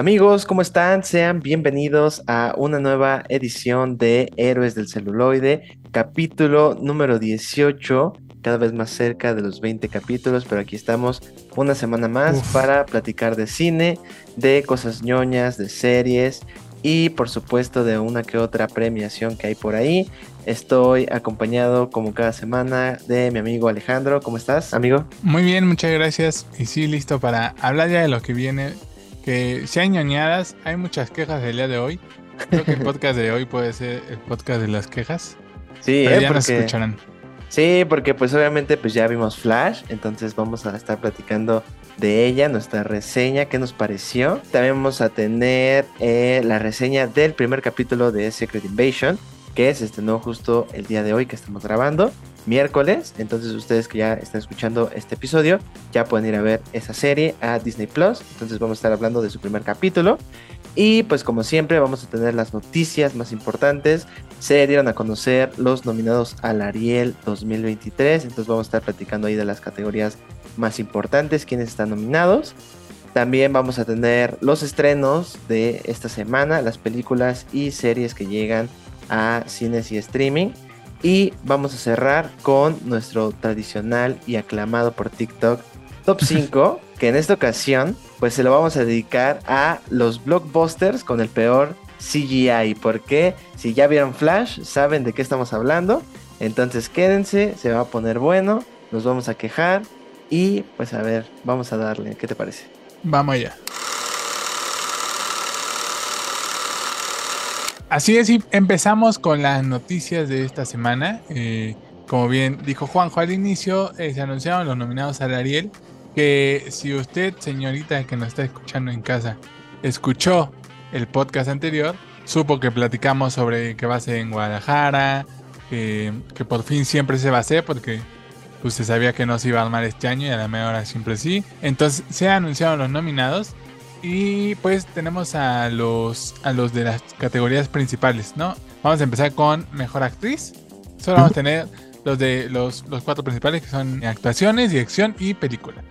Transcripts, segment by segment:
Amigos, ¿cómo están? Sean bienvenidos a una nueva edición de Héroes del Celuloide, capítulo número 18, cada vez más cerca de los 20 capítulos, pero aquí estamos una semana más para platicar de cine, de cosas ñoñas, de series y por supuesto de una que otra premiación que hay por ahí. Estoy acompañado como cada semana de mi amigo Alejandro. ¿Cómo estás, amigo? Muy bien, muchas gracias. Y sí, listo para hablar ya de lo que viene. Que hay ñoñadas, hay muchas quejas del día de hoy. Creo que el podcast de hoy puede ser el podcast de las quejas. Sí, eh, ya nos escucharán. Sí, porque pues obviamente pues ya vimos Flash, entonces vamos a estar platicando de ella, nuestra reseña, qué nos pareció. También vamos a tener eh, la reseña del primer capítulo de Secret Invasion, que se estrenó justo el día de hoy que estamos grabando, miércoles. Entonces ustedes que ya están escuchando este episodio, ya pueden ir a ver esa serie a Disney Plus. Entonces vamos a estar hablando de su primer capítulo. Y pues como siempre vamos a tener las noticias más importantes. Se dieron a conocer los nominados al Ariel 2023. Entonces vamos a estar platicando ahí de las categorías más importantes, quienes están nominados. También vamos a tener los estrenos de esta semana, las películas y series que llegan a cines y streaming. Y vamos a cerrar con nuestro tradicional y aclamado por TikTok top 5, que en esta ocasión pues se lo vamos a dedicar a los blockbusters con el peor CGI, porque si ya vieron Flash, saben de qué estamos hablando. Entonces quédense, se va a poner bueno, nos vamos a quejar y pues a ver, vamos a darle, ¿qué te parece? Vamos allá. Así es, y empezamos con las noticias de esta semana. Eh, como bien dijo Juanjo al inicio, eh, se anunciaron los nominados al Ariel que si usted, señorita que nos está escuchando en casa, escuchó el podcast anterior, supo que platicamos sobre que va a ser en Guadalajara, que, por fin siempre se va a hacer porque pues se sabía que no se iba a armar este año y a la mejor hora siempre sí. Entonces se han anunciado los nominados y pues tenemos a los a los de las categorías principales, ¿no? Vamos a empezar con mejor actriz. Solo vamos a tener los de los, los cuatro principales que son actuaciones, dirección y película.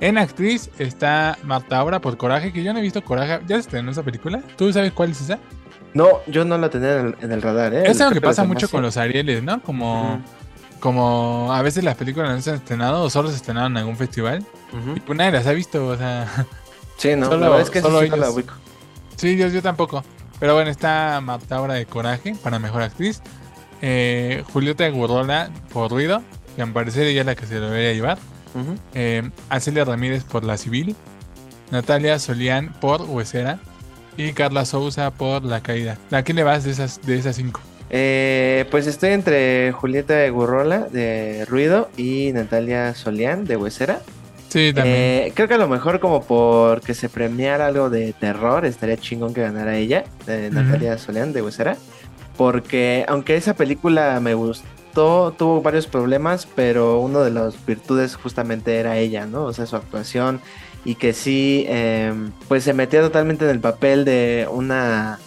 En actriz está Marta Aura por Coraje, que yo no he visto Coraje. ¿Ya se estrenó esa película? ¿Tú sabes cuál es esa? No, yo no la tenía en el, radar, ¿eh? Es algo que pasa mucho con los Arieles, ¿no? Como, como a veces las películas no se han estrenado o solo se estrenaron en algún festival. Y pues nadie las ha visto, o sea. Sí, no, solo, es que solo sí la ubico. Sí, yo, yo tampoco. Pero bueno, está Marta Aura de Coraje para mejor actriz eh, Julieta Gurrola por Ruido, que me parece ella la que se lo debería llevar. Uh Acelia Ramírez por La Civil. Natalia Solián por Huesera. Y Carla Souza por La Caída. ¿A quién le vas de esas, de esas cinco? Eh, pues estoy entre Julieta Gurrola de Ruido y Natalia Solián de Huesera. Sí, también. Eh, creo que a lo mejor como porque se premiara algo de terror, estaría chingón que ganara ella, de Natalia Solián de Huesera porque aunque esa película me gustó, tuvo varios problemas, pero uno de las virtudes justamente era ella, ¿no? O sea, su actuación y que sí, em, pues se metía totalmente en el papel de una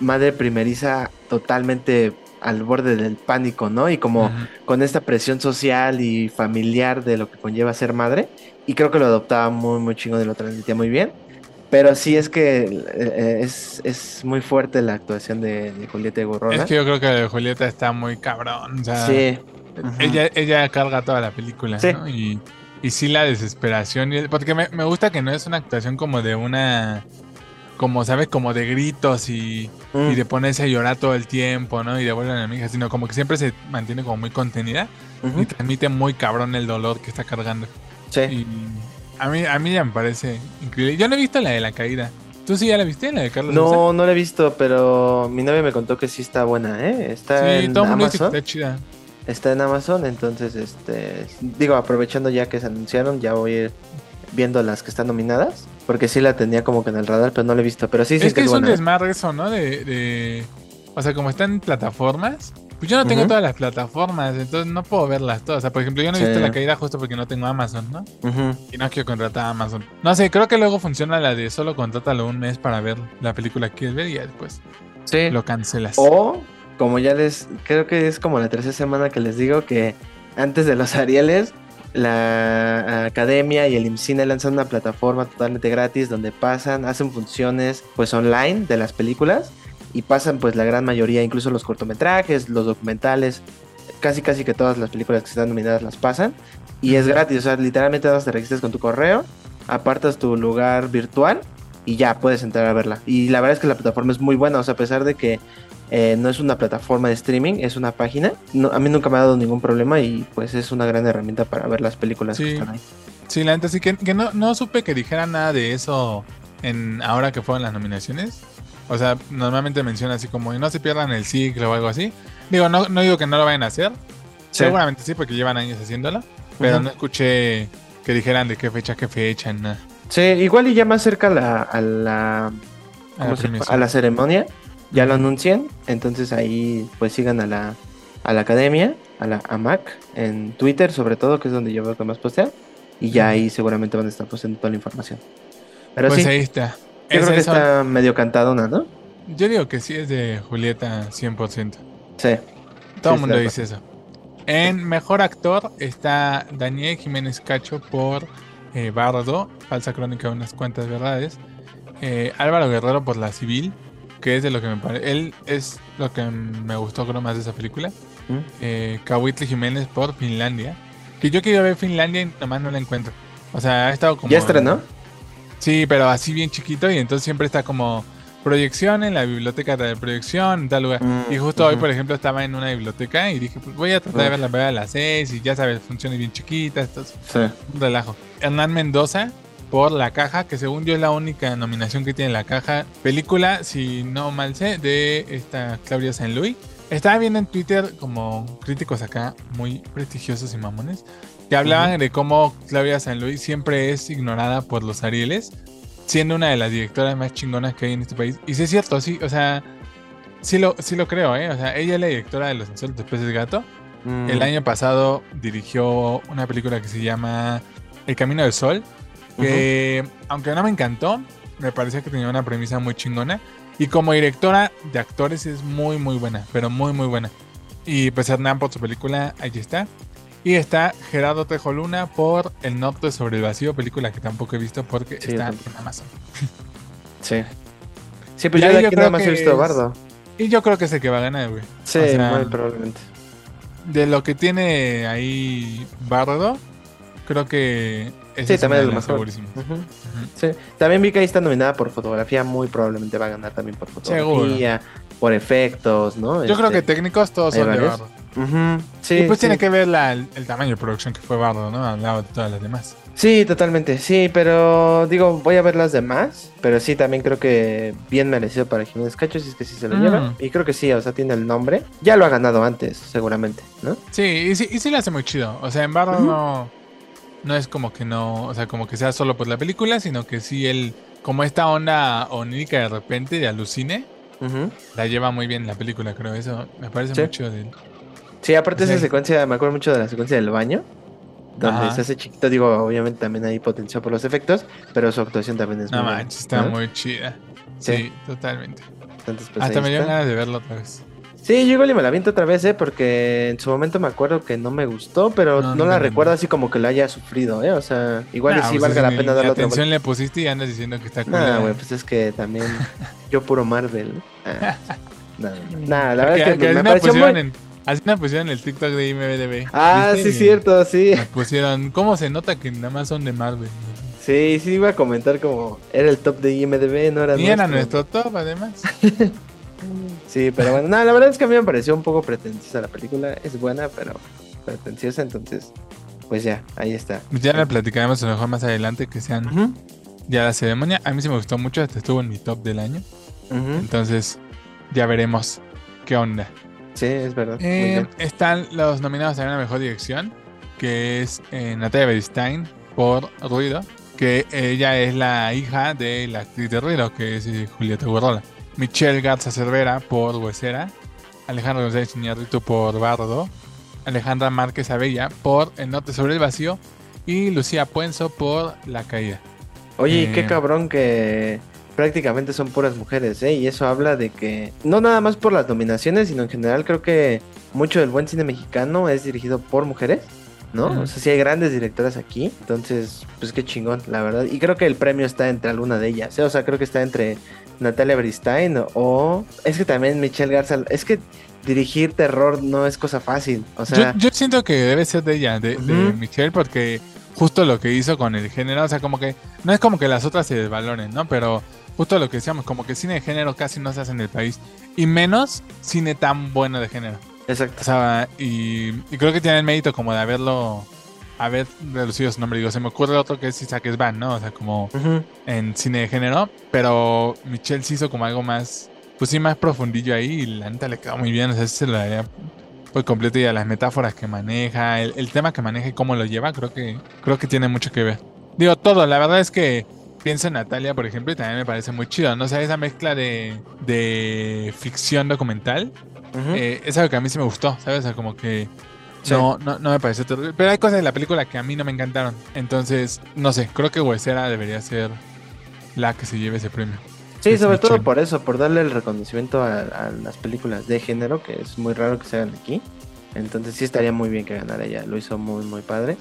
madre primeriza totalmente al borde del pánico, ¿no? Y como con esta presión social y familiar de lo que conlleva ser madre. Y creo que lo adoptaba muy, muy chingo y lo transmitía muy bien. Pero sí es que eh, es, muy fuerte la actuación de, Julieta Gorrona. Es que yo creo que Julieta está muy cabrón. sí. Ella, ella carga toda la película, ¿no? Y, y sí la desesperación. Porque me, gusta que no es una actuación como de una... Como, ¿sabes? Como de gritos y, mm. y de ponerse a llorar todo el tiempo, ¿no? Y de vuelta a la amiga, sino como que siempre se mantiene como muy contenida y transmite muy cabrón el dolor que está cargando. Sí. A mí, a mí ya me parece increíble. Yo no he visto la de la caída. ¿Tú sí ya la viste, la de Carlos? No, no la he visto, pero mi novia me contó que sí está buena, ¿eh? Está en Amazon. Está chida. Está en Amazon, entonces, este, digo, aprovechando ya que se anunciaron, ya voy a ir viendo las que están nominadas, porque sí la tenía como que en el radar, pero no la he visto. Pero sí, sí es que, es, un desmadre eso, ¿no? De, de, o sea, como están en plataformas, pues yo no tengo todas las plataformas, entonces no puedo verlas todas. O sea, por ejemplo, yo no he visto la caída justo porque no tengo Amazon, ¿no? Y no quiero contratar a Amazon. No sé, creo que luego funciona la de solo contrátalo un mes para ver la película que quieres ver y ya después sí. lo cancelas. O, como ya les, creo que es como la tercera semana que les digo que antes de los Arieles la academia y el IMCINE lanzan una plataforma totalmente gratis donde pasan, hacen funciones pues online de las películas y pasan pues la gran mayoría, incluso los cortometrajes, los documentales, casi casi que todas las películas que están nominadas las pasan y es gratis, o sea, literalmente te registras con tu correo, apartas tu lugar virtual y ya puedes entrar a verla. Y la verdad es que la plataforma es muy buena, o sea, a pesar de que eh, no es una plataforma de streaming, es una página. a mí nunca me ha dado ningún problema y pues es una gran herramienta para ver las películas que están ahí. Sí, la neta sí que, no, no supe que dijera nada de eso en ahora que fueron las nominaciones. O sea, normalmente menciona así como no se pierdan el ciclo o algo así. Digo, no, no digo que no lo vayan a hacer. Seguramente sí, porque llevan años haciéndolo. Pero no escuché que dijeran de qué fecha, qué fecha, nada. Sí, igual y ya más cerca a la, a la, a la ceremonia ya lo anuncian, entonces ahí pues sigan a la, a la academia, a la AMAC, en Twitter sobre todo, que es donde yo veo que más postean, y ya ahí seguramente van a estar posteando toda la información. Pero pues ahí está. Yo creo que está medio cantadona, ¿no? Yo digo que sí es de Julieta 100%. Sí. Todo el mundo dice eso. En Mejor Actor está Daniel Jiménez Cacho por eh, Bardo, Falsa Crónica de unas cuantas verdades. Eh, Álvaro Guerrero por La Civil que es de lo que me parece. Él es lo que me gustó, creo, más de esa película. ¿Mm? Eh, Jiménez por Finlandia. Que yo quería ver Finlandia y nomás no la encuentro. O sea, ha estado como. ¿Ya estrenó? Sí, pero así bien chiquito y entonces siempre está como proyección en la biblioteca de proyección en tal lugar. Mm, y justo hoy, por ejemplo, estaba en una biblioteca y dije, pues voy a tratar de ver la a las seis y ya sabes, funciones bien chiquitas. Entonces, sí. Un relajo. Hernán Mendoza por La Caja, que según yo es la única nominación que tiene La Caja. Película, si no mal sé, de esta Claudia Saint Louis. Estaba viendo en Twitter como críticos acá muy prestigiosos y mamones que hablaban de cómo Claudia Saint Louis siempre es ignorada por los Arieles, siendo una de las directoras más chingonas que hay en este país. Y sí es cierto, sí, o sea, sí lo, sí lo creo, ¿eh? O sea, ella es la directora de Los Insólitos Peces Gato. Mm. El año pasado dirigió una película que se llama El Camino del Sol, que aunque no me encantó, me parecía que tenía una premisa muy chingona. Y como directora de actores es muy, muy buena, pero muy, muy buena. Y pues Hernán por su película, allí está. Y está Gerardo Tejoluna por El Norte sobre el Vacío, película que tampoco he visto porque está en Amazon. Sí. Sí, pues yo de aquí nada más he visto Bardo. Y yo creo que es el que va a ganar, güey. Sí, muy probablemente. De lo que tiene ahí Bardo, creo que sí, también es lo mejor. sí. También vi que ahí está nominada por fotografía, muy probablemente va a ganar también por fotografía, por efectos, ¿no? Yo creo que este, técnicos todos son de Bardo. sí, y pues tiene que ver el, tamaño de producción que fue Bardo, ¿no? Al lado de todas las demás. Sí, totalmente, sí, pero digo, voy a ver las demás, pero sí, también creo que bien merecido para Jiménez Cacho, si es que sí se lo lleva. Mm. Y creo que sí, o sea, tiene el nombre. Ya lo ha ganado antes, seguramente, ¿no? Sí, y sí, y sí le hace muy chido. O sea, en Bardo no no es como que no, o sea, como que sea solo por la película, sino que sí él, como esta onda onírica de repente de alucine, la lleva muy bien la película, creo. Eso me parece mucho de Sí, aparte esa secuencia, me acuerdo mucho de la secuencia del baño, donde se hace chiquito, digo, obviamente también hay potencial por los efectos, pero su actuación también es muy manches, está muy chida. Sí, totalmente. Entonces, pues, Hasta me dio ganas de verlo otra vez. Sí, yo igual y me la viento otra vez, ¿eh? Porque en su momento me acuerdo que no me gustó, pero no, la recuerdo así como que la haya sufrido, ¿eh? O sea, igual y sí pues valga la pena darle otra atención le pusiste y andas diciendo que está cool. Nah, güey, pues es que también yo puro Marvel. Ah, nada, la verdad es que, me, pareció muy... En, así me pusieron el TikTok de IMDB. Ah, sí, cierto, sí. Me pusieron, ¿cómo se nota que nada más son de Marvel? Sí, sí, iba a comentar como era el top de IMDB, no era Y era nuestro top, además. Sí, pero bueno, no, la verdad es que a mí me pareció un poco pretenciosa la película. Es buena, pero pretenciosa, entonces, pues ya, ahí está. Ya la platicaremos a lo mejor más adelante, que sean ya la ceremonia. A mí sí me gustó mucho, hasta estuvo en mi top del año. Entonces, ya veremos qué onda. Sí, es verdad. Eh, están los nominados a la mejor dirección, que es eh, Natalia Beristain por Ruido, que ella es la hija de la actriz de Ruido, que es eh, Julieta Guerrola. Michelle Garza Cervera por Huesera, Alejandro González Iñárritu por Bardo, Alejandra Márquez Abella por El Norte sobre el Vacío y Lucía Puenzo por La Caída. Oye, qué eh, cabrón que prácticamente son puras mujeres, ¿eh? Y eso habla de que, no nada más por las dominaciones, sino en general creo que mucho del buen cine mexicano es dirigido por mujeres. ¿No? O sea, sí hay grandes directoras aquí, entonces, pues qué chingón, la verdad. Y creo que el premio está entre alguna de ellas, ¿eh? o sea, creo que está entre Natalia Bristain o... Es que también Michelle Garza, es que dirigir terror no es cosa fácil, o sea... Yo, siento que debe ser de ella, de, Michelle, porque justo lo que hizo con el género, o sea, como que no es como que las otras se desvaloren, ¿no? Pero justo lo que decíamos, como que cine de género casi no se hace en el país, y menos cine tan bueno de género. Exacto. O sea, y, creo que tiene el mérito como de haberlo, haber reducido su nombre. Digo, se me ocurre otro que es Isaac Svan, ¿no? O sea, como en cine de género, pero Michelle se hizo como algo más, pues sí, más profundillo ahí y la neta le quedó muy bien, o sea, se lo daría pues completo y a las metáforas que maneja, el, el, tema que maneja y cómo lo lleva, creo que, creo que tiene mucho que ver. Digo, todo, la verdad es que pienso en Natalia, por ejemplo, y también me parece muy chido, ¿no? O sea, esa mezcla de, de ficción documental eh, es algo que a mí sí me gustó, ¿sabes? O sea, como que no, no, no me pareció terrible. Pero hay cosas de la película que a mí no me encantaron. Entonces, no sé, creo que Huesera debería ser la que se lleve ese premio. Sí, sobre todo por eso, por darle el reconocimiento a, a, las películas de género, que es muy raro que se hagan aquí. Entonces sí estaría muy bien que ganara ella, lo hizo muy, muy padre.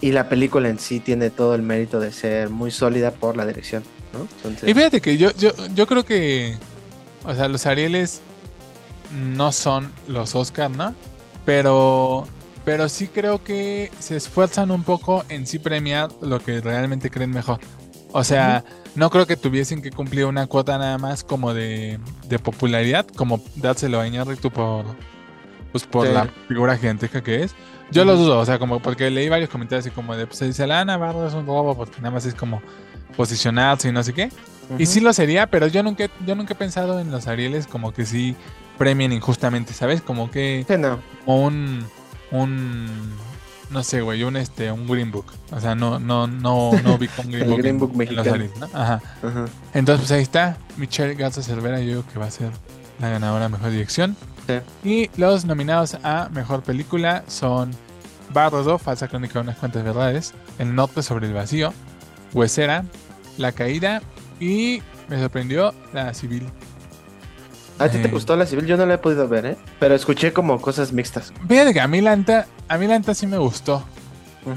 Y la película en sí tiene todo el mérito de ser muy sólida por la dirección, ¿no? Y fíjate que yo, yo, yo creo que, o sea, los Arieles no son los Oscar, ¿no? Pero, pero sí creo que se esfuerzan un poco en sí premiar lo que realmente creen mejor. O sea, no creo que tuviesen que cumplir una cuota nada más como de, de popularidad, como dárselo a Iñárritu por, pues por la figura gigantesca que es. Yo lo dudo, o sea, como porque leí varios comentarios así como de, pues se dice, la Navarro es un robo porque nada más es como posicionarse y no sé qué. Y sí lo sería, pero yo nunca, yo nunca he pensado en los Arieles como que sí premien injustamente, ¿sabes? Como que. no. Como un. Un. No sé, güey, un este, un Green Book. O sea, no, no, no, no vi con Green Book. Green Book mexicano. ¿no? Ajá. Entonces, pues ahí está. Michelle Garza Cervera, yo creo que va a ser la ganadora mejor dirección. Sí. Y los nominados a mejor película son Barrodo, Falsa Crónica de unas cuantas verdades, El Norte sobre el Vacío, Huesera, La Caída y me sorprendió La Civil. ¿A ti te gustó la civil? Yo no la he podido ver, ¿eh? Pero escuché como cosas mixtas. Fíjate que a mí la anta, a mí la anta sí me gustó.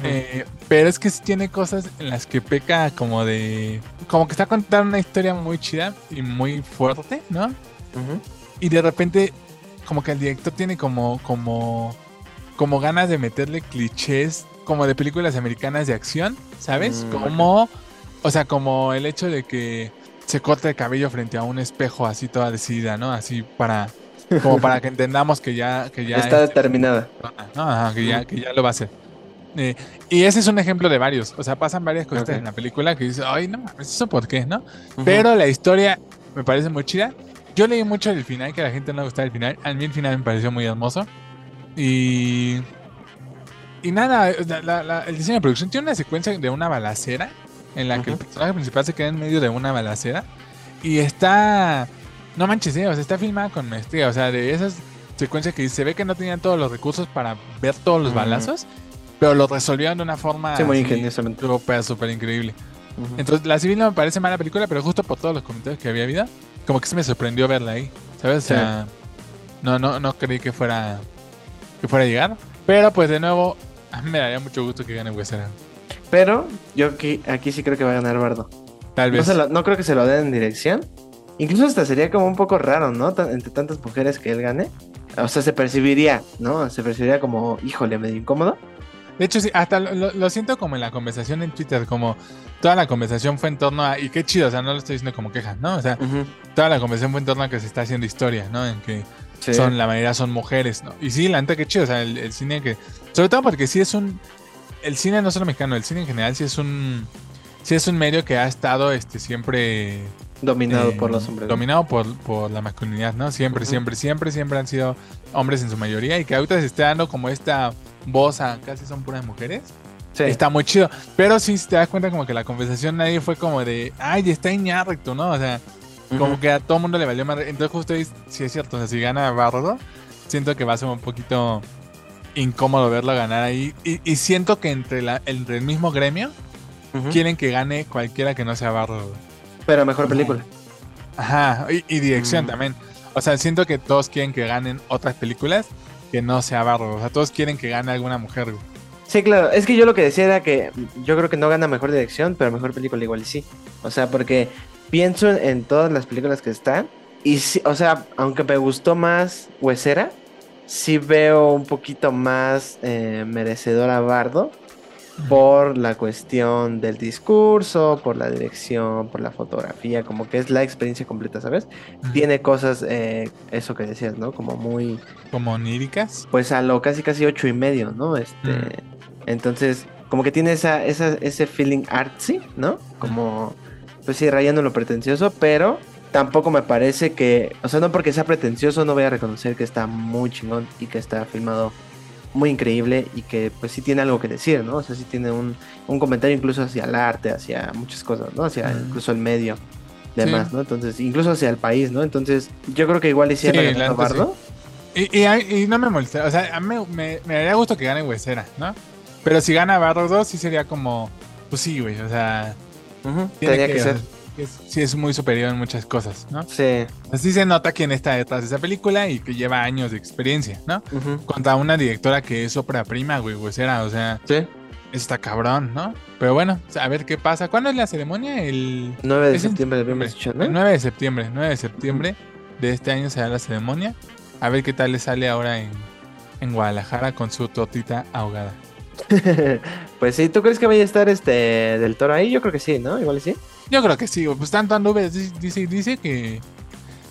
Eh, pero es que sí tiene cosas en las que peca como de... Como que está contando una historia muy chida y muy fuerte, ¿no? Y de repente como que el director tiene como... como como ganas de meterle clichés como de películas americanas de acción, ¿sabes? Mm, como, o sea, como el hecho de que se corta el cabello frente a un espejo así toda decidida, ¿no? Así para como para que entendamos que ya que ya está determinada. ¿no? que ya que ya lo va a hacer. Eh, y ese es un ejemplo de varios, o sea, pasan varias cosas en la película que dices, "Ay, no, eso por qué, ¿no?" Pero la historia me parece muy chida. Yo leí mucho el final, que a la gente no le gustaba el final. A mí el final me pareció muy hermoso. Y y nada, el diseño de producción tiene una secuencia de una balacera en la que el personaje principal se queda en medio de una balacera y está no manches, eh, o sea, está filmada con maestría, o sea, de esas secuencias que se ve que no tenían todos los recursos para ver todos los balazos, pero lo resolvieron de una forma sí, muy ingeniosamente súper increíble. Entonces, la civil no me parece mala película, pero justo por todos los comentarios que había habido, como que se me sorprendió verla ahí, ¿sabes? O sea, no, no, no creí que fuera que fuera a llegar, pero pues de nuevo, a mí me daría mucho gusto que gane Western. Pero yo aquí, aquí sí creo que va a ganar Bardo. Tal vez. No, creo que se lo den en dirección. Incluso hasta sería como un poco raro, ¿no? entre tantas mujeres que él gane. O sea, se percibiría, ¿no? Se percibiría como, híjole, medio incómodo. De hecho, sí, hasta lo, siento como en la conversación en Twitter, como toda la conversación fue en torno a, y qué chido, o sea, no lo estoy diciendo como queja, ¿no? O sea, toda la conversación fue en torno a que se está haciendo historia, ¿no? En que son, la mayoría son mujeres, ¿no? Y sí, la neta, qué chido, o sea, el cine que, sobre todo porque sí es un, el cine no solo mexicano, el cine en general sí es un sí es un medio que ha estado este siempre dominado por los hombres. Dominado por, por la masculinidad, ¿no? Siempre, siempre, siempre, siempre han sido hombres en su mayoría y que ahorita se esté dando como esta voz a casi son puras mujeres. Sí. Está muy chido. Pero sí te das cuenta como que la conversación nadie fue como de, ay, está Iñárritu, ¿no? O sea, como que a todo el mundo le valió más. Entonces justo ahí, sí es cierto, o sea, si gana Barro, siento que va a ser un poquito incómodo verlo ganar ahí. Y, siento que entre, la, entre el mismo gremio quieren que gane cualquiera que no sea Barro. Pero mejor película. Ajá, y, dirección mm. también. O sea, siento que todos quieren que ganen otras películas que no sea Barro. O sea, todos quieren que gane alguna mujer. Sí, claro. Es que yo lo que decía era que yo creo que no gana mejor dirección, pero mejor película igual y sí. O sea, porque pienso en, todas las películas que están. Y sí, o sea, aunque me gustó más Huesera, sí veo un poquito más eh, merecedor a Bardo por la cuestión del discurso, por la dirección, por la fotografía, como que es la experiencia completa, ¿sabes? Tiene cosas, eh, eso que decías, ¿no? Como muy... Como oníricas. Pues a lo casi casi ocho y medio, ¿no? Este, Entonces, como que tiene esa, esa, ese feeling artsy, ¿no? Como, pues sí, rayando lo pretencioso, pero tampoco me parece que, o sea, no porque sea pretencioso no voy a reconocer que está muy chingón y que está filmado muy increíble y que pues sí tiene algo que decir, ¿no? O sea, sí tiene un, comentario incluso hacia el arte, hacia muchas cosas, ¿no? Hacia incluso el medio, demás, ¿no? Entonces, incluso hacia el país, ¿no? Entonces, yo creo que igual hiciera sí, Bardo. Y, y, no me molesta, o sea, a mí me, me, daría gusto que gane Huesera, ¿no? Pero si gana Bardo 2, sí sería como, pues sí, güey, o sea, tiene que, ser sí es muy superior en muchas cosas, ¿no? Sí. Así se nota quién está detrás de esa película y que lleva años de experiencia, ¿no? Contra una directora que es ópera prima, güey, pues era, o sea. Sí. Está cabrón, ¿no? Pero bueno, a ver qué pasa. ¿Cuándo es la ceremonia? El 9 de septiembre, dicho, ¿no? El 9 de septiembre, 9 de septiembre de este año será la ceremonia. A ver qué tal le sale ahora en, en Guadalajara con su tortita ahogada. pues sí, ¿tú crees que vaya a estar este del toro ahí? Yo creo que sí, ¿no? Igual sí. Yo creo que sí, pues tanto nubes, dice, dice que...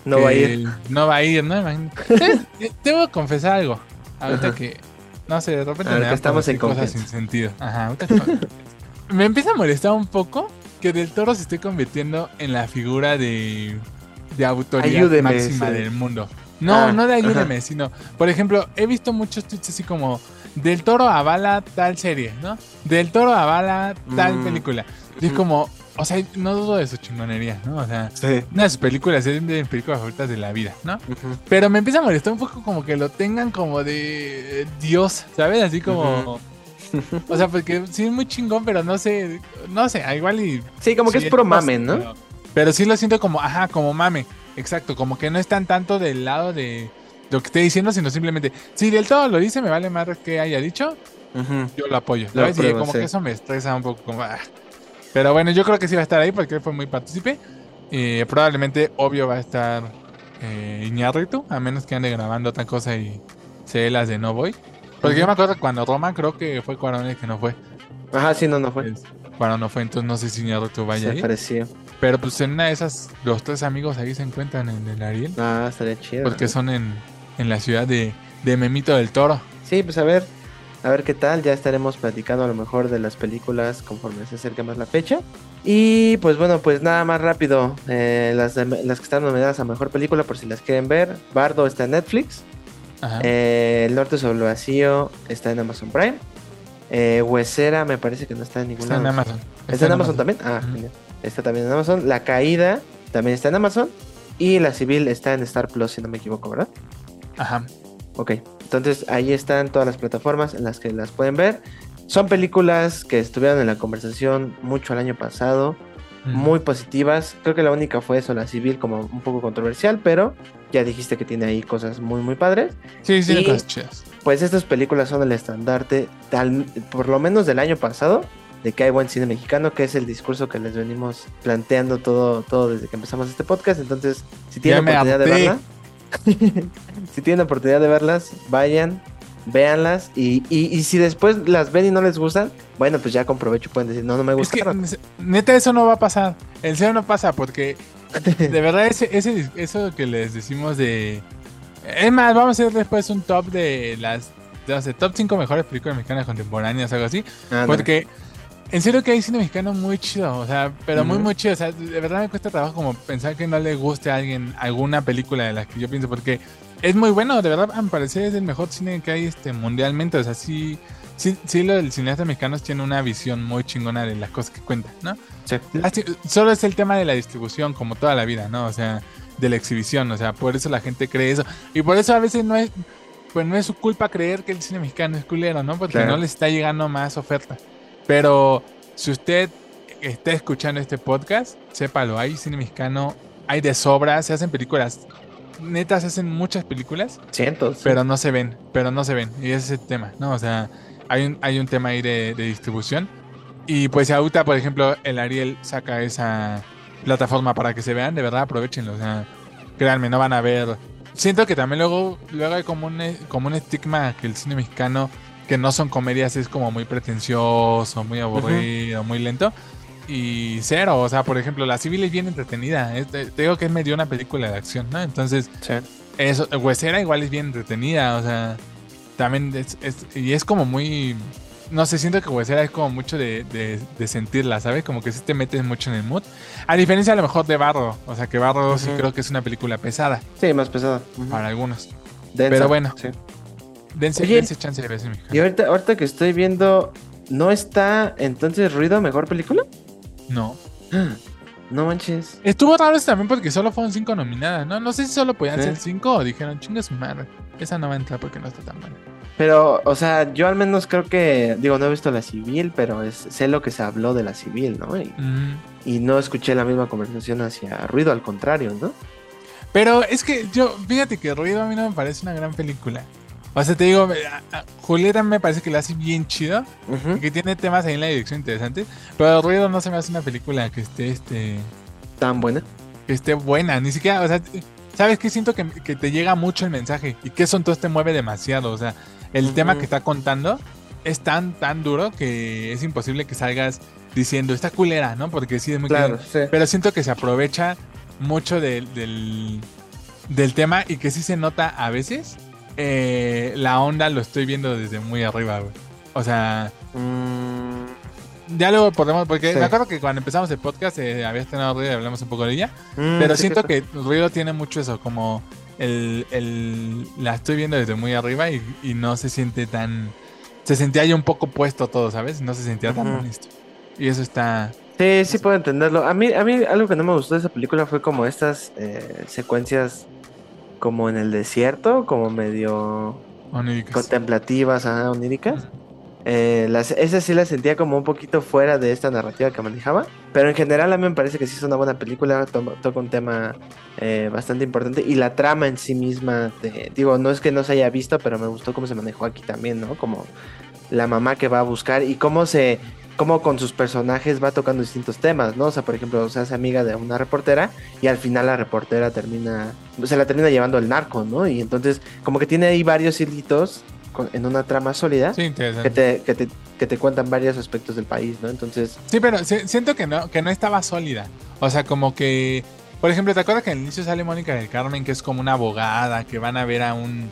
No va a ir. No va a ir, ¿no? Debo confesar algo. Ahorita que... No sé, de repente me estamos en cosas sin sentido. Ajá, me empieza a molestar un poco que Del Toro se esté convirtiendo en la figura de, de autoridad máxima del mundo. No, ah, no de ayúdeme, sino, por ejemplo, he visto muchos tweets así como Del Toro avala tal serie, ¿no? Del Toro avala tal mm. película. Y es como, o sea, no dudo de su chingonería, ¿no? O sea, una de sus películas es de películas favoritas de la vida, ¿no? Pero me empieza a molestar un poco como que lo tengan como de Dios, ¿sabes? Así como. O sea, porque sí es muy chingón, pero no sé, no sé, igual y... Sí, como que es pro mame, ¿no? Pero, sí lo siento como, ajá, como mame, exacto, como que no están tanto del lado de lo que esté diciendo, sino simplemente, si del todo lo dice, me vale más que haya dicho, yo lo apoyo. y como que eso me estresa un poco, como, ah, pero bueno, yo creo que sí va a estar ahí porque él fue muy partícipe. Y probablemente, obvio, va a estar eh, Iñárritu, a menos que ande grabando otra cosa y se las de no voy. Porque yo me acuerdo cuando Roma, creo que fue Cuarón el que no fue. Ajá, sí, no, no fue. Cuarón no fue, entonces no sé si Iñárritu vaya se Pareció. Pero pues en una de esas, los tres amigos ahí se encuentran en el Ariel. Ah, estaría chido. Porque son en, en la ciudad de, de Memito del Toro. Sí, pues a ver, a ver qué tal. Ya estaremos platicando a lo mejor de las películas conforme se acerque más la fecha. Y pues bueno, pues nada más rápido. Eh, las, las que están nominadas a mejor película, por si las quieren ver. Bardo está en Netflix. Eh, el Norte sobre el Vacío está en Amazon Prime. Eh, Huesera me parece que no está en ninguna. Está en Amazon. ¿Está, en Amazon, también? Ah, Está también en Amazon. La Caída también está en Amazon. Y La Civil está en Star Plus, si no me equivoco, ¿verdad? Ajá. Ok. Entonces ahí están todas las plataformas en las que las pueden ver. Son películas que estuvieron en la conversación mucho el año pasado, muy positivas. Creo que la única fue eso, la civil, como un poco controversial, pero ya dijiste que tiene ahí cosas muy, muy padres. Sí, sí, cosas chidas. Pues estas películas son el estandarte, tal, por lo menos del año pasado, de que hay buen cine mexicano, que es el discurso que les venimos planteando todo, todo desde que empezamos este podcast. Entonces, si tienen oportunidad de verla si tienen oportunidad de verlas, vayan, véanlas. Y, y, si después las ven y no les gustan, bueno, pues ya con provecho pueden decir, no, no me gusta. neta, eso no va a pasar. El cero no pasa porque de verdad ese, ese, eso que les decimos de... Es más, vamos a hacer después un top de las... De, top 5 mejores películas mexicanas contemporáneas, algo así. porque... En serio que hay cine mexicano muy chido, o sea, pero muy, muy chido. O sea, de verdad me cuesta trabajo como pensar que no le guste a alguien alguna película de las que yo pienso, porque es muy bueno, de verdad, me parece es el mejor cine que hay este mundialmente. O sea, sí, sí, sí lo del cineasta mexicano tiene una visión muy chingona de las cosas que cuenta, ¿no? Sí. Solo es el tema de la distribución, como toda la vida, ¿no? O sea, de la exhibición, o sea, por eso la gente cree eso. Y por eso a veces no es, pues no es su culpa creer que el cine mexicano es culero, ¿no? Porque no le está llegando más oferta. Pero si usted está escuchando este podcast, sépalo, hay cine mexicano, hay de sobra, se hacen películas. Netas se hacen muchas películas. Cientos. Pero no se ven, pero no se ven. Y ese es el tema, ¿no? O sea, hay un, hay un tema ahí de, distribución. Y pues ahorita, por ejemplo, el Ariel saca esa plataforma para que se vean, de verdad aprovechenlo. O sea, créanme, no van a ver. Siento que también luego, luego hay como un, como un estigma que el cine mexicano, que no son comedias, es como muy pretencioso, muy aburrido, muy lento. Y cero, o sea, por ejemplo, La Civil es bien entretenida. te, digo que es medio una película de acción, ¿no? Entonces, eso, Huesera igual es bien entretenida, o sea, también es, y es como muy, no sé, siento que Huesera es como mucho de, de, sentirla, ¿sabes? Como que sí te metes mucho en el mood. A diferencia a lo mejor de Barro, o sea, que Barro sí creo que es una película pesada. Sí, más pesada. Para algunos. Pero bueno. Sí. Dense, chance de ver Y ahorita, ahorita que estoy viendo, ¿no está entonces Ruido mejor película? No. No manches. Estuvo raro eso también porque solo fueron cinco nominadas, ¿no? No sé si solo podían ser cinco o dijeron, chinga su madre. Esa no va a entrar porque no está tan buena. Pero, o sea, yo al menos creo que, digo, no he visto la civil, pero es, sé lo que se habló de la civil, ¿no? Y, y no escuché la misma conversación hacia ruido, al contrario, ¿no? Pero es que yo, fíjate que Ruido a mí no me parece una gran película. O sea, te digo, Julieta me parece que la hace bien chido y que tiene temas ahí en la dirección interesantes. Pero Ruido no se me hace una película que esté este. tan buena. Que esté buena, ni siquiera, o sea, ¿sabes qué? Siento que, te llega mucho el mensaje y que eso entonces te mueve demasiado. O sea, el tema que está contando es tan, tan duro que es imposible que salgas diciendo, esta culera, ¿no? Porque sí es muy claro. Pero siento que se aprovecha mucho del, del tema y que sí se nota a veces eh, la onda lo estoy viendo desde muy arriba, güey. O sea. Mm. Ya luego podemos. Porque me acuerdo que cuando empezamos el podcast eh, habías tenido ruido y hablamos un poco de ella. Mm, pero siento que ruido tiene mucho eso, como el, el, la estoy viendo desde muy arriba y, no se siente tan. Se sentía ya un poco puesto todo, ¿sabes? No se sentía tan honesto. Y eso está. Sí, sí puedo entenderlo. A mí, a mí algo que no me gustó de esa película fue como estas eh, secuencias como en el desierto, como medio contemplativas, ajá, oníricas. Eh, las, esa sí la sentía como un poquito fuera de esta narrativa que manejaba. Pero en general a mí me parece que sí es una buena película. toca un tema eh, bastante importante. Y la trama en sí misma, digo, no es que no se haya visto, pero me gustó cómo se manejó aquí también, ¿no? Como la mamá que va a buscar y cómo se cómo con sus personajes va tocando distintos temas, ¿no? O sea, por ejemplo, se hace amiga de una reportera y al final la reportera termina, se la termina llevando el narco, ¿no? Y entonces, como que tiene ahí varios hilitos en una trama sólida que, te, que, te, que te cuentan varios aspectos del país, ¿no? Entonces... Sí, pero siento que no, que no estaba sólida. O sea, como que... Por ejemplo, ¿te acuerdas que al inicio sale Mónica del Carmen, que es como una abogada, que van a ver a un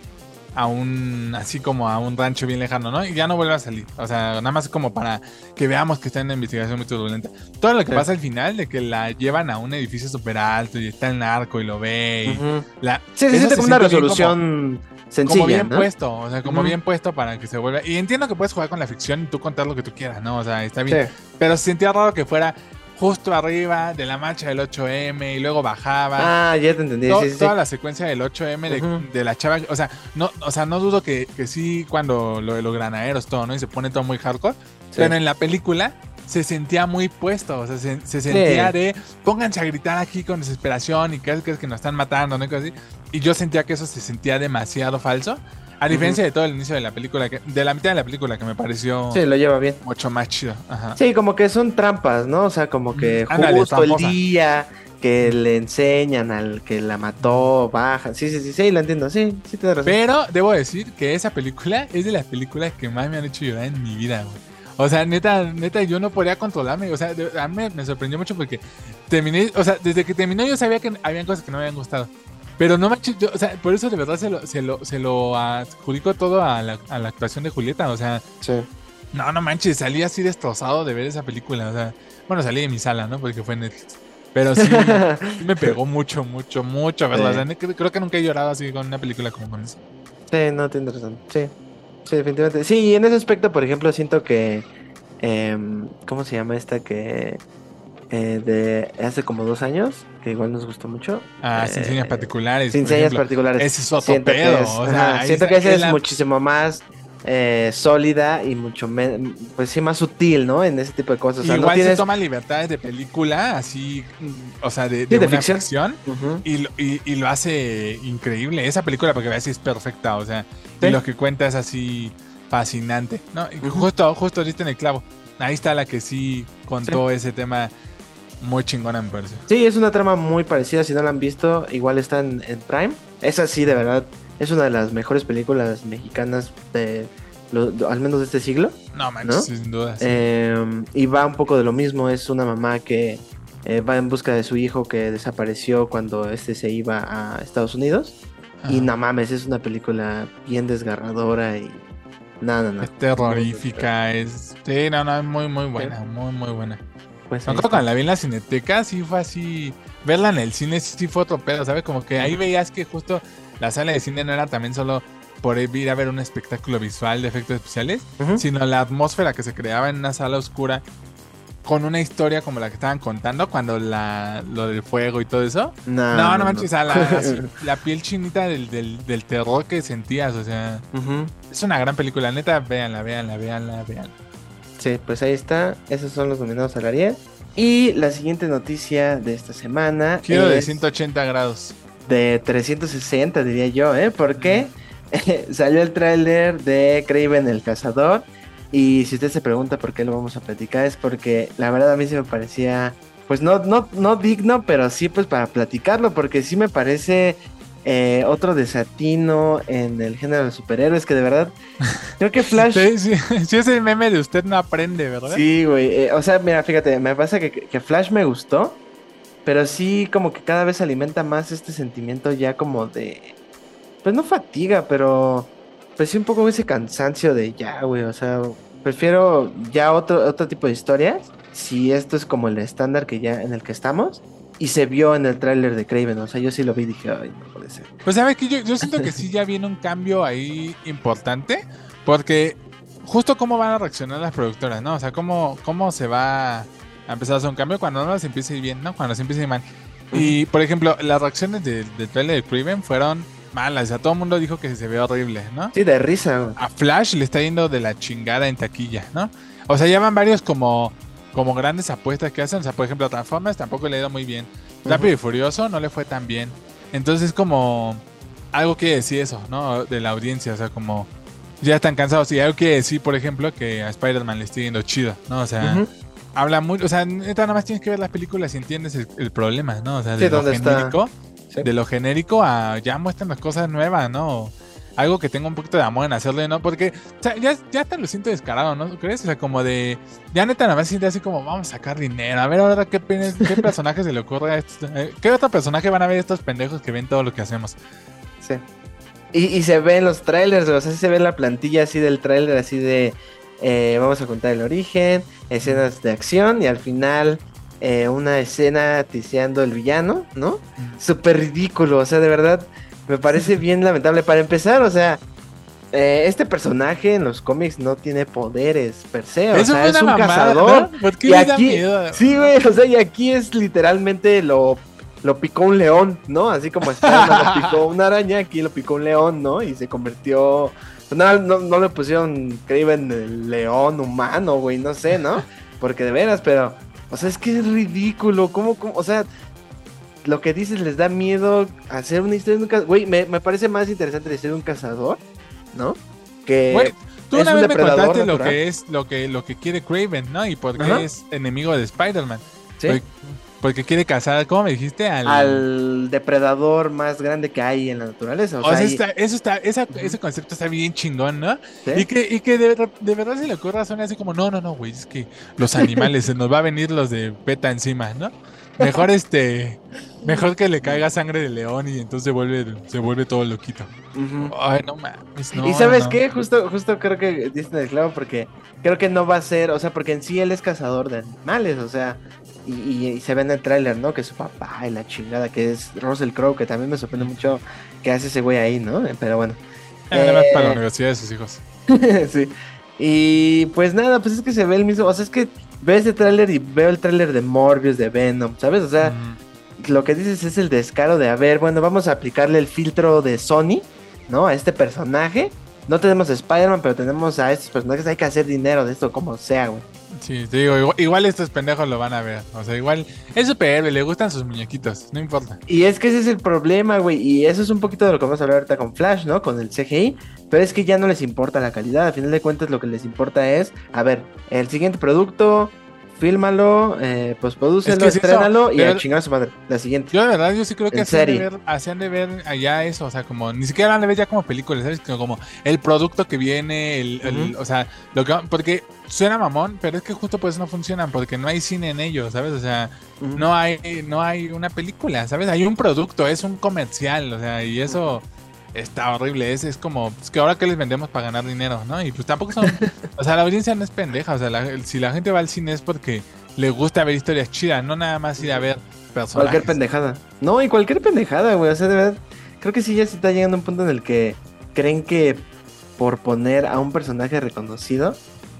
a un, así como a un rancho bien lejano, ¿no? Y ya no vuelve a salir. O sea, nada más como para que veamos que está en una investigación muy turbulenta. Todo lo que pasa al final, de que la llevan a un edificio súper alto y está el narco y lo ve. la, sí, se siente como una resolución sencilla. Como bien puesto, o sea, como bien puesto para que se vuelva. Y entiendo que puedes jugar con la ficción y tú contar lo que tú quieras, ¿no? O sea, está bien. Pero se sentía raro que fuera justo arriba de la marcha del 8M y luego bajaba. Ah, ya te entendí. Toda la secuencia del 8M de, la chava. O sea, no, o sea, no dudo que, que sí, cuando lo de los granaderos, todo, ¿no? Y se pone todo muy hardcore. Pero en la película se sentía muy puesto. O sea, se, sentía de pónganse a gritar aquí con desesperación y que es que, nos están matando, ¿no? Y, así. y yo sentía que eso se sentía demasiado falso. A diferencia de todo el inicio de la película, que, de la mitad de la película que me pareció. Sí, lo lleva bien. Mucho más chido. Sí, como que son trampas, ¿no? O sea, como que justo el día que le enseñan al que la mató, baja. Sí, sí, sí, sí, lo entiendo. Sí, sí, te razón. Pero debo decir que esa película es de las películas que más me han hecho llorar en mi vida, güey. O sea, neta, neta, yo no podía controlarme. O sea, a mí me sorprendió mucho porque terminé, o sea, desde que terminó yo sabía que habían cosas que no me habían gustado. Pero no manches, o sea, por eso de verdad se lo, se lo, se lo adjudico todo a la, a la actuación de Julieta, o sea. Sí. No, no manches, salí así destrozado de ver esa película, o sea. Bueno, salí de mi sala, ¿no? Porque fue en Netflix. Pero sí, me pegó mucho, mucho, mucho, ¿verdad? creo que nunca he llorado así con una película como con esa. Sí, no, tiene razón. Sí, sí, definitivamente. Sí, y en ese aspecto, por ejemplo, siento que. Eh, ¿Cómo se llama esta que.? Eh, de hace como dos años, que igual nos gustó mucho. Ah, sin señas eh, particulares. Sin señas particulares. Ese es otro siento pedo. Que siento que ese es muchísimo más eh, sólida y mucho pues sí más sutil, ¿no? En ese tipo de cosas. igual se toma libertades de película, así, o sea, de, de, ficción, y, lo hace increíble. Esa película, porque a veces es perfecta, o sea, y lo que cuenta es así fascinante, ¿no? Y justo, justo ahorita en el clavo. Ahí está la que sí contó ese tema muy chingona, me parece. Sí, es una trama muy parecida. Si no la han visto, igual está en, Prime. Esa sí, de verdad, es una de las mejores películas mexicanas de. al menos de este siglo. No, manches, sin duda. Em, y va un poco de lo mismo. Es una mamá que eh, va en busca de su hijo que desapareció cuando este se iba a Estados Unidos. Y no mames, es una película bien desgarradora y. No, no, no. Es terrorífica, es. Sí, no, no, es muy, muy buena, muy, muy buena. Pues cuando la vi en la cineteca, sí fue así. Verla en el cine sí fue otro pedo, ¿sabes? Como que ahí veías que justo la sala de cine no era también solo por ir a ver un espectáculo visual de efectos especiales, sino la atmósfera que se creaba en una sala oscura con una historia como la que estaban contando cuando la, lo del fuego y todo eso. No, no, no manches, la, piel chinita del, del, terror que sentías, o sea, es una gran película, neta, véanla, véanla, véanla, véanla. Pues ahí está, esos son los nominados al Ariel. Y la siguiente noticia de esta semana. Quiero de 180 grados. De 360, diría yo, ¿eh? Porque salió el tráiler de Craven el Cazador y si usted se pregunta por qué lo vamos a platicar, es porque la verdad a mí se me parecía, pues no, no, no digno, pero sí pues para platicarlo, porque sí me parece eh, otro desatino en el género de superhéroes que de verdad creo que Flash sí, sí, es el meme de usted no aprende verdad sí güey eh, o sea mira fíjate me pasa que, que, Flash me gustó pero sí como que cada vez alimenta más este sentimiento ya como de pues no fatiga pero pues sí un poco ese cansancio de ya, güey, o sea, prefiero ya otro, otro tipo de historias, si esto es como el estándar que ya en el que estamos, y se vio en el tráiler de Craven, o sea, yo sí lo vi y dije, ay, no puede ser. Pues sabes que yo, yo siento que sí ya viene un cambio ahí importante, porque justo cómo van a reaccionar las productoras, ¿no? O sea, cómo, cómo se va a empezar a hacer un cambio cuando no se empiece bien, ¿no? Cuando se empiece mal. Y, por ejemplo, las reacciones del tráiler de Craven fueron malas. O sea, todo el mundo dijo que se ve horrible, ¿no? Sí, de risa. A Flash le está yendo de la chingada en taquilla, ¿no? O sea, llaman varios como, como grandes apuestas que hacen. O sea, por ejemplo, Transformers tampoco le ha ido muy bien. Rápido y Furioso no le fue tan bien. Entonces, como algo que decir eso, ¿no? De la audiencia, o sea, como ya están cansados. Y algo que decir, por ejemplo, que a Spider-Man le está yendo chido, ¿no? O sea, habla muy. O sea, neta, nada más tienes que ver las películas y entiendes el, problema, ¿no? O sea, de lo genérico de lo genérico a ya muestran las cosas nuevas, ¿no? Algo que tenga un poquito de amor en hacerle, ¿no? Porque o sea, ya, ya hasta lo siento descarado, ¿no? ¿Crees? O sea, como de. Ya neta, nada más siente así como, vamos a sacar dinero. A ver ahora qué, qué personaje se le ocurre a estos. Eh, ¿Qué otro personaje van a ver estos pendejos que ven todo lo que hacemos? Sí. Y, y se ven los trailers, o sea, se ve la plantilla así del trailer, así de. Eh, vamos a contar el origen, escenas de acción y al final eh, una escena tiseando el villano, ¿no? Súper ridículo, o sea, de verdad, me parece bien lamentable. Para empezar, o sea, eh, este personaje en los cómics no tiene poderes per se, o sea, es un cazador. y aquí, sí, güey, o sea, y aquí es literalmente lo, lo picó un león, ¿no? Así como está, lo picó una araña, aquí lo picó un león, ¿no? Y se convirtió. No, no, no le pusieron en el león humano, güey, no sé, ¿no? Porque de veras, pero o sea, es que es ridículo. ¿Cómo, cómo? O sea, lo que dices les da miedo hacer una historia de un cazador. Güey, me, me, parece más interesante la historia de un cazador, ¿no? Que. Güey, tú una vez me contaste lo que es lo que, lo que quiere Craven, ¿no? Y por qué es enemigo de Spider-Man. Sí. Porque quiere cazar, ¿cómo me dijiste? Al... depredador más grande que hay en la naturaleza. O, sea, eso está, ese concepto está bien chingón, ¿no? Y que, y que de, verdad se le ocurra suena así como, no, no, no, güey, es que los animales, se nos va a venir los de peta encima, ¿no? Mejor este, mejor que le caiga sangre de león y entonces se vuelve, se vuelve todo loquito. Ay, no mames, no. Y sabes qué, justo, justo creo que diste el clavo porque creo que no va a ser, o sea, porque en sí él es cazador de animales, o sea, y, se ve en el tráiler, ¿no? Que su papá y la chingada, que es Russell Crowe, que también me sorprende mucho que hace ese güey ahí, ¿no? Pero bueno. Además para la eh, universidad de sus hijos. sí. Y pues nada, pues es que se ve el mismo, o sea, es que veo ese tráiler y veo el tráiler de Morbius, de Venom, ¿sabes? O sea, lo que dices es el descaro de, a ver, bueno, vamos a aplicarle el filtro de Sony, ¿no? A este personaje. No tenemos a Spider-Man, pero tenemos a estos personajes, hay que hacer dinero de esto como sea, güey. Sí, te digo, igual, estos pendejos lo van a ver. O sea, igual es superhéroe, le gustan sus muñequitos, no importa. Y es que ese es el problema, güey. Y eso es un poquito de lo que vamos a hablar ahorita con Flash, ¿no? Con el CGI. Pero es que ya no les importa la calidad. Al final de cuentas, lo que les importa es, a ver, el siguiente producto, fílmalo, eh, pues prodúcelo, estrénalo y a chingar a su madre. La siguiente. Yo de verdad, yo sí creo que hacían de, ver, hacían de, ver, allá eso, o sea, como, ni siquiera van a ver ya como películas, ¿sabes? como el producto que viene, el, o sea, lo que, porque suena mamón, pero es que justo pues no funcionan, porque no hay cine en ellos, ¿sabes? O sea, no hay, no hay una película, ¿sabes? Hay un producto, es un comercial, o sea, y eso está horrible. Es, es como, es que ahora que les vendemos para ganar dinero, ¿no? Y pues tampoco son. o sea, la audiencia no es pendeja. O sea, si la gente va al cine es porque le gusta ver historias chidas, no nada más ir a ver personajes. Cualquier pendejada. No, y cualquier pendejada, güey. O sea, de verdad, creo que sí ya se está llegando a un punto en el que creen que por poner a un personaje reconocido,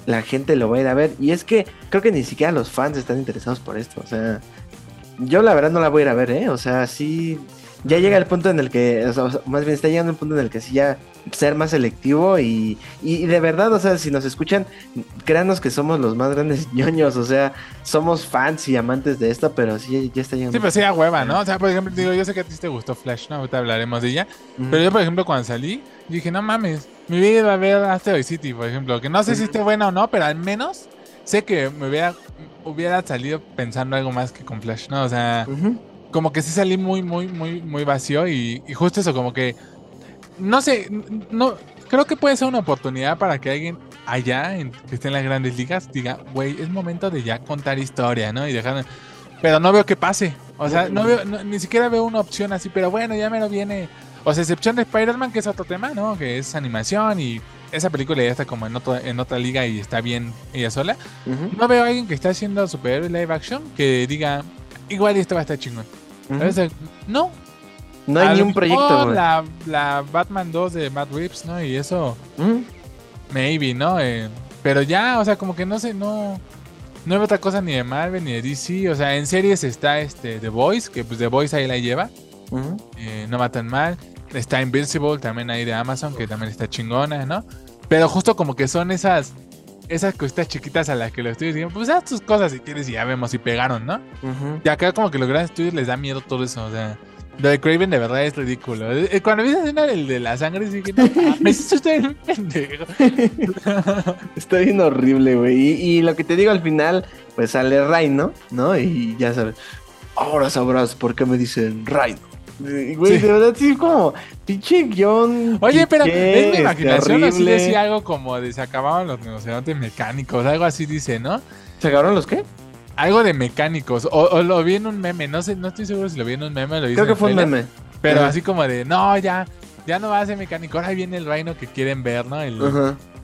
la gente lo va a ir a ver. Y es que creo que ni siquiera los fans están interesados por esto. O sea, yo la verdad no la voy a ir a ver, ¿eh? O sea, sí ya llega el punto en el que, o sea, más bien está llegando el punto en el que sí ya ser más selectivo y, y, de verdad, o sea, si nos escuchan, créanos que somos los más grandes ñoños, o sea, somos fans y amantes de esto, pero sí ya está llegando. Sí, pero sí a hueva, ¿no? O sea, por ejemplo, digo, yo sé que a ti te gustó Flash, ¿no? Ahorita hablaremos de ella, pero yo, por ejemplo, cuando salí, dije, no mames, mi vida va a ver Asteroid City, por ejemplo, que no sé si esté buena o no, pero al menos sé que me hubiera, hubiera salido pensando algo más que con Flash, ¿no? O sea como que sí salí muy, muy, muy, muy vacío y, justo eso, como que, no sé, no, creo que puede ser una oportunidad para que alguien allá, en, que esté en las grandes ligas, diga, güey, es momento de ya contar historia, ¿no? Y dejar, pero no veo que pase, o sea, no veo, ni siquiera veo una opción así, pero bueno, ya me lo viene, o sea, excepción de Spider-Man, que es otro tema, ¿no? Que es animación y esa película ya está como en, otro, en otra liga y está bien ella sola. No veo a alguien que está haciendo superhéroe live action que diga, igual esto va a estar chingón no. No hay ni un proyecto. La, la, Batman 2 de Matt Reeves, ¿no? Y eso. Maybe, ¿no? Eh, pero ya, o sea, como que no sé, no. No hay otra cosa ni de Marvel ni de DC. O sea, en series está este The Voice, que pues The Voice ahí la lleva. Eh, no matan mal. Está Invincible, también ahí de Amazon, que también está chingona, ¿no? Pero justo como que son esas esas cositas chiquitas a las que los estudios dicen, pues haz tus cosas si quieres y ya vemos si pegaron, ¿no? Y acá como que los grandes estudios les da miedo todo eso, o sea, lo de Craven de verdad es ridículo. Eh, eh, cuando vi esa escena del de la sangre, dije, no, me hiciste un pendejo. Está bien horrible, güey. Y, lo que te digo al final, pues sale Rhino, ¿no? Y ya sabes, ahora sabrás por qué me dicen Rhino. Güey, de verdad sí como pinche guion. Oye, pero es mi imaginación así decía algo como de se acababan los negociantes mecánicos, algo así dice, ¿no? ¿Se acabaron los qué? Algo de mecánicos. O, lo vi en un meme, no sé, no estoy seguro si lo vi en un meme. Lo Creo que fue un meme. Pero así como de, no, ya, ya no va a ser mecánico. Ahora viene el reino que quieren ver, ¿no? El,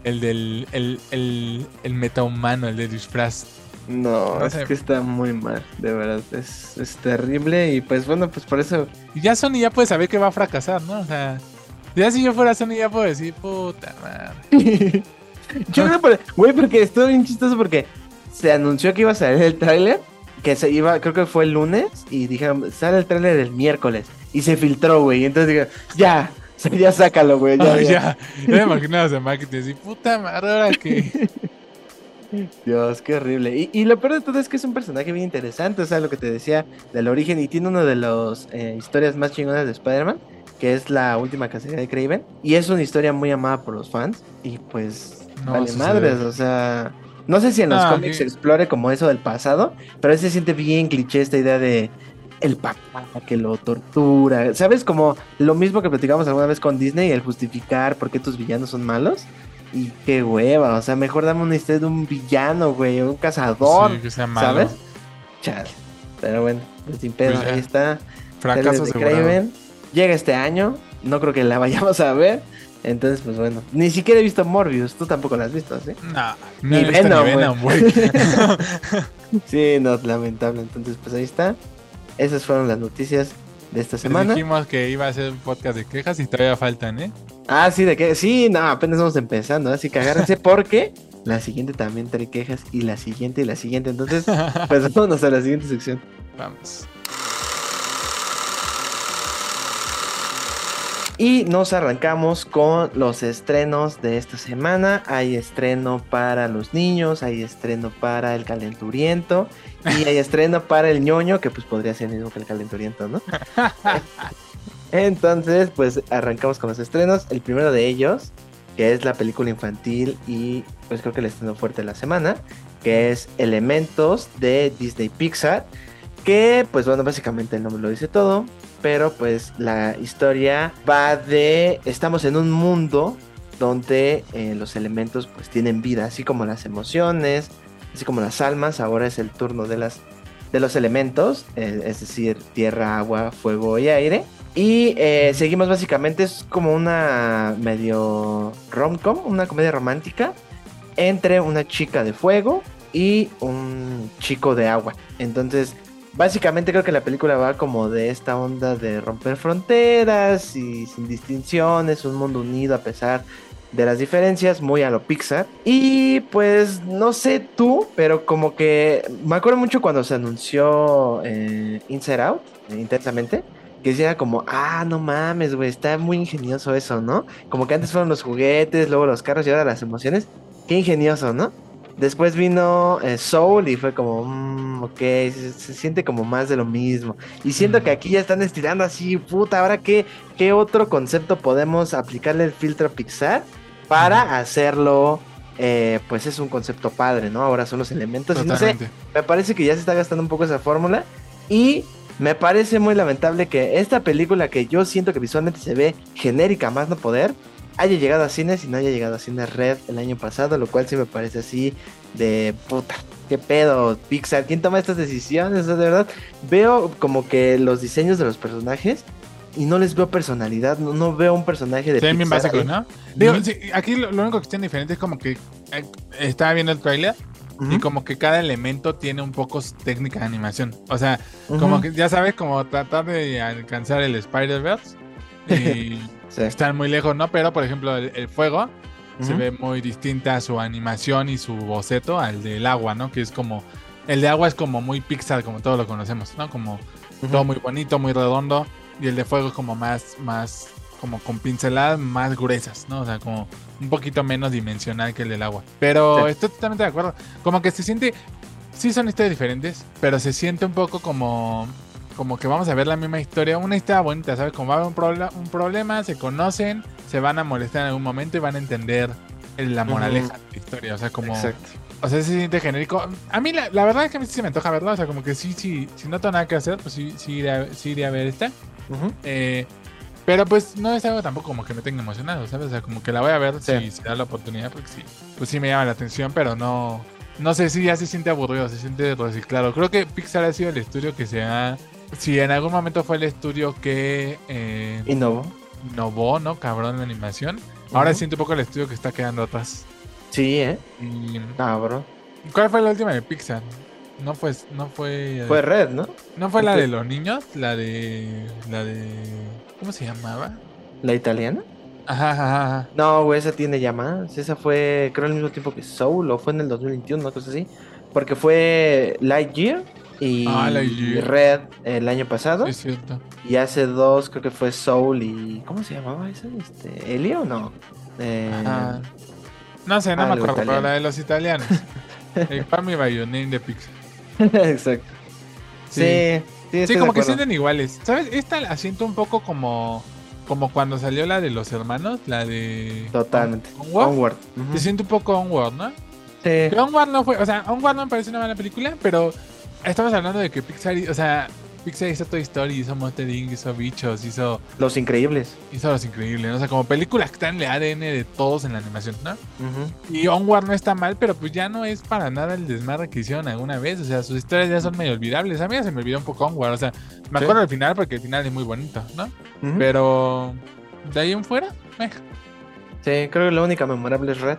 el del el, el, el metahumano, el de disfraz. No, es que está muy mal, de verdad. Es, es, terrible y pues bueno, pues por eso. Y ya Sony ya puede saber que va a fracasar, ¿no? O sea, ya si yo fuera Sony ya puedo decir, puta madre. yo creo, güey, porque estuvo bien chistoso porque se anunció que iba a salir el tráiler, que se iba, creo que fue el lunes, y dijeron, sale el tráiler el miércoles. Y se filtró, güey. Entonces dije, ya, ya sácalo, güey. Ya, ya. ya. ya me imaginaba ese marketing así, puta madre, ahora que. Dios, qué horrible. Y, lo peor de todo es que es un personaje bien interesante, o sea, lo que te decía del origen, y tiene una de las eh, historias más chingonas de Spider-Man, que es la última cacería de Craven, y es una historia muy amada por los fans, y pues, vale madres, o sea, no sé si en los cómics se explore como eso del pasado, pero se siente bien cliché esta idea de el papá que lo tortura, ¿sabes? Como lo mismo que platicamos alguna vez con Disney, el justificar por qué tus villanos son malos. Y qué hueva, o sea, mejor dame una historia de un villano, güey, un cazador, ¿sabes? Chale. Pero bueno, pues sin pedo, pues ahí está. Fracaso de Llega este año, no creo que la vayamos a ver. Entonces, pues bueno, ni siquiera he visto Morbius, tú tampoco la has visto, ¿sí? No, ni, Venom, güey. sí, no, lamentable. Entonces, pues ahí está. Esas fueron las noticias de esta semana. dijimos que iba a ser un podcast de quejas y todavía faltan, ¿eh? Ah, sí, de qué. Sí, no, apenas estamos empezando, así que agárrense porque la siguiente también trae quejas y la siguiente y la siguiente. Entonces, pues vámonos a la siguiente sección. Vamos. Y nos arrancamos con los estrenos de esta semana. Hay estreno para los niños, hay estreno para el calenturiento y hay estreno para el ñoño, que pues podría ser el mismo que el calenturiento, ¿no? Entonces, pues arrancamos con los estrenos. El primero de ellos, que es la película infantil y pues creo que el estreno fuerte de la semana, que es Elementos de Disney Pixar. Que pues bueno, básicamente el nombre lo dice todo pero pues la historia va de, estamos en un mundo donde eh, los elementos pues tienen vida, así como las emociones, así como las almas, ahora es el turno de las de los elementos, eh, es decir, tierra, agua, fuego y aire. Y eh, seguimos básicamente, es como una medio rom-com, una comedia romántica entre una chica de fuego y un chico de agua. Entonces, básicamente creo que la película va como de esta onda de romper fronteras y sin distinciones, un mundo unido a pesar de las diferencias, muy a lo Pixar. Y pues no sé tú, pero como que me acuerdo mucho cuando se anunció eh, Inside Out, eh, intensamente. Que decía como, ah, no mames, güey, está muy ingenioso eso, ¿no? Como que antes fueron los juguetes, luego los carros y ahora las emociones. Qué ingenioso, ¿no? Después vino eh, Soul y fue como, mmm, ok, se, siente como más de lo mismo. Y siento que aquí ya están estirando así, puta, ahora qué, qué otro concepto podemos aplicarle el filtro Pixar para hacerlo, eh, pues es un concepto padre, ¿no? Ahora son los elementos. Y no sé, me parece que ya se está gastando un poco esa fórmula. Y me parece muy lamentable que esta película que yo siento que visualmente se ve genérica más no poder, haya llegado a cines y no haya llegado a cines Red el año pasado, lo cual sí me parece así de puta. ¿Qué pedo, Pixar? ¿Quién toma estas decisiones? de verdad, veo como que los diseños de los personajes y no les veo personalidad, no, veo un personaje de sí, bien básico, ¿no? Digo, aquí lo, único que tiene diferente es como que eh, estaba viendo el trailer y como que cada elemento tiene un poco técnica de animación. O sea, como que ya sabes, como tratar de alcanzar el Spider-Verse y están muy lejos, ¿no? Pero, por ejemplo, el, fuego se ve muy distinta a su animación y su boceto al del agua, ¿no? Que es como. El de agua es como muy pixel, como todos lo conocemos, ¿no? Como todo muy bonito, muy redondo. Y el de fuego es como más, más, como con pinceladas más gruesas, ¿no? O sea, como un poquito menos dimensional que el del agua. Pero estoy totalmente de acuerdo. Como que se siente. Sí, son historias diferentes, pero se siente un poco como como que vamos a ver la misma historia, una historia bonita, ¿sabes? Como va a haber un, un problema, se conocen, se van a molestar en algún momento y van a entender la moraleja de la historia, o sea, como... Exacto. O sea, se siente genérico. A mí la, verdad es que a mí sí se me antoja verlo, o sea, como que sí, sí, si no tengo nada que hacer, pues sí, sí, iré, a, ver esta. Eh, pero pues no es algo tampoco como que me tenga emocionado, ¿sabes? O sea, como que la voy a ver si se da la oportunidad, porque sí, pues sí me llama la atención, pero no, no sé si ya se siente aburrido, se siente reciclado. Creo que Pixar ha sido el estudio que se ha Sí, en algún momento fue el estudio que... Eh, innovó. Innovó, ¿no? Cabrón en animación. Ahora siento un poco el estudio que está quedando atrás. Sí, ¿eh? Cabrón. ¿Cuál fue la última de Pixar? No fue... No fue, fue Red, ¿no? ¿No fue la de los niños? La de... La de... ¿Cómo se llamaba? ¿La italiana? Ajá, ajá, No, güey, esa tiene ya más. Esa fue, creo, al mismo tiempo que Soul, o fue en el 2021, una cosa así. Porque fue Lightyear y ah, Red el año pasado. Es cierto. Y hace dos creo que fue Soul y... ¿Cómo se llamaba ese? Este, ¿Elio o no? Eh... No sé, no me acuerdo, pero la de los italianos. el Pami Bayonin de Pixar. Exacto. Sí. Sí, sí como que sienten iguales. ¿Sabes? Esta la siento un poco como como cuando salió la de los hermanos, la de Totalmente. Onward. Te siento un poco Onward, ¿no? Sí. Onward no fue, o sea, Onward no me parece una mala película, pero Estamos hablando de que Pixar, o sea, Pixar hizo Toy Story, hizo Monster Inc., hizo Bichos, hizo... Los Increíbles. Hizo Los Increíbles, ¿no? O sea, como películas que están en el ADN de todos en la animación, ¿no? Y Onward no está mal, pero pues ya no es para nada el desmadre que hicieron alguna vez. O sea, sus historias ya son medio olvidables. A mí ya se me olvidó un poco Onward. O sea, me acuerdo del final porque el final es muy bonito, ¿no? Pero de ahí en fuera, eh. Sí, creo que la única memorable es Red,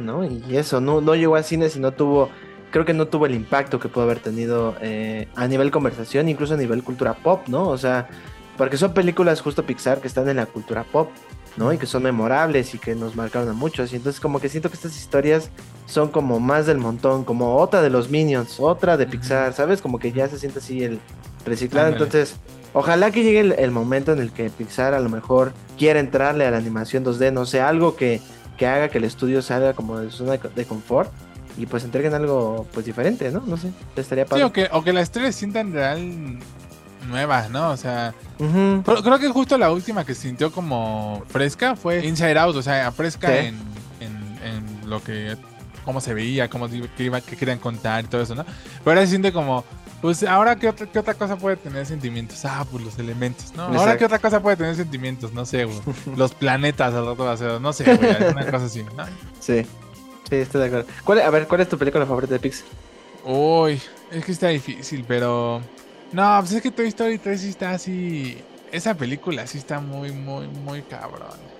¿no? Y eso, no, no llegó al cine si no tuvo creo que no tuvo el impacto que pudo haber tenido eh, a nivel conversación, incluso a nivel cultura pop, ¿no? O sea, porque son películas justo Pixar que están en la cultura pop, ¿no? Y que son memorables y que nos marcaron a muchos. Y entonces como que siento que estas historias son como más del montón, como otra de los Minions, otra de Pixar, ¿sabes? Como que ya se siente así el reciclado. Entonces, Ojalá que llegue el, momento en el que Pixar a lo mejor quiera entrarle a la animación 2D, no sé, algo que, que haga que el estudio salga como de zona de confort y pues entreguen algo pues diferente, ¿no? No sé, estaría padre. Sí, o que, o que la estrella sientan real nuevas, ¿no? O sea, creo, que justo la última que sintió como fresca fue Inside Out, o sea, fresca en, en, lo que, cómo se veía, cómo qué, iba, qué querían contar y todo eso, ¿no? Pero ahora se siente como, pues ahora qué otra, qué otra cosa puede tener sentimientos, ah, pues los elementos, ¿no? Ahora qué otra cosa puede tener sentimientos, no sé, güey. los planetas al rato va a ser, no sé, güey, una cosa así, ¿no? Sí. Sí, estoy de acuerdo. ¿Cuál, a ver, ¿cuál es tu película favorita de Pixar? Uy, es que está difícil, pero no, pues es que Toy Story 3 sí está así. Esa película sí está muy, muy, muy cabrón.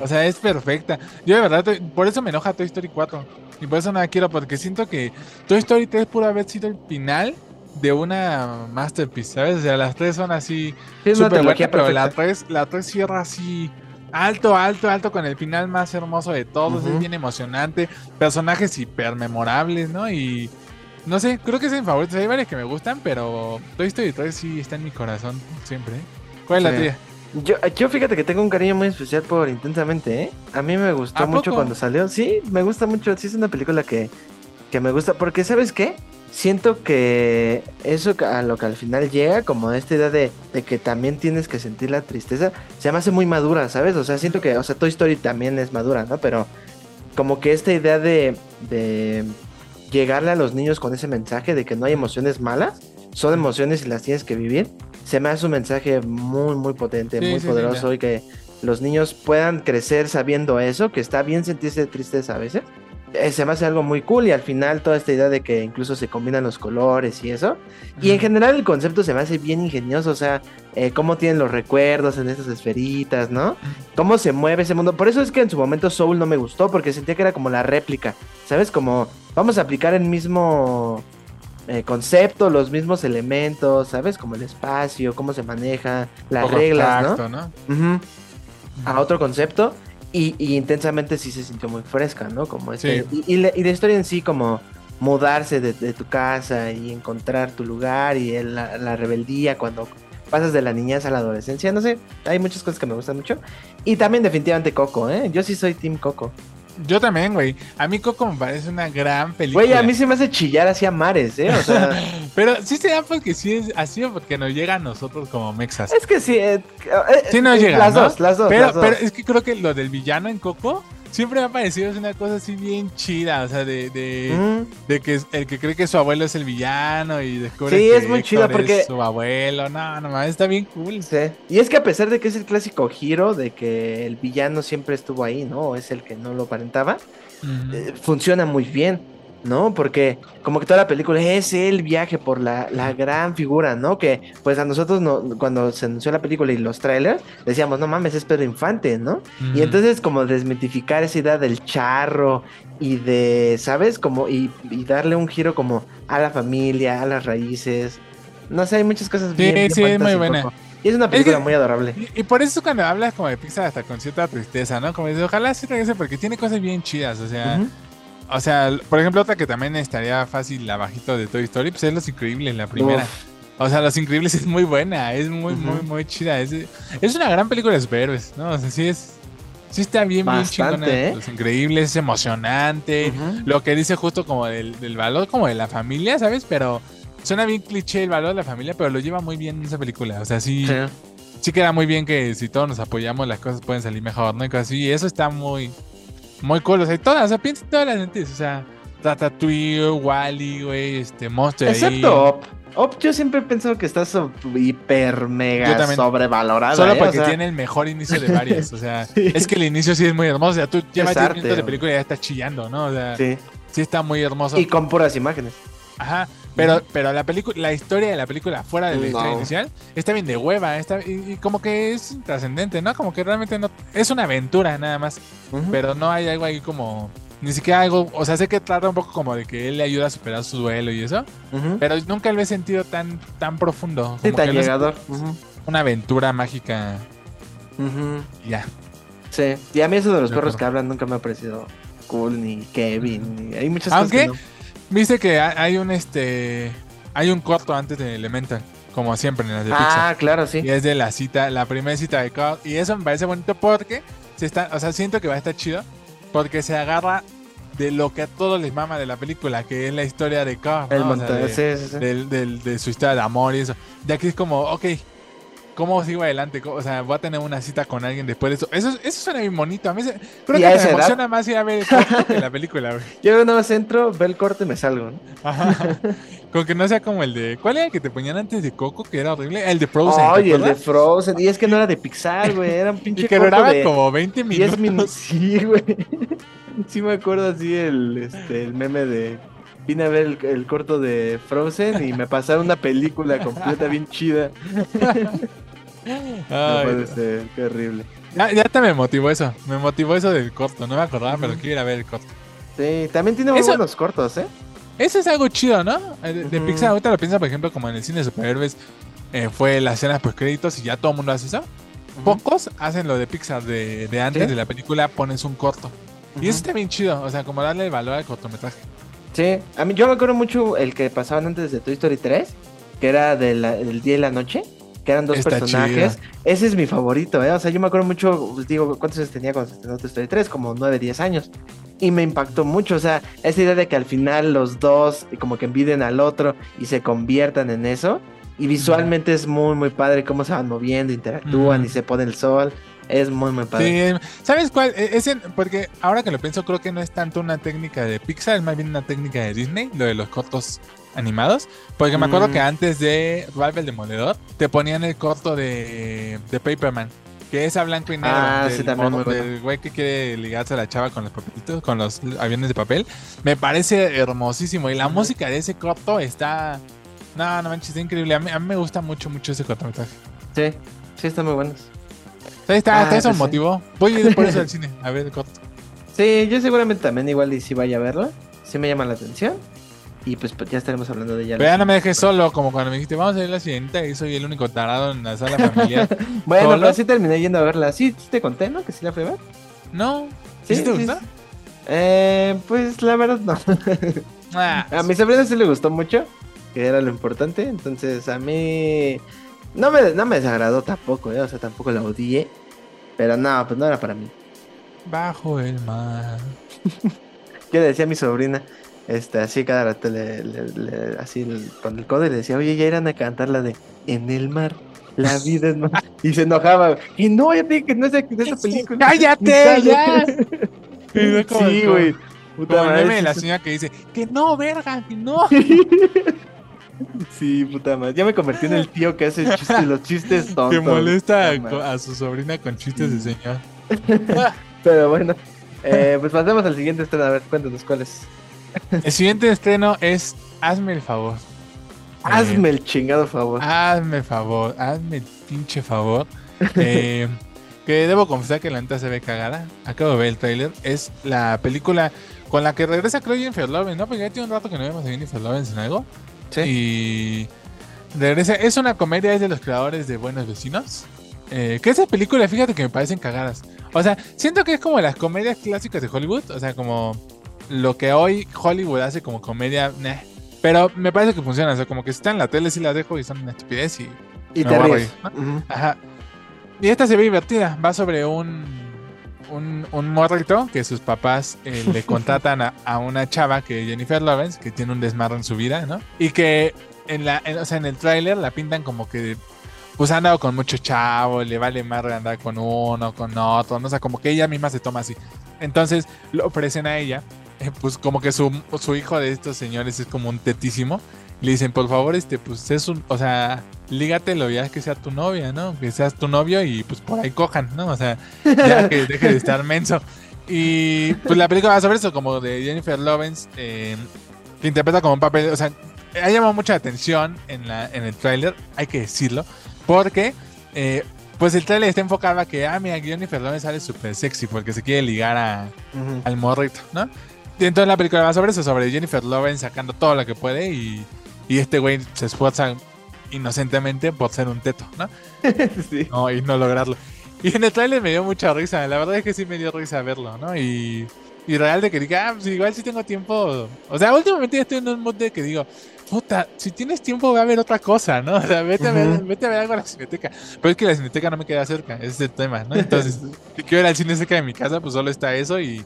O sea, es perfecta. Yo de verdad, por eso me enoja Toy Story 4. Y por eso no la quiero, porque siento que Toy Story 3 pudo haber sido el final de una masterpiece, ¿sabes? O sea, las tres son así sí, buenas, pero la 3, la 3 cierra así alto, alto, alto con el final más hermoso de todos. Es bien emocionante. Personajes hiper memorables, ¿no? Y no sé, creo que es mi favorito. Hay varios que me gustan, pero Toy Story 3 sí está en mi corazón siempre. ¿eh? ¿Cuál es la tuya? Yo, yo fíjate que tengo un cariño muy especial por Intensamente, ¿eh? A mí me gustó mucho cuando salió. Sí, me gusta mucho. Sí, es una película que, que me gusta. Porque, ¿sabes qué? Siento que eso a lo que al final llega, como esta idea de, de, que también tienes que sentir la tristeza, se me hace muy madura, ¿sabes? O sea, siento que, o sea, Toy Story también es madura, ¿no? Pero como que esta idea de, de llegarle a los niños con ese mensaje de que no hay emociones malas, son emociones y las tienes que vivir, se me hace un mensaje muy, muy potente, muy poderoso y que los niños puedan crecer sabiendo eso, que está bien sentirse tristeza a veces. Eh, se me hace algo muy cool y al final toda esta idea de que incluso se combinan los colores y eso. Y en general el concepto se me hace bien ingenioso, o sea, eh, cómo tienen los recuerdos en esas esferitas, ¿no? Cómo se mueve ese mundo. Por eso es que en su momento Soul no me gustó, porque sentía que era como la réplica, ¿sabes? Como vamos a aplicar el mismo eh, concepto, los mismos elementos, ¿sabes? Como el espacio, cómo se maneja, las reglas, ¿no? A otro concepto. Y, intensamente sí se sintió muy fresca, ¿no? Como este, y, la, historia en sí, como mudarse de, tu casa y encontrar tu lugar y la, rebeldía cuando pasas de la niñez a la adolescencia, no sé, hay muchas cosas que me gustan mucho. Y también definitivamente Coco, ¿eh? Yo sí soy Team Coco. Yo también, güey. A mí Coco me parece una gran película. Güey, a mí se me hace chillar hacia mares, ¿eh? O sea... Pero sí se da porque sí es así o porque nos llega a nosotros como mexas. Es que sí. Eh, eh sí nos llega, Las dos, las dos. Pero, pero es que creo que lo del villano en Coco siempre me ha parecido es una cosa así bien chida, o sea, de, de, de, que el que cree que su abuelo es el villano y descubre sí, que es muy chida porque su abuelo, no, no está bien cool. Sí. Y es que a pesar de que es el clásico giro de que el villano siempre estuvo ahí, ¿no? Es el que no lo aparentaba, eh, funciona muy bien. ¿No? Porque como que toda la película es el viaje por la, gran figura, ¿no? Que pues a nosotros no, cuando se anunció la película y los trailers decíamos, no mames, es Pedro Infante, ¿no? Y entonces como desmitificar esa idea del charro y de, ¿sabes? Como y, darle un giro como a la familia, a las raíces. No sé, hay muchas cosas bien. Sí, sí, es muy buena. Y es una película muy adorable. Y, por eso cuando hablas como de Pixar hasta con cierta tristeza, ¿no? Como dices, ojalá sí regrese porque tiene cosas bien chidas, o sea... O sea, por ejemplo, otra que también estaría fácil abajito de Toy Story, pues es Los Increíbles, la primera. O sea, Los Increíbles es muy buena, es muy, muy, muy chida. Es, es, una gran película de superhéroes, ¿no? O sea, sí es. Sí está bien, bien chingona. ¿eh? Los Increíbles, es emocionante. Lo que dice justo como del, del, valor como de la familia, ¿sabes? Pero suena bien cliché el valor de la familia, pero lo lleva muy bien en esa película. O sea, sí, sí, queda muy bien que si todos nos apoyamos las cosas pueden salir mejor, ¿no? Y cosas así. Y eso está muy, muy cool, o sea, todas, o sea, piensa en todas las entities, o sea, Ratatouille, Wally, güey, este, Monster Excepto Op. Op, yo siempre he pensado que está hiper mega sobrevalorado. Solo ¿eh? porque tiene el mejor inicio de varias. O sea, es que el inicio sí es muy hermoso. O sea, tú llevas 10 minutos de película y ya estás chillando, ¿no? O sea, sí. sí está muy hermoso. Y con puras imágenes. Ajá. Pero, pero la película, la historia de la película fuera de la historia inicial está bien de hueva, está, y, como que es trascendente, ¿no? Como que realmente no es una aventura nada más, pero no hay algo ahí como ni siquiera algo, o sea, sé que trata un poco como de que él le ayuda a superar su duelo y eso, pero nunca lo he sentido tan tan profundo, sí, tan llegador. Una aventura mágica. Ya. Sí, y a mí eso de los perros que hablan nunca me ha parecido cool ni Kevin, ni hay muchas cosas que Viste que hay un este hay un corto antes de Elemental como siempre en las de Ah, claro, sí. Y es de la cita, la primera cita de Carl. Y eso me parece bonito porque se está, o sea, siento que va a estar chido porque se agarra de lo que a todos les mama de la película, que es la historia de Carl. El montaje, sí, sí, de su historia de amor y eso. De aquí es como, ok, ¿Cómo sigo adelante? O sea, voy a tener una cita con alguien después de eso. Eso, eso suena bien bonito. A mí se, creo que me emociona más ir a ver el corte que la película, güey. Yo una vez entro, veo el corte y me salgo, ¿no? Ajá. Con que no sea como el de. ¿Cuál era el que te ponían antes de Coco? Que era horrible. El de Frozen. Ay, el de Frozen. Y es que no era de Pixar, güey. Era un pinche. y que duraba como 20 minutos. 10 minutos. Sí, güey. Sí me acuerdo así el, este, el meme de vine a ver el, corto de Frozen y me pasaron una película completa bien chida. No puede ser, qué horrible. Ya, ya te me motivó eso, me motivó eso del corto, no me acordaba, pero quiero ir a ver el corto. Sí, también tiene muy buenos cortos, ¿eh? Eso es algo chido, ¿no? De, Pixar, ahorita lo piensa, por ejemplo, como en el cine de superhéroes, eh, fue la escena pues créditos y ya todo el mundo hace eso. Pocos hacen lo de Pixar de, de antes de la película, pones un corto. Y eso está bien chido, o sea, como darle valor al cortometraje. Sí, a mí yo me acuerdo mucho el que pasaban antes de Toy Story 3, que era del día y la noche que eran dos personajes. Ese es mi favorito, ¿eh? O sea, yo me acuerdo mucho, digo, ¿cuántos años tenía cuando se estrenó Toy Story 3? Como 9, 10 años. Y me impactó mucho, o sea, esa idea de que al final los dos como que enviden al otro y se conviertan en eso. Y visualmente es muy, muy padre cómo se van moviendo, interactúan y se pone el sol. Es muy, muy padre. Sí, ¿sabes cuál? E, es porque ahora que lo pienso, creo que no es tanto una técnica de Pixar, es más bien una técnica de Disney, lo de los cortos animados. Porque me acuerdo que mm. antes de Ralph el Demoledor, te ponían el corto de, de Paperman. Que es a blanco y negro. Ah, sí, también del güey que quiere ligarse a la chava con los papelitos, con los aviones de papel. Me parece hermosísimo. Y la música de ese corto está. No, no manches, es increíble. A mí, me gusta mucho, mucho ese cortometraje. Sí, sí, están muy buenos. Ahí está, ah, eso pues motivó. Voy a ir por eso al cine, a ver el corto. Sí, yo seguramente también igual y si vaya a verlo. Sí me llama la atención. Y pues, pues, ya estaremos hablando de ella. Pero ya no me dejes solo, como cuando me dijiste, vamos a ver la siguiente y soy el único tarado en la sala familiar. bueno, pero sí terminé yendo a verla. ¿Sí te conté, no? Que sí la fui a ver. No. ¿Sí, te gustó? Eh, pues la verdad no. Ah, a mi sobrina sí le gustó mucho, que era lo importante. Entonces a mí no me, no me desagradó tampoco, ¿eh? o sea, tampoco la odié. Pero no, pues no era para mí. Bajo el mar. ¿Qué decía mi sobrina? Este, así cada rato le, así con el codo y le decía, oye, ya irán a cantar la de En el mar, la vida es más. y se enojaba, y no, ya te dije que no es de, esa película. ¡Cállate! ¡Ya! sí, güey. Puta madre. la señora que dice, que no, verga, que no. Sí, puta madre. Ya me convertí en el tío que hace chistes, los chistes tontos. Que molesta a, su sobrina con chistes de señor. Pero bueno, eh, pues pasemos al siguiente estreno. A ver, cuéntanos cuál es. El siguiente estreno es Hazme el favor. Hazme el chingado favor. Hazme el favor, hazme el pinche favor. Eh, que debo confesar que la neta se ve cagada. Acabo de ver el trailer. Es la película con la que regresa creo Jennifer Lawrence, ¿no? Porque ya tiene un rato que no vemos a Jennifer Lawrence en algo. Sí. Y regresa. Es una comedia, es de los creadores de Buenos Vecinos. Eh, que esa película, fíjate que me parecen cagadas. O sea, siento que es como las comedias clásicas de Hollywood. O sea, como lo que hoy Hollywood hace como comedia, pero me parece que funciona. O sea, como que si está en la tele, sí la dejo y son una estupidez y. Y te ríes. Ajá. Y esta se ve divertida. Va sobre un. Un, un morrito que sus papás eh, le contratan a, una chava que es Jennifer Lawrence, que tiene un desmarro en su vida, ¿no? Y que en la, o sea, en el tráiler la pintan como que pues ha andado con muchos chavos, le vale más andar con uno, con otro, ¿no? o sea, como que ella misma se toma así. Entonces lo ofrecen a ella pues como que su, su hijo de estos señores es como un tetísimo. Le dicen, por favor, este, pues es un, o sea, lígatelo ya que sea tu novia, ¿no? Que seas tu novio y pues por ahí cojan, ¿no? O sea, ya que deje de estar menso. Y pues la película va sobre eso, como de Jennifer Lawrence, eh, que interpreta como un papel, o sea, ha llamado mucha atención en, la, en el tráiler, hay que decirlo, porque eh, pues el trailer está enfocado a que, ah, mira, Jennifer Lawrence sale súper sexy porque se quiere ligar a, al morrito, ¿no? Y entonces la película va sobre eso, sobre Jennifer Lawrence sacando todo lo que puede y, este güey se esfuerza inocentemente por ser un teto, ¿no? sí. No, y no lograrlo. Y en el trailer me dio mucha risa, la verdad es que sí me dio risa verlo, ¿no? Y, y real de que diga, ah, pues igual si tengo tiempo. O sea, últimamente estoy en un mood de que digo, puta, si tienes tiempo, ve a ver otra cosa, ¿no? O sea, vete, a, ver, vete a ver algo a la cineteca. Pero es que la cineteca no me queda cerca, ese es el tema, ¿no? Entonces, si quiero ir al cine cerca de mi casa, pues solo está eso y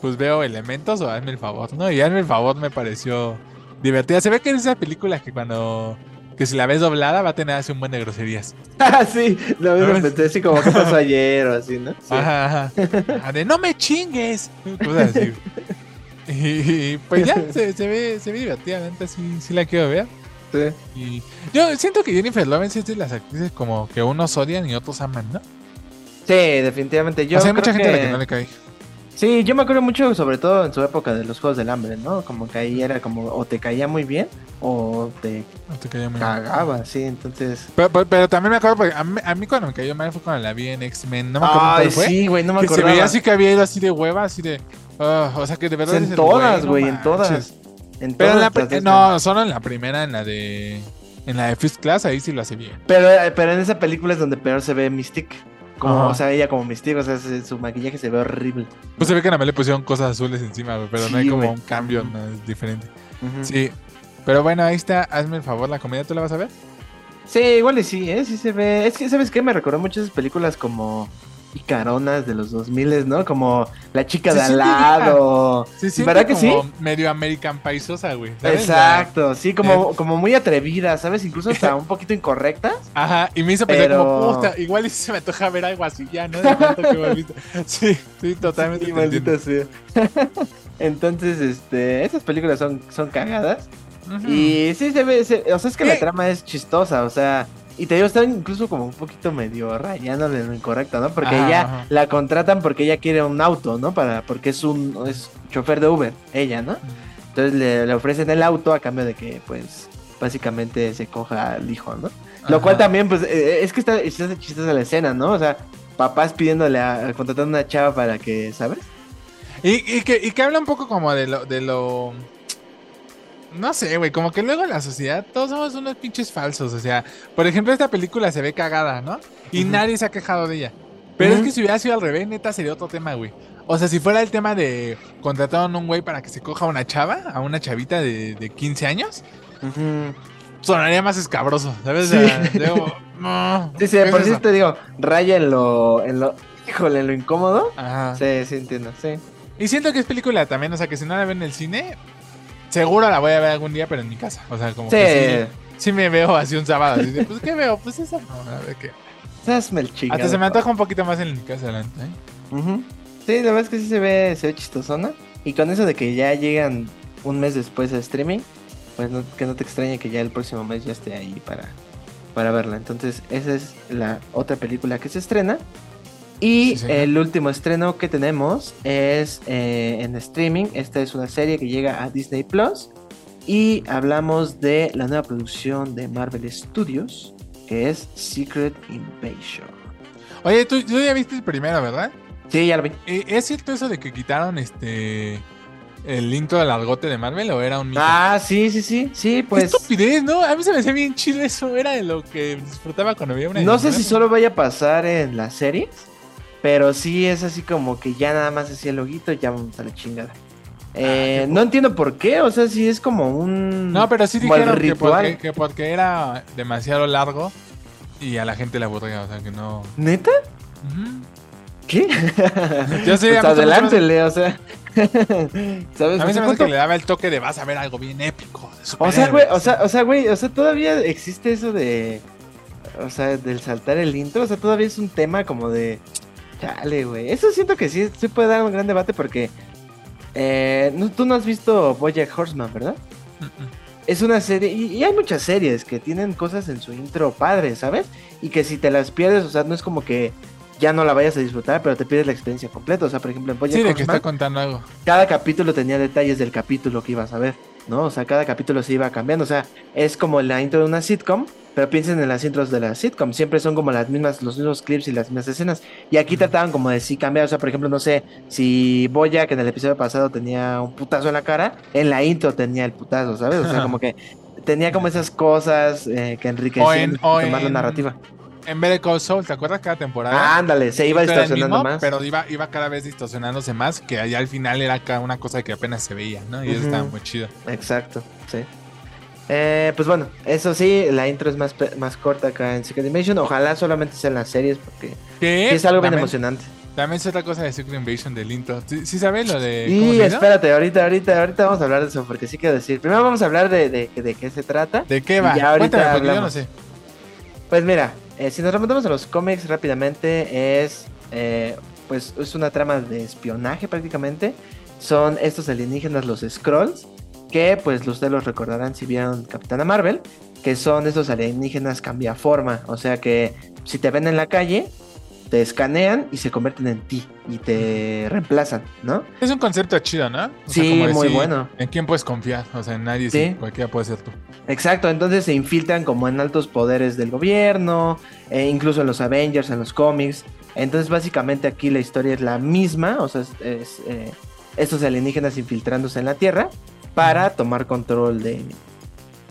pues veo elementos o hazme el favor, ¿no? Y hazme el favor me pareció divertida. Se ve que es esa película que cuando que si la ves doblada va a tener así un buen de groserías. Ah, sí, lo mismo pensé así como que pasó ayer o así, ¿no? Ajá, ajá. De no me chingues. Cosas así. Y, pues ya, se, se, ve, se ve divertida, sí, sí la quiero ver. Sí. Y yo siento que Jennifer Lawrence es de las actrices como que unos odian y otros aman, ¿no? Sí, definitivamente. Yo o sea, hay mucha gente a la que no le cae. Sí, yo me acuerdo mucho, sobre todo en su época de los Juegos del Hambre, ¿no? Como que ahí era como o te caía muy bien o te, cagaba, sí, entonces... Pero, también me acuerdo, porque a mí, cuando me cayó mal fue cuando la vi en X-Men, no me acuerdo Ay, fue. sí, güey, no me acuerdo. Que se veía así que había ido así de hueva, así de... Ah, o sea, que de verdad... En todas, güey, en todas. En pero todas en la, no, solo en la primera, en la de... En la de First Class, ahí sí lo hace bien. Pero, pero en esa película es donde peor se ve Mystic. Como, o sea, ella como Mystique, o sea, su maquillaje se ve horrible. Pues se ve que a le pusieron cosas azules encima, pero no hay como un cambio, no, es diferente. Sí. Pero bueno, ahí está, hazme el favor, la comedia, ¿tú la vas a ver? Sí, igual y sí, ¿eh? Sí se ve. Es que, ¿sabes qué? Me recordó muchas películas como picaronas de los 2000, ¿no? Como la chica de al lado. Sí, sí, ¿Verdad que sí? Medio American Paisosa, güey. Exacto, sí, como, eh. como muy atrevida, ¿sabes? Incluso hasta un poquito incorrecta. Ajá, y me hizo pensar como, puta, igual se me antoja ver algo así ya, ¿no? Sí, sí, totalmente. Sí, Entonces, este, esas películas son, son cagadas. Y sí se ve, o sea, es que la trama es chistosa, o sea, y te digo, están incluso como un poquito medio rayándole lo incorrecto, ¿no? Porque ella la contratan porque ella quiere un auto, ¿no? Para, porque es un es chofer de Uber, ella, ¿no? Entonces le, ofrecen el auto a cambio de que, pues, básicamente se coja al hijo, ¿no? Lo cual también, pues, eh, es que está, está chistosa la escena, ¿no? O sea, papás pidiéndole a, contratando a una chava para que, ¿sabes? Y, que, y que habla un poco como de lo, de lo no sé, güey, como que luego en la sociedad todos somos unos pinches falsos. O sea, por ejemplo, esta película se ve cagada, ¿no? Y nadie se ha quejado de ella. Pero es que si hubiera sido al revés, neta, sería otro tema, güey. O sea, si fuera el tema de contrataron a un güey para que se coja a una chava, a una chavita de, de 15 años, sonaría más escabroso, ¿sabes? Sí, no, sí, sí por eso te digo, raya en lo, en lo, híjole, en lo incómodo. Ajá. Sí, sí, entiendo, sí. Y siento que es película también, o sea, que si no la ven en el cine, Seguro la voy a ver algún día, pero en mi casa. O sea, como sí. que sí, me veo así un sábado. Así pues, ¿qué veo? Pues esa no, a ver qué. Hazme el chingado. Hasta se me antoja un poquito más en mi casa adelante, ¿eh? Sí, la verdad es que sí se ve, se ve chistosona. Y con eso de que ya llegan un mes después de streaming, pues que no te extrañe que ya el próximo mes ya esté ahí para, para verla. Entonces, esa es la otra película que se estrena. Y el último estreno que tenemos es eh, en streaming. Esta es una serie que llega a Disney Plus. Y hablamos de la nueva producción de Marvel Studios, que es Secret Invasion. Oye, tú, ya viste el primero, ¿verdad? Sí, ya lo vi. Eh, ¿Es cierto eso de que quitaron este el intro del argote de Marvel o era un mito? Ah, sí, sí, sí, sí, pues. Qué estupidez, ¿no? A mí se me hacía bien chido eso, era de lo que disfrutaba cuando veía una. No sé si solo vaya a pasar en las series pero sí es así como que ya nada más hacía el loguito y ya vamos a la chingada. Ah, eh, no entiendo por qué, o sea, sí es como un. No, pero sí dijeron que porque, que porque, era demasiado largo y a la gente le aburría, o sea, que no. ¿Neta? ¿Qué? Yo sé, pues adelante, Leo, o sea. ¿Sabes? A mí se me hace que le daba el toque de vas a ver algo bien épico. O sea, güey, o sea, o sea, güey, o sea, todavía existe eso de. O sea, del saltar el intro, o sea, todavía es un tema como de. Chale, güey. Eso siento que sí, sí puede dar un gran debate porque. Eh, no, tú no has visto Bojack Horseman, ¿verdad? Es una serie, y, hay muchas series que tienen cosas en su intro padres, ¿sabes? Y que si te las pierdes, o sea, no es como que ya no la vayas a disfrutar, pero te pierdes la experiencia completa. O sea, por ejemplo, en Bojack sí, de que está contando algo. Cada capítulo tenía detalles del capítulo que ibas a ver, ¿no? O sea, cada capítulo se iba cambiando. O sea, es como la intro de una sitcom, pero piensen en las intros de la sitcom, siempre son como las mismas, los mismos clips y las mismas escenas. Y aquí trataban como de sí cambiar, o sea, por ejemplo, no sé, si Boya, que en el episodio pasado tenía un putazo en la cara, en la intro tenía el putazo, ¿sabes? O sea, como que tenía como esas cosas eh, que enriquecían más la narrativa. En vez de Cold Soul, ¿te acuerdas cada temporada? ándale, se iba distorsionando más. Pero iba, iba cada vez distorsionándose más, que allá al final era una cosa que apenas se veía, ¿no? Y eso estaba muy chido. Exacto, sí. Eh, pues bueno, eso sí, la intro es más, más corta acá en Secret Invasion. Ojalá solamente sea en las series porque es algo bien emocionante. También es otra cosa de Secret Invasion del intro. ¿Sí, sabes lo de.? Sí, espérate, ahorita, ahorita, ahorita vamos a hablar de eso porque sí quiero decir. Primero vamos a hablar de, de, de qué se trata. ¿De qué va? Ya ahorita yo no sé. Pues mira, eh, si nos remontamos a los cómics rápidamente, es. Eh, pues es una trama de espionaje prácticamente. Son estos alienígenas, los Scrolls que pues ustedes los recordarán si vieron Capitana Marvel, que son esos alienígenas cambia forma, o sea que si te ven en la calle, te escanean y se convierten en ti y te reemplazan, ¿no? Es un concepto chido, ¿no? sí, muy bueno. ¿En quién puedes confiar? O sea, en nadie, sí. cualquiera puede ser tú. Exacto, entonces se infiltran como en altos poderes del gobierno, e incluso en los Avengers, en los cómics. Entonces básicamente aquí la historia es la misma, o sea, es, eh, estos alienígenas infiltrándose en la Tierra para tomar control de,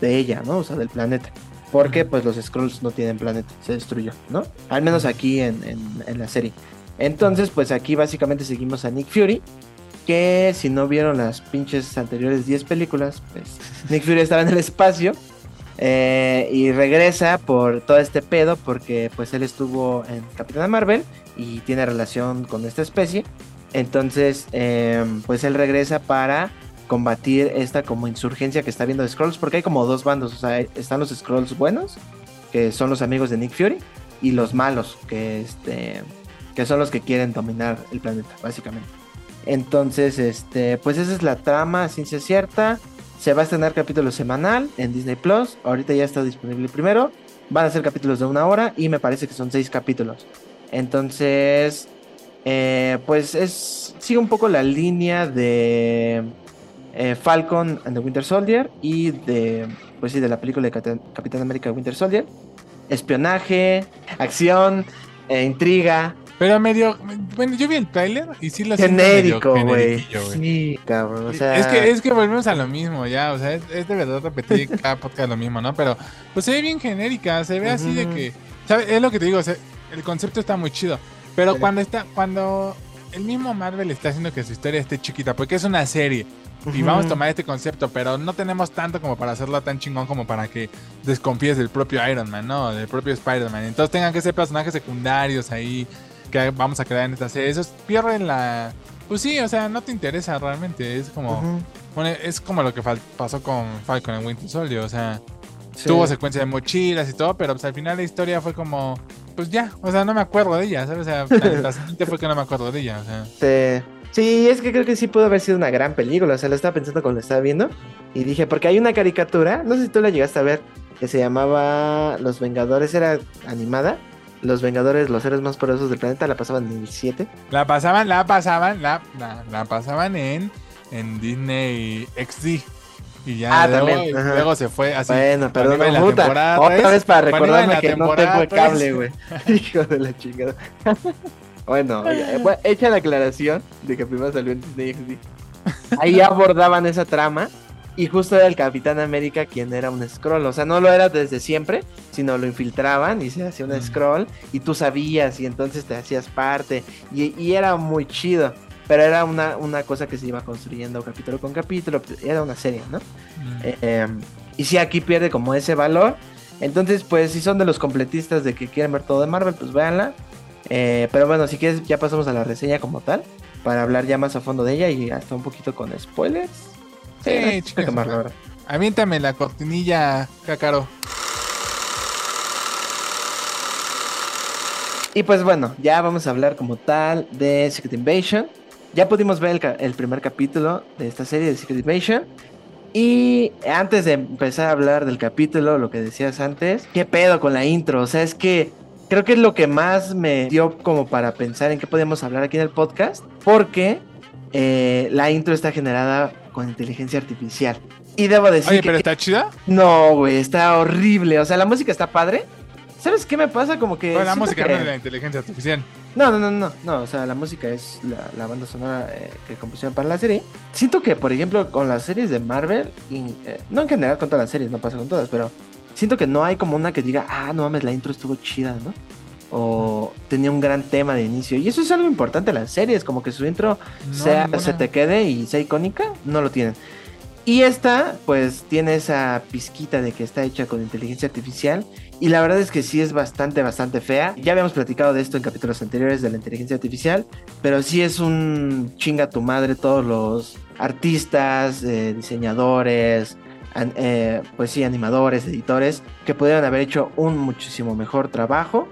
ella, ¿no? O sea, del planeta. Porque pues los Scrolls no tienen planeta, se destruyó, ¿no? Al menos aquí en, la serie. Entonces, pues aquí básicamente seguimos a Nick Fury, que si no vieron las pinches anteriores 10 películas, pues Nick Fury estaba en el espacio eh, y regresa por todo este pedo porque pues él estuvo en Capitana Marvel y tiene relación con esta especie. Entonces, em, pues él regresa para combatir esta como insurgencia que está viendo Scrolls, porque hay como dos bandos, o sea, están los Scrolls buenos, que son los amigos de Nick Fury, y los malos, que este que son los que quieren dominar el planeta, básicamente. Entonces, este, pues esa es la trama, ciencia cierta. Se va a estrenar capítulo semanal en Disney Plus. Ahorita ya está disponible primero. Van a ser capítulos de una hora y me parece que son seis capítulos. Entonces, eh, pues es sigue un poco la línea de eh, Falcon and the Winter Soldier y de, pues sí, de la película de Capitán América Winter Soldier. Espionaje, acción, eh, intriga. Pero medio, bueno, yo vi el trailer y sí lo genérico, güey. Sí, cabrón, o sea... Es que, es que volvemos a lo mismo ya, o sea, es, de verdad repetir cada podcast lo mismo, ¿no? Pero pues se ve bien genérica, se ve así de que, ¿sabes? Es lo que te digo, el concepto está muy chido, pero cuando está, cuando el mismo Marvel está haciendo que su historia esté chiquita, porque es una serie. Y vamos a tomar este concepto, pero no tenemos tanto como para hacerlo tan chingón como para que desconfíes del propio Iron Man, ¿no? Del propio Spider-Man. Entonces tengan que ser personajes secundarios ahí que vamos a crear en esta serie. Esos pierden la... Pues sí, o sea, no te interesa realmente. Es como... bueno, es como lo que pasó con Falcon en Winter Soldier. O sea, tuvo secuencia de mochilas y todo, pero pues al final la historia fue como... Pues ya, o sea, no me acuerdo de ella, ¿sabes? O sea, la siguiente fue que no me acuerdo de ella, o sea. Sí. Sí, es que creo que sí pudo haber sido una gran película. O sea, lo estaba pensando cuando lo estaba viendo. Y dije, porque hay una caricatura, no sé si tú la llegaste a ver, que se llamaba Los Vengadores, era animada. Los Vengadores, los seres más poderosos del planeta, la pasaban en el 7. La pasaban, la pasaban, la, la, pasaban en, en Disney XD. Y ya ah, luego, también. luego se fue así. Bueno, perdón, puta. Otra vez para recordarme que no tengo cable, güey. Hijo de la chingada. Bueno, hecha la aclaración de que primero salió en Disney XD. Ahí abordaban esa trama y justo era el Capitán América quien era un scroll. O sea, no lo era desde siempre, sino lo infiltraban y se hacía un scroll y tú sabías y entonces te hacías parte. Y, era muy chido. Pero era una, una, cosa que se iba construyendo capítulo con capítulo. Era una serie, ¿no? Eh, em, y si aquí pierde como ese valor. Entonces, pues si son de los completistas de que quieren ver todo de Marvel, pues véanla. Eh, pero bueno, si quieres, ya pasamos a la reseña como tal. Para hablar ya más a fondo de ella y hasta un poquito con spoilers. Sí, chicos. Aviéntame la cortinilla, Cacaro. Y pues bueno, ya vamos a hablar como tal de Secret Invasion. Ya pudimos ver el, el, primer capítulo de esta serie de Secret Invasion. Y antes de empezar a hablar del capítulo, lo que decías antes, ¿qué pedo con la intro? O sea, es que creo que es lo que más me dio como para pensar en qué podemos hablar aquí en el podcast, porque eh, la intro está generada con inteligencia artificial. Y debo decir. Oye, pero está chida. No, güey, está horrible. O sea, la música está padre. ¿Sabes qué me pasa? Como que. la música no es la inteligencia artificial. No, no, no, no, no. O sea, la música es la, banda sonora eh, que compusieron para la serie. Siento que, por ejemplo, con las series de Marvel, y, eh, no en general con todas las series, no pasa con todas, pero siento que no hay como una que diga, ah, no mames, la intro estuvo chida, ¿no? O tenía un gran tema de inicio. Y eso es algo importante en las series, como que su intro sea, se te quede y sea icónica, no lo tienen. Y esta, pues, tiene esa pizquita de que está hecha con inteligencia artificial. Y la verdad es que sí es bastante, bastante fea. Ya habíamos platicado de esto en capítulos anteriores de la inteligencia artificial. Pero sí es un chinga tu madre todos los artistas, eh, diseñadores, eh, pues sí, animadores, editores, que pudieran haber hecho un muchísimo mejor trabajo.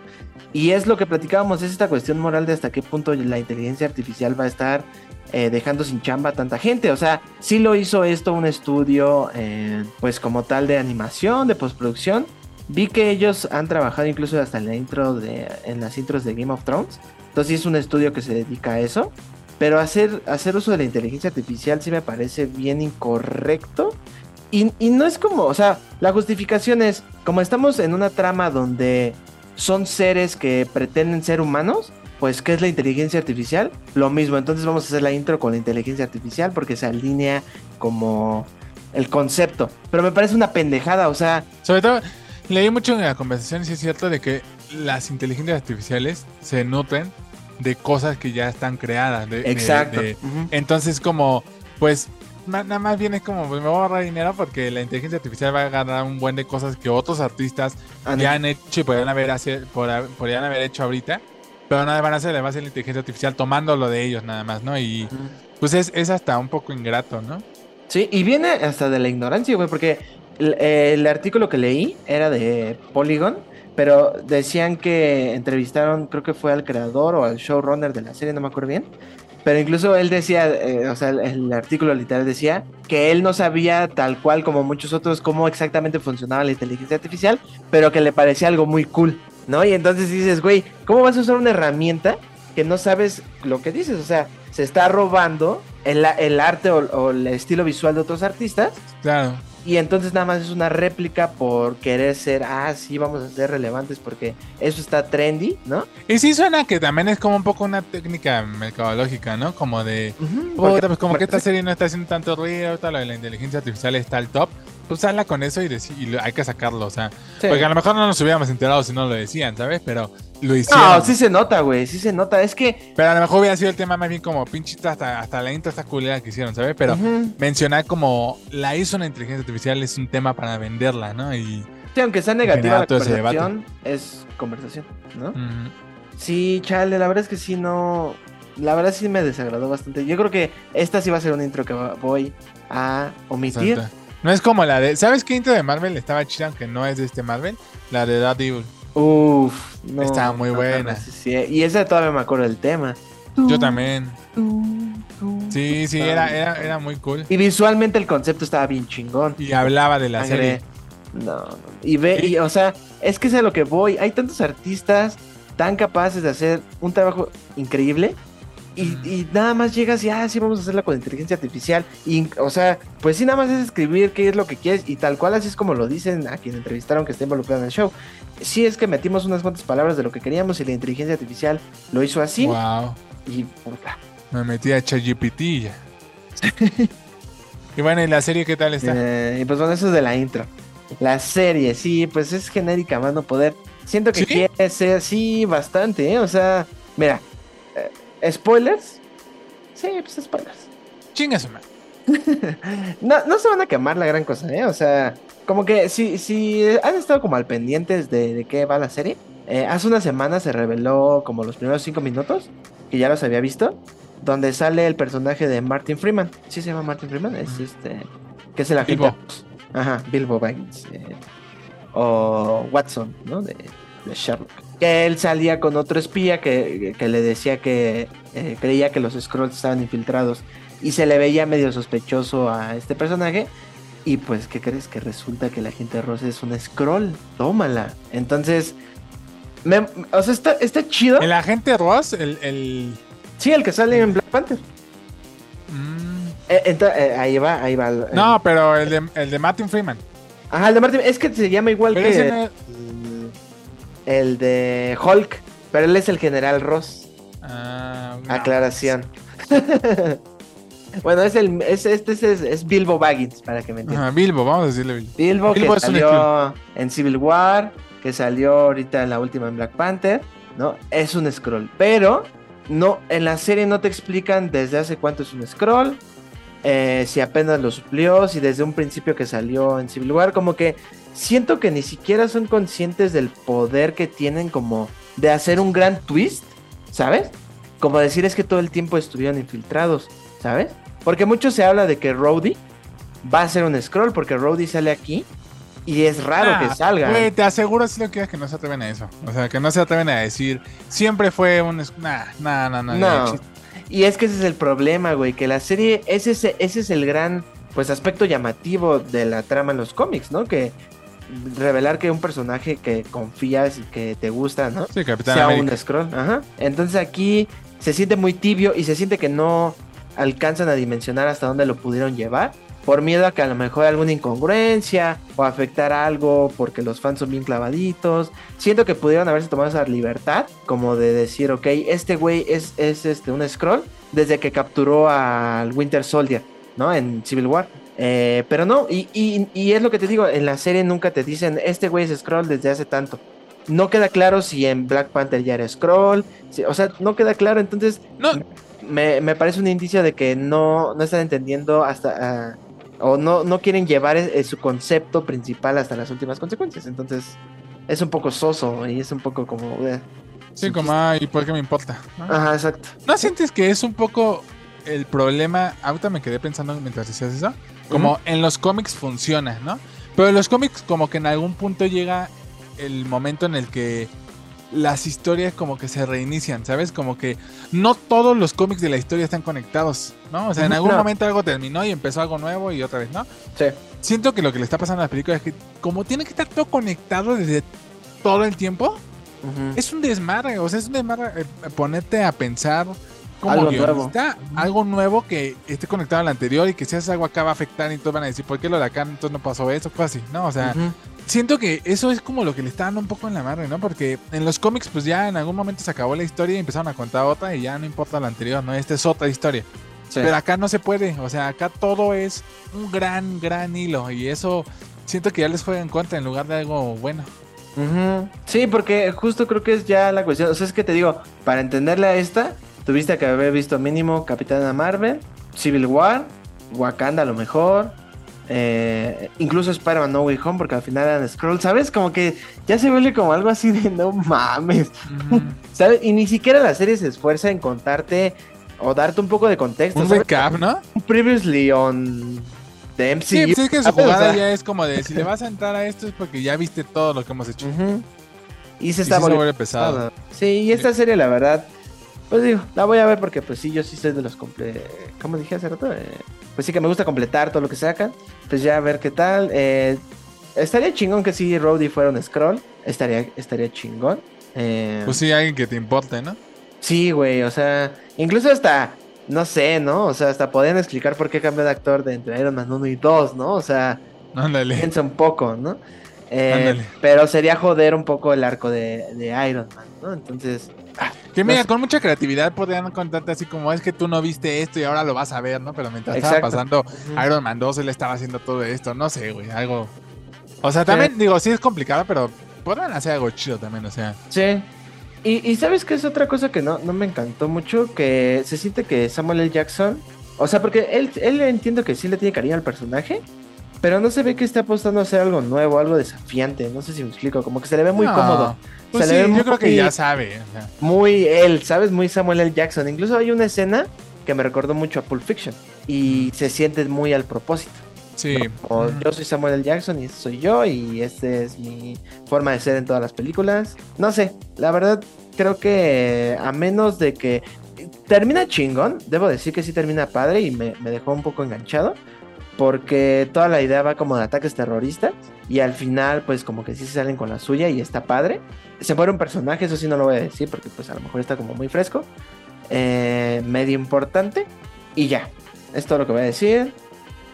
Y es lo que platicábamos, es esta cuestión moral de hasta qué punto la inteligencia artificial va a estar eh, dejando sin chamba a tanta gente. O sea, sí lo hizo esto un estudio, eh, pues como tal de animación, de postproducción. Vi que ellos han trabajado incluso hasta en la intro de, en las intros de Game of Thrones. Entonces sí es un estudio que se dedica a eso. Pero hacer, hacer uso de la inteligencia artificial sí me parece bien incorrecto. Y, y no es como, o sea, la justificación es, como estamos en una trama donde son seres que pretenden ser humanos, pues, ¿qué es la inteligencia artificial? Lo mismo, entonces vamos a hacer la intro con la inteligencia artificial porque se alinea como el concepto. Pero me parece una pendejada, o sea... Sobre todo, leí mucho en la conversación y sí es cierto de que las inteligencias artificiales se nutren de cosas que ya están creadas. Exacto. Entonces, como, pues, nada más viene como, pues me voy a ahorrar dinero porque la inteligencia artificial va a ganar un buen de cosas que otros artistas ya han hecho y podrían haber, hacer, podrían haber hecho ahorita. Pero nada van a hacer, además de la inteligencia artificial tomando lo de ellos nada más, ¿no? Y pues es, hasta un poco ingrato, ¿no? Sí, y viene hasta de la ignorancia, güey, porque el, artículo que leí era de Polygon, pero decían que entrevistaron, creo que fue al creador o al showrunner de la serie, no me acuerdo bien. Pero incluso él decía, eh, o sea, el, artículo literal decía que él no sabía tal cual como muchos otros cómo exactamente funcionaba la inteligencia artificial, pero que le parecía algo muy cool. ¿no? Y entonces dices, güey, ¿cómo vas a usar una herramienta que no sabes lo que dices? O sea, se está robando el, el arte o, el estilo visual de otros artistas. Claro. Y entonces nada más es una réplica por querer ser, ah, sí, vamos a ser relevantes porque eso está trendy, ¿no? Y sí suena que también es como un poco una técnica mercadológica, ¿no? Como de, pues como que esta serie no está haciendo tanto ruido, lo de la inteligencia artificial está al top, pues habla con eso y, y hay que sacarlo, o sea, porque a lo mejor no nos hubiéramos enterado si no lo decían, ¿sabes? Pero lo hicieron. No, sí se nota, güey, sí se nota, es que... Pero a lo mejor hubiera sido el tema más bien como pinchita hasta, hasta la intro esta culera que hicieron, ¿sabes? Pero mencionar como la hizo una inteligencia artificial es un tema para venderla, ¿no? Y... Sí, aunque sea negativa la conversación, es conversación, ¿no? Sí, chale, la verdad es que sí no... La verdad sí me desagradó bastante. Yo creo que esta sí va a ser un intro que voy a omitir. No es como la de. ¿Sabes qué intro de Marvel estaba chida, aunque no es de este Marvel? La de Daredevil. Uf, no, Estaba muy buena. Y esa todavía me acuerdo del tema. Yo también. Sí, sí, era, era, muy cool. Y visualmente el concepto estaba bien chingón. Y hablaba de la serie. No, no. Y ve, y, o sea, es que es a lo que voy. Hay tantos artistas tan capaces de hacer un trabajo increíble y, nada más llegas y, ah, sí, vamos a hacerla con inteligencia artificial. Y, o sea, pues sí, nada más es escribir qué es lo que quieres y tal cual así es como lo dicen a quien entrevistaron que está involucrado en el show. Sí es que metimos unas cuantas palabras de lo que queríamos y la inteligencia artificial lo hizo así. Wow. Y Me metí a ChatGPT ya. y bueno, ¿y la serie qué tal está? Eh, y pues bueno, eso es de la intro. La serie, sí, pues es genérica más no poder. Siento que quiere ser, sí, bastante, ¿eh? O sea, mira, ¿Spoilers? Sí, pues spoilers. Chingas, no, no se van a quemar la gran cosa, ¿eh? O sea, como que si, si han estado como al pendientes de, de qué va la serie, eh, hace una semana se reveló como los primeros cinco minutos, que ya los había visto, donde sale el personaje de Martin Freeman. ¿Sí se llama Martin Freeman? Es este. Que es el agente. Bilbo. Ajá, Bilbo Baggins. Eh, o Watson, ¿no? De, de Sherlock que él salía con otro espía que, le decía que eh, creía que los scrolls estaban infiltrados y se le veía medio sospechoso a este personaje. Y pues, ¿qué crees? Que resulta que la gente rosa es un scroll. Tómala. Entonces, o sea, está, está chido. ¿El agente Ross? El, el... Sí, el que sale en Black Panther. Mm. Eh, eh, ahí va, ahí va. no, pero el de, el de Martin Freeman. Ajá, el de Martin, es que se llama igual que el de Hulk, pero él es el general Ross. Ah, Aclaración. bueno, es el es, este es, Bilbo Baggins, para que me entiendan. Bilbo, vamos a decirle Bilbo. Bilbo, que salió en Civil War, que salió ahorita en la última en Black Panther, ¿no? Es un scroll, pero no en la serie no te explican desde hace cuánto es un scroll. eh, si apenas lo suplió, si desde un principio que salió en Civil War, como que siento que ni siquiera son conscientes del poder que tienen como de hacer un gran twist, ¿sabes? Como decir es que todo el tiempo estuvieron infiltrados, ¿sabes? Porque mucho se habla de que Rhodey va a ser un scroll, porque Rhodey sale aquí y es raro que salga. Güey, te aseguro si lo quieres que no se atreven a eso. O sea, que no se atreven a decir, siempre fue un... Nah, nah, nah, nah. No. Y es que ese es el problema, güey, que la serie, ese, ese es el gran, pues, aspecto llamativo de la trama en los cómics, ¿no? Que revelar que un personaje que confías y que te gusta, ¿no? Sí, Capitán sea un scroll. Ajá. Entonces aquí se siente muy tibio y se siente que no alcanzan a dimensionar hasta dónde lo pudieron llevar por miedo a que a lo mejor alguna incongruencia o afectar algo porque los fans son bien clavaditos. Siento que pudieron haberse tomado esa libertad como de decir, ok, este güey es, es este, un scroll desde que capturó al Winter Soldier, ¿no? En Civil War. Eh, pero no, y, y, es lo que te digo, en la serie nunca te dicen, este güey es scroll desde hace tanto. No queda claro si en Black Panther ya era scroll, o sea, no queda claro, entonces... No. Me, me, parece un indicio de que no, no están entendiendo hasta ah, o no, no quieren llevar e, e, su concepto principal hasta las últimas consecuencias. Entonces, es un poco soso y es un poco como. Eh, sí, como, ay, ¿por qué me importa? Ajá, exacto. ¿No sientes que es un poco el problema? Ahorita me quedé pensando mientras decías eso. Como en los cómics funciona, ¿no? Pero en los cómics, como que en algún punto llega el momento en el que las historias como que se reinician, ¿sabes? Como que no todos los cómics de la historia están conectados, ¿no? O sea, en algún momento algo terminó y empezó algo nuevo y otra vez, ¿no? Sí. Siento que lo que le está pasando a las películas es que como tiene que estar todo conectado desde todo el tiempo, es un desmadre, o sea, es un desmadre eh, ponerte a pensar como algo nuevo. algo nuevo que esté conectado al anterior y que si haces algo acá va a afectar y todos van a decir, ¿por qué lo de acá entonces no pasó eso? Pues así, ¿no? O sea, siento que eso es como lo que le está dando un poco en la madre, ¿no? Porque en los cómics, pues ya en algún momento se acabó la historia y empezaron a contar otra y ya no importa la anterior, ¿no? Esta es otra historia. Pero acá no se puede, o sea, acá todo es un gran, gran hilo y eso siento que ya les juega en contra en lugar de algo bueno. Sí, porque justo creo que es ya la cuestión, o sea, es que te digo, para entenderle a esta, tuviste que haber visto mínimo Capitana Marvel, Civil War, Wakanda a lo mejor, eh, incluso Spider-Man No Way Home, porque al final eran Scroll, ¿sabes? Como que ya se vuelve como algo así de no mames, ¿sabes? Y ni siquiera la serie se esfuerza en contarte o darte un poco de contexto. Un recap, ¿no? Previously on the MCU. Sí, pues es que su jugada ya es como de si le vas a entrar a esto es porque ya viste todo lo que hemos hecho. Y se está volviendo pesado. Sí, y esta serie, la verdad, pues digo, la voy a ver porque pues sí, yo sí soy de los comple... ¿Cómo dije hace rato? Eh, pues sí que me gusta completar todo lo que sacan. Pues ya a ver qué tal. Eh, estaría chingón que si Rowdy fuera un scroll. Estaría, estaría chingón. Eh, pues sí, alguien que te importe, ¿no? Sí, güey, o sea, incluso hasta, no sé, ¿no? O sea, hasta podrían explicar por qué cambió de actor de entre Iron Man 1 y 2, ¿no? O sea, piensa un poco, ¿no? Eh, pero sería joder un poco el arco de, de Iron Man, ¿no? Entonces, que mira, con mucha creatividad podrían contarte así como es que tú no viste esto y ahora lo vas a ver, ¿no? Pero mientras estaba pasando Iron Man 2, él estaba haciendo todo esto. No sé, güey, algo. O sea, también digo, sí es complicado, pero podrían hacer algo chido también, o sea. Sí. Y, sabes que es otra cosa que no, no me encantó mucho, que se siente que Samuel L. Jackson, o sea, porque él, él entiendo que sí le tiene cariño al personaje, pero no se ve que esté apostando a hacer algo nuevo, algo desafiante. No sé si me explico, como que se le ve muy cómodo. Pues sí, yo creo que ya sabe. Muy él, ¿sabes? Muy Samuel L. Jackson. Incluso hay una escena que me recordó mucho a Pulp Fiction y se siente muy al propósito. Sí. Yo soy Samuel L. Jackson y soy yo y esta es mi forma de ser en todas las películas. No sé, la verdad creo que a menos de que termina chingón, debo decir que sí termina padre y me, me dejó un poco enganchado porque toda la idea va como de ataques terroristas y al final pues como que sí se salen con la suya y está padre. Se muere un personaje, eso sí no lo voy a decir porque pues a lo mejor está como muy fresco, eh, medio importante y ya, es todo lo que voy a decir.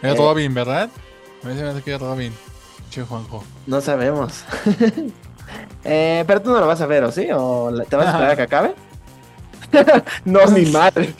Es eh, Robin, ¿verdad? A mí se me hace que es Robin. Che, Juanjo. No sabemos. eh, pero tú no lo vas a ver, ¿o sí? ¿O te vas a esperar a que acabe? no, mi madre.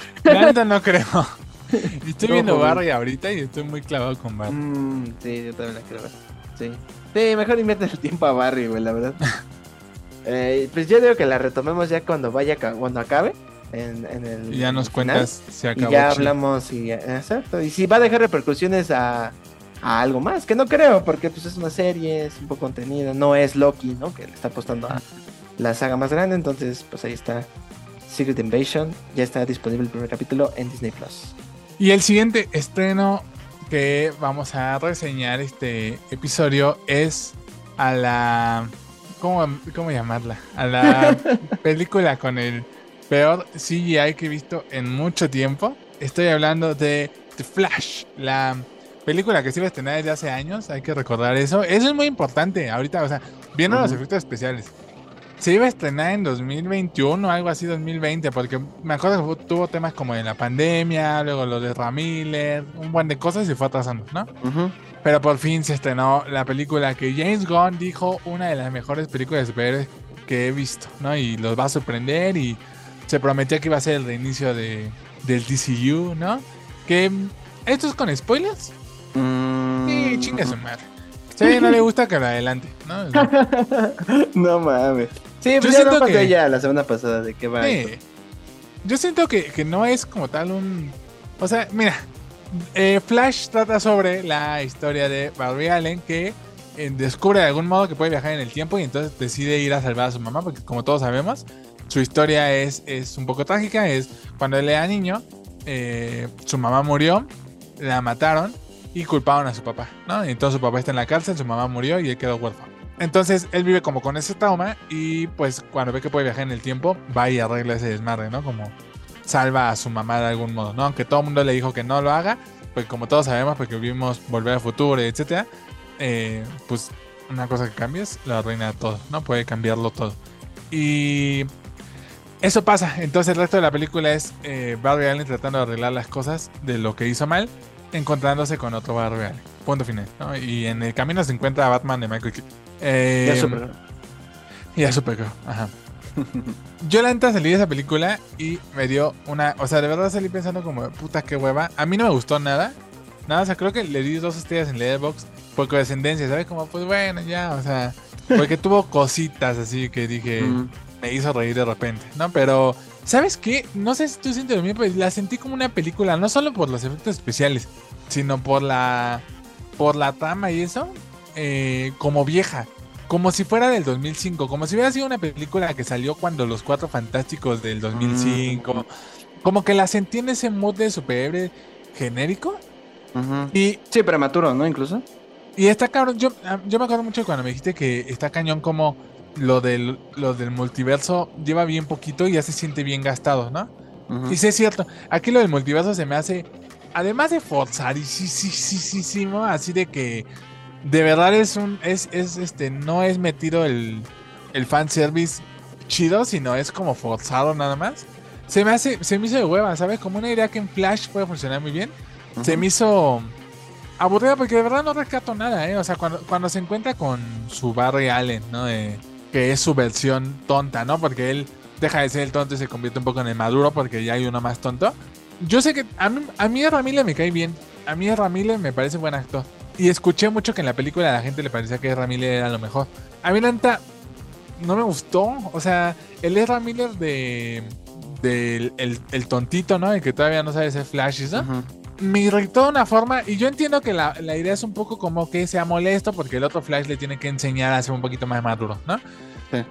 no creo. Estoy viendo Barry ahorita y estoy muy clavado con Barry. Mm, sí, yo también la ver. Sí. Sí, mejor invierte el tiempo a Barry, güey, la verdad. eh, pues yo digo que la retomemos ya cuando vaya, cuando acabe. en, el. Y ya nos cuentas si acabó. Y ya hablamos y exacto. Y si va a dejar repercusiones a, a, algo más, que no creo, porque pues es una serie, es un poco contenido, no es Loki, ¿no? Que le está apostando a la saga más grande, entonces pues ahí está Secret Invasion, ya está disponible el primer capítulo en Disney Plus. Y el siguiente estreno que vamos a reseñar este episodio es a la ¿cómo, cómo llamarla? A la película con el peor CGI que he visto en mucho tiempo. Estoy hablando de The Flash, la película que se iba a estrenar desde hace años, hay que recordar eso. Eso es muy importante ahorita, o sea, viendo los efectos especiales. Se iba a estrenar en 2021, algo así 2020, porque me acuerdo que tuvo temas como en la pandemia, luego lo de Ramiller, un buen de cosas y fue atrasando, ¿no? Pero por fin se estrenó la película que James Gunn dijo una de las mejores películas de superhéroes que he visto, ¿no? Y los va a sorprender y se prometió que iba a ser el reinicio de, del DCU, ¿no? Que esto es con spoilers. Mm. Sí, chinga su madre. Sí, no le gusta que lo adelante, ¿no? no mames. Sí, pues Yo ya siento que ya la semana pasada de qué va. Sí. Yo siento que, que no es como tal un. O sea, mira, eh, Flash trata sobre la historia de Barry Allen que eh, descubre de algún modo que puede viajar en el tiempo y entonces decide ir a salvar a su mamá, porque como todos sabemos, su historia es, es un poco trágica. Es cuando él era niño, eh, su mamá murió, la mataron y culparon a su papá, ¿no? Y entonces su papá está en la cárcel, su mamá murió y él quedó huérfano. Entonces él vive como con ese trauma y pues cuando ve que puede viajar en el tiempo, va y arregla ese desmadre, ¿no? Como salva a su mamá de algún modo, ¿no? Aunque todo el mundo le dijo que no lo haga, pues como todos sabemos, porque vimos Volver al Futuro, etcétera, eh, pues una cosa que cambies la arruina todo, ¿no? Puede cambiarlo todo. Y eso pasa. Entonces el resto de la película es eh, Barry Allen tratando de arreglar las cosas de lo que hizo mal, encontrándose con otro Barry. Punto final. ¿no? Y en el camino se encuentra a Batman de Michael Keaton. Eh, ya superó. Ya superó, ajá. Yo la neta salí de esa película y me dio una. O sea, de verdad salí pensando como, puta, qué hueva. A mí no me gustó nada. Nada, o sea, creo que le di dos estrellas en Letterboxd por condescendencia, ¿sabes? Como, pues bueno, ya, o sea. Porque tuvo cositas así que dije, me hizo reír de repente, ¿no? Pero, ¿sabes qué? No sé si tú sientes lo mismo, pero la sentí como una película, no solo por los efectos especiales, sino por la. Por la trama y eso, eh, como vieja como si fuera del 2005, como si hubiera sido una película que salió cuando los Cuatro Fantásticos del 2005, mm. como que la sentí en ese mood de superhéroe genérico. y, sí, prematuro, ¿no? Incluso. Y está cabrón, yo, ah, yo me acuerdo mucho cuando me dijiste que está cañón como lo del, lo del multiverso lleva bien poquito y ya se siente bien gastado, ¿no? Y sí es cierto, aquí lo del multiverso se me hace, además de forzar y sí, sí, sí, sí, sí, así de que de verdad es un. Es, es este. No es metido el, el fanservice chido, sino es como forzado nada más. Se me hace. Se me hizo de hueva, ¿sabes? Como una idea que en Flash puede funcionar muy bien. Se me hizo aburrida porque de verdad no rescato nada, ¿eh? O sea, cuando, cuando se encuentra con su Barry Allen, ¿no? Que es su versión tonta, ¿no? Porque él deja de ser el tonto y se convierte un poco en el maduro porque ya hay uno más tonto. Yo sé que a mí, a mí Ramírez me cae bien. A mí Ramírez me parece buen actor. Y escuché mucho que en la película a la gente le parecía que Miller era lo mejor. A mí la neta no me gustó. O sea, el Ezra Miller de, de el, tontito, ¿no? El que todavía no sabe hacer flashes, ¿no? Me irritó de una forma, y yo entiendo que la, la, idea es un poco como que sea molesto porque el otro Flash le tiene que enseñar a ser un poquito más maduro, ¿no?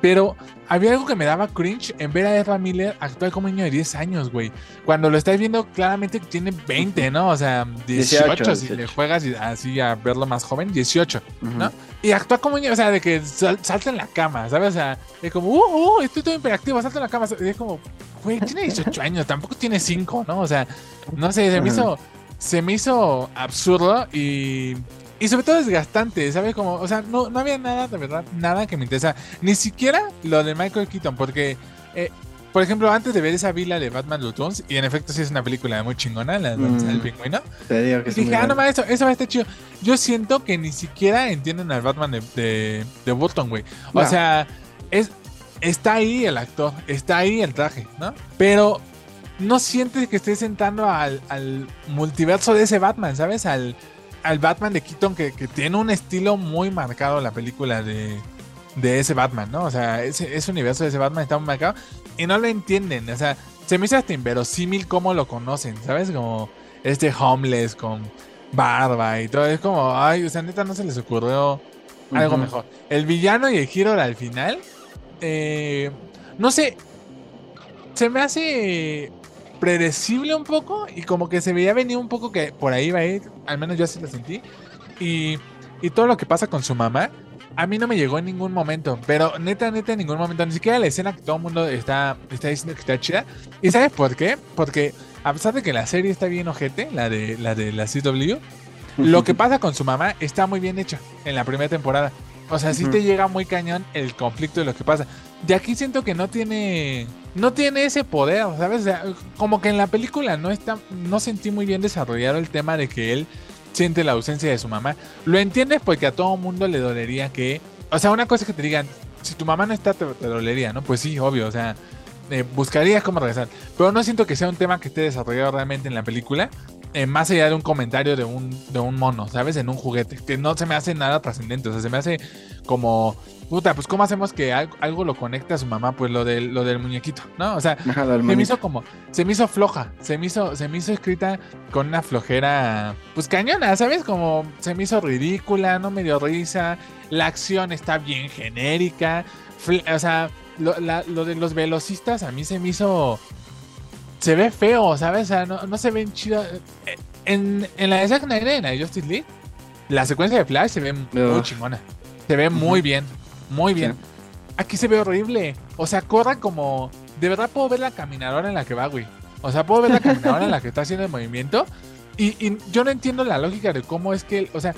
Pero había algo que me daba cringe en ver a Ezra Miller actuar como niño de 10 años, güey. Cuando lo estás viendo, claramente tiene 20, ¿no? O sea, 18, si le juegas así a verlo más joven, 18, ¿no? Y actúa como un niño, o sea, de que salta en la cama, ¿sabes? O sea, es como, uh, uh, estoy todo imperactivo, salta en la cama. Y es como, güey, tiene 18 años, tampoco tiene 5, ¿no? O sea, no sé, se me hizo, se me hizo absurdo y y sobre todo desgastante, ¿sabes? Como, o sea, no, no había nada, de verdad, nada que me interesa. Ni siquiera lo de Michael Keaton, porque, eh, por ejemplo, antes de ver esa vila de Batman Returns, y en efecto sí es una película muy chingona, la mm. del pingüino, te digo que dije, ah, no, eso, eso va a estar chido. Yo siento que ni siquiera entienden al Batman de, de, Burton, güey. O sea, es, está ahí el actor, está ahí el traje, ¿no? Pero no sientes que estés sentando al, al multiverso de ese Batman, ¿sabes? Al al Batman de Keaton que, tiene un estilo muy marcado la película de, ese Batman, ¿no? O sea, ese, ese, universo de ese Batman está muy marcado y no lo entienden. O sea, se me hizo hasta inverosímil cómo lo conocen, ¿sabes? Como este homeless con barba y todo. Es como, ay, o sea, neta no se les ocurrió algo mejor. El villano y el giro al final, eh, no sé, se me hace predecible un poco y como que se veía venir un poco que por ahí va a ir, al menos yo así lo sentí. Y, y todo lo que pasa con su mamá, a mí no me llegó en ningún momento, pero neta, neta, en ningún momento, ni siquiera la escena que todo el mundo está, está diciendo que está chida. ¿Y sabes por qué? Porque a pesar de que la serie está bien ojete, la de la de la CW, lo que pasa con su mamá está muy bien hecha en la primera temporada. O sea, sí te llega muy cañón el conflicto de lo que pasa. De aquí siento que no tiene no tiene ese poder, ¿sabes? Como que en la película no está no sentí muy bien desarrollado el tema de que él siente la ausencia de su mamá. Lo entiendes porque a todo mundo le dolería que. O sea, una cosa es que te digan, si tu mamá no está, te, dolería, ¿no? Pues sí, obvio, o sea, eh, buscarías cómo regresar. Pero no siento que sea un tema que esté desarrollado realmente en la película. Eh, más allá de un comentario de un, de un mono, ¿sabes? En un juguete. Que no se me hace nada trascendente. O sea, se me hace como puta, pues ¿cómo hacemos que algo, lo conecte a su mamá? Pues lo del, lo del muñequito, ¿no? O sea, se me hizo como, se me hizo floja, se me hizo, se me hizo escrita con una flojera, pues cañona, ¿sabes? Como se me hizo ridícula, no me dio risa, la acción está bien genérica, o sea, lo, de los velocistas a mí se me hizo, se ve feo, ¿sabes? O sea, no, se ven chido. En, en la de Zack Snyder, de Justice League, la secuencia de Flash se ve muy chingona. Se ve muy bien. Muy bien. Aquí se ve horrible. O sea, corre como. De verdad puedo ver la caminadora en la que va, güey. O sea, puedo ver la caminadora en la que está haciendo el movimiento. Y, yo no entiendo la lógica de cómo es que. O sea,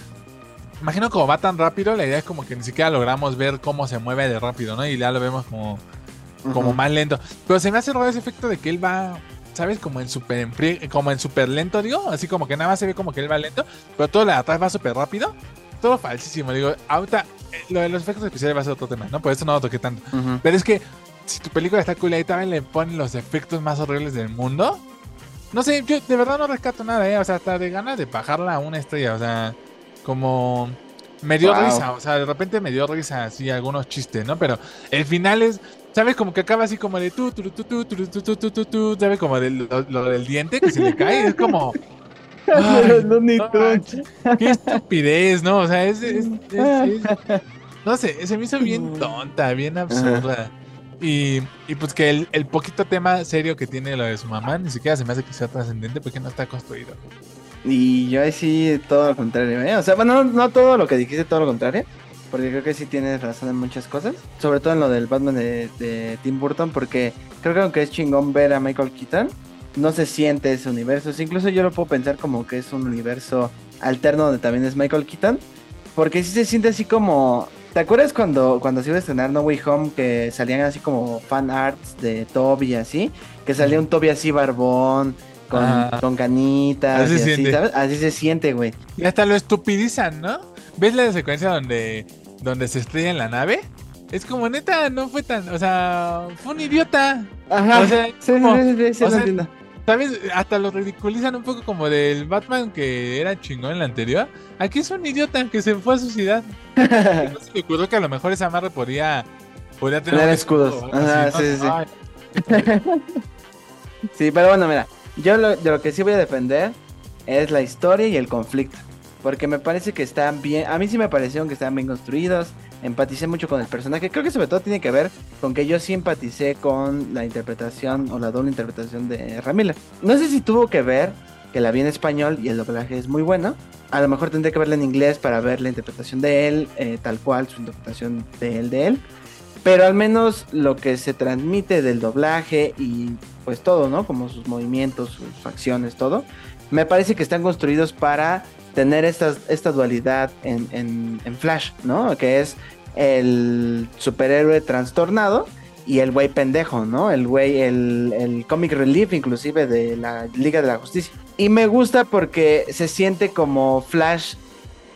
imagino como va tan rápido, la idea es como que ni siquiera logramos ver cómo se mueve de rápido, ¿no? Y ya lo vemos como, como más lento. Pero se me hace raro ese efecto de que él va, ¿sabes? Como en super como en super lento, digo. Así como que nada más se ve como que él va lento, pero todo lo de atrás va súper rápido. Todo falsísimo. Digo, ahorita lo de los efectos especiales va a ser otro tema, ¿no? Por eso no lo toqué tanto. Pero es que si tu película está cool y ahí también le ponen los efectos más horribles del mundo. No sé, yo de verdad no rescato nada, ¿eh? O sea, hasta de ganas de bajarla a una estrella, o sea, como me dio risa, o sea, de repente me dio risa así algunos chistes, ¿no? Pero el final es, ¿sabes? Como que acaba así como de tú, tú, tú, tú, tú, tú, tú, tú, tú, tú, ¿sabes? Como de lo, del diente que se le cae, es como... qué estupidez, ¿no? O sea, es, es, no sé, se me hizo bien tonta, bien absurda. Y, y, pues que el, el, poquito tema serio que tiene lo de su mamá ni siquiera se me hace que sea trascendente porque no está construido. Y yo ahí sí todo lo contrario, ¿eh? O sea, bueno, no, todo lo que dijiste, todo lo contrario. Porque creo que sí tienes razón en muchas cosas. Sobre todo en lo del Batman de, de Tim Burton. Porque creo que aunque es chingón ver a Michael Keaton, no se siente ese universo. incluso yo lo puedo pensar como que es un universo alterno donde también es Michael Keaton. Porque sí se siente así como. ¿Te acuerdas cuando, cuando se iba a estrenar No Way Home que salían así como fan arts de Toby y así? Que salía un Toby así barbón, con, con canitas así, y así, ¿sabes? Así se siente, güey. Y hasta lo estupidizan, ¿no? ¿Ves la secuencia donde, donde se estrella en la nave? Es como neta, no fue tan, o sea, fue un idiota. Ajá. O sea, sí, sí, sí, sí, ¿Sabes? Hasta lo ridiculizan un poco como del Batman que era chingón en la anterior. Aquí es un idiota que se fue a su ciudad. no se me ocurrió que a lo mejor esa amarre podría, podría tener escudos. sí, sí. sí, pero bueno, mira. Yo lo, de lo que sí voy a defender es la historia y el conflicto. Porque me parece que están bien. A mí sí me parecieron que están bien construidos empaticé mucho con el personaje. Creo que sobre todo tiene que ver con que yo sí empaticé con la interpretación o la doble interpretación de Ramila. No sé si tuvo que ver que la vi en español y el doblaje es muy bueno. A lo mejor tendré que verla en inglés para ver la interpretación de él, eh, tal cual su interpretación de él, de él. Pero al menos lo que se transmite del doblaje y pues todo, ¿no? Como sus movimientos, sus acciones, todo. Me parece que están construidos para tener esta, esta dualidad en, en, Flash, ¿no? Que es el superhéroe trastornado y el güey pendejo, ¿no? El güey, el, el comic relief inclusive de la Liga de la Justicia. Y me gusta porque se siente como Flash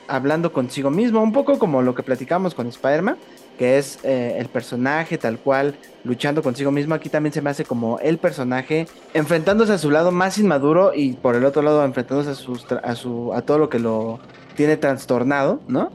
hablando consigo mismo, un poco como lo que platicamos con Spider-Man, que es eh, el personaje tal cual luchando consigo mismo. Aquí también se me hace como el personaje enfrentándose a su lado más inmaduro y por el otro lado enfrentándose a, sus, a, su, a todo lo que lo tiene trastornado, ¿no?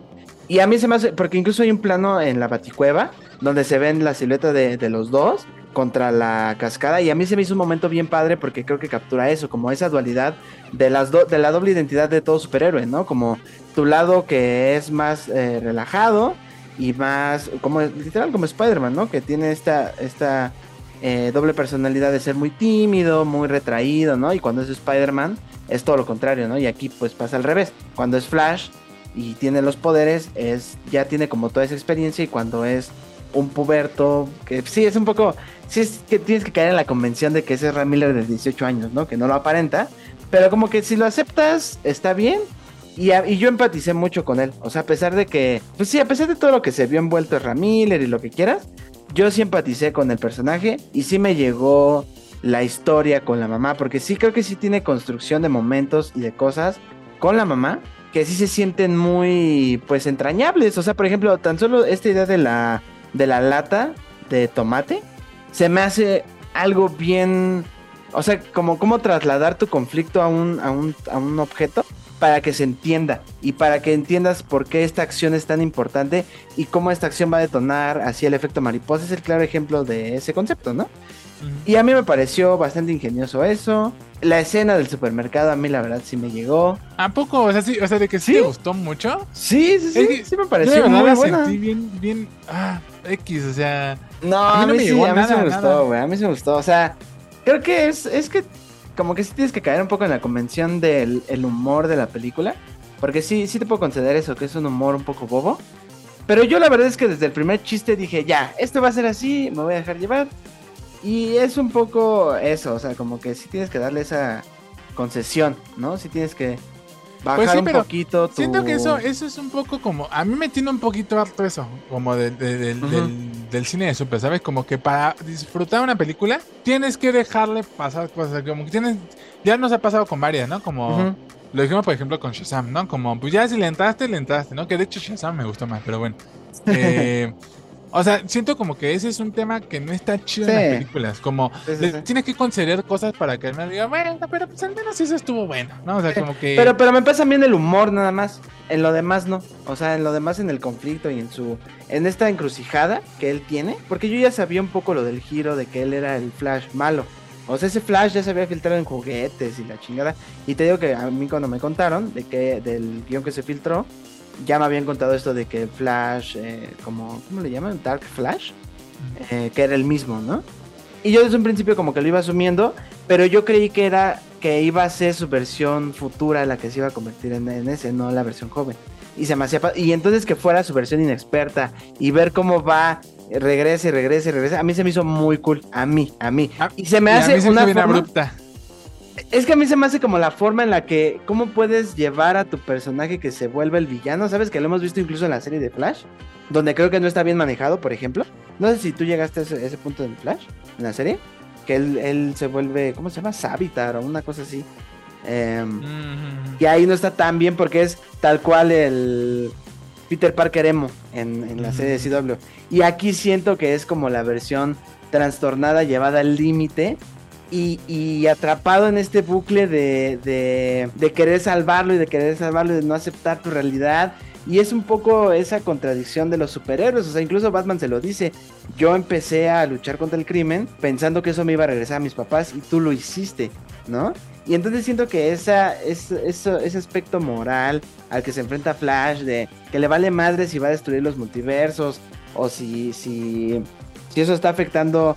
Y a mí se me hace, porque incluso hay un plano en la baticueva donde se ven la silueta de, los dos contra la cascada y a mí se me hizo un momento bien padre porque creo que captura eso, como esa dualidad de, las de la doble identidad de todo superhéroe, ¿no? Como tu lado que es más eh, relajado y más, como literal como Spider-Man, ¿no? Que tiene esta, esta eh, doble personalidad de ser muy tímido, muy retraído, ¿no? Y cuando es Spider-Man es todo lo contrario, ¿no? Y aquí pues pasa al revés. Cuando es Flash y tiene los poderes, es ya tiene como toda esa experiencia y cuando es un puberto, que sí es un poco, sí es que tienes que caer en la convención de que ese es Ram Miller de 18 años, ¿no? Que no lo aparenta, pero como que si lo aceptas, está bien. Y, yo empaticé mucho con él. O sea, a pesar de que, pues sí, a pesar de todo lo que se vio envuelto en Ram Miller y lo que quieras, yo sí empaticé con el personaje y sí me llegó la historia con la mamá, porque sí creo que sí tiene construcción de momentos y de cosas con la mamá que sí se sienten muy, pues, entrañables. O sea, por ejemplo, tan solo esta idea de la de la lata de tomate, se me hace algo bien, o sea, como cómo trasladar tu conflicto a un, a un, a un objeto para que se entienda y para que entiendas por qué esta acción es tan importante y cómo esta acción va a detonar así el efecto mariposa. Es el claro ejemplo de ese concepto, ¿no? Y a mí me pareció bastante ingenioso eso. La escena del supermercado a mí la verdad sí me llegó. ¿A poco? O sea, sí, o sea de que sí, te gustó mucho. Sí, sí, sí, sí me pareció muy la buena. sentí bien, bien, ah, X, o sea... No, a mí, sí, a mí sí me gustó, güey, a mí sí me gustó. O sea, creo que es, es que como que sí tienes que caer un poco en la convención del el humor de la película. Porque sí, sí te puedo conceder eso, que es un humor un poco bobo. Pero yo la verdad es que desde el primer chiste dije, ya, esto va a ser así, me voy a dejar llevar. Y es un poco eso, o sea, como que sí tienes que darle esa concesión, ¿no? Sí tienes que bajar pues un poquito. Tu... Siento que eso, eso es un poco como. A mí me tiene un poquito harto eso, como del, del, cine de super, ¿sabes? Como que para disfrutar una película tienes que dejarle pasar cosas. Como que tienes. Ya nos ha pasado con varias, ¿no? Como. Lo dijimos, por ejemplo, con Shazam, ¿no? Como, pues ya si le entraste, le entraste, ¿no? Que de hecho Shazam me gustó más, pero bueno. Eh, o sea, siento como que ese es un tema que no está chido en las películas. Como tienes que conceder cosas para que me diga, bueno, pero pues al menos eso estuvo bueno, ¿no? O sea, como que. Pero, pero me pasa bien el humor nada más. En lo demás no. O sea, en lo demás en el conflicto y en su. En esta encrucijada que él tiene. Porque yo ya sabía un poco lo del giro de que él era el Flash malo. O sea, ese Flash ya se había filtrado en juguetes y la chingada. Y te digo que a mí cuando me contaron de que del guion que se filtró, ya me habían contado esto de que Flash, eh, como, ¿cómo le llaman? Dark Flash, eh, que era el mismo, ¿no? Y yo desde un principio como que lo iba asumiendo, pero yo creí que era que iba a ser su versión futura la que se iba a convertir en, ese, no la versión joven. Y se me hacía y entonces que fuera su versión inexperta y ver cómo va regresa y regresa y regresa, a mí se me hizo muy cool, a mí, a mí. Ah, y se me hace una forma, abrupta. Es que a mí se me hace como la forma en la que, ¿cómo puedes llevar a tu personaje que se vuelve el villano? ¿Sabes? Que lo hemos visto incluso en la serie de Flash, donde creo que no está bien manejado, por ejemplo. No sé si tú llegaste a ese, punto de Flash, en la serie, que él, se vuelve, ¿cómo se llama? Savitar o una cosa así. Em, y ahí no está tan bien porque es tal cual el Peter Parker emo en, la serie de CW. Y aquí siento que es como la versión trastornada, llevada al límite y, atrapado en este bucle de, de, querer salvarlo y de querer salvarlo y de no aceptar tu realidad. Y es un poco esa contradicción de los superhéroes. O sea, incluso Batman se lo dice. Yo empecé a luchar contra el crimen pensando que eso me iba a regresar a mis papás y tú lo hiciste, ¿no? Y entonces siento que esa, ese, ese aspecto moral al que se enfrenta Flash, de que le vale madre si va a destruir los multiversos o si, si, si eso está afectando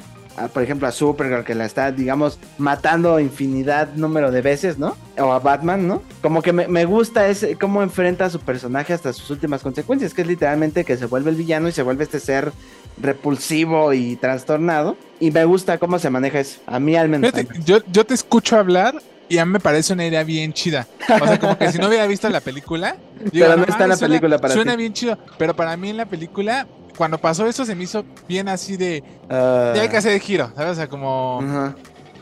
por ejemplo, a Supergirl que la está, digamos, matando infinidad número de veces, ¿no? O a Batman, ¿no? Como que me, gusta ese, cómo enfrenta a su personaje hasta sus últimas consecuencias, que es literalmente que se vuelve el villano y se vuelve este ser repulsivo y trastornado. Y me gusta cómo se maneja eso. A mí al menos. yo, yo te escucho hablar y a mí me parece una idea bien chida. O sea, como que si no hubiera visto la película. pero no está en la película para Suena bien chido. Pero para mí en la película cuando pasó eso se me hizo bien así de. ya hay que hacer el giro, ¿sabes? O sea, como.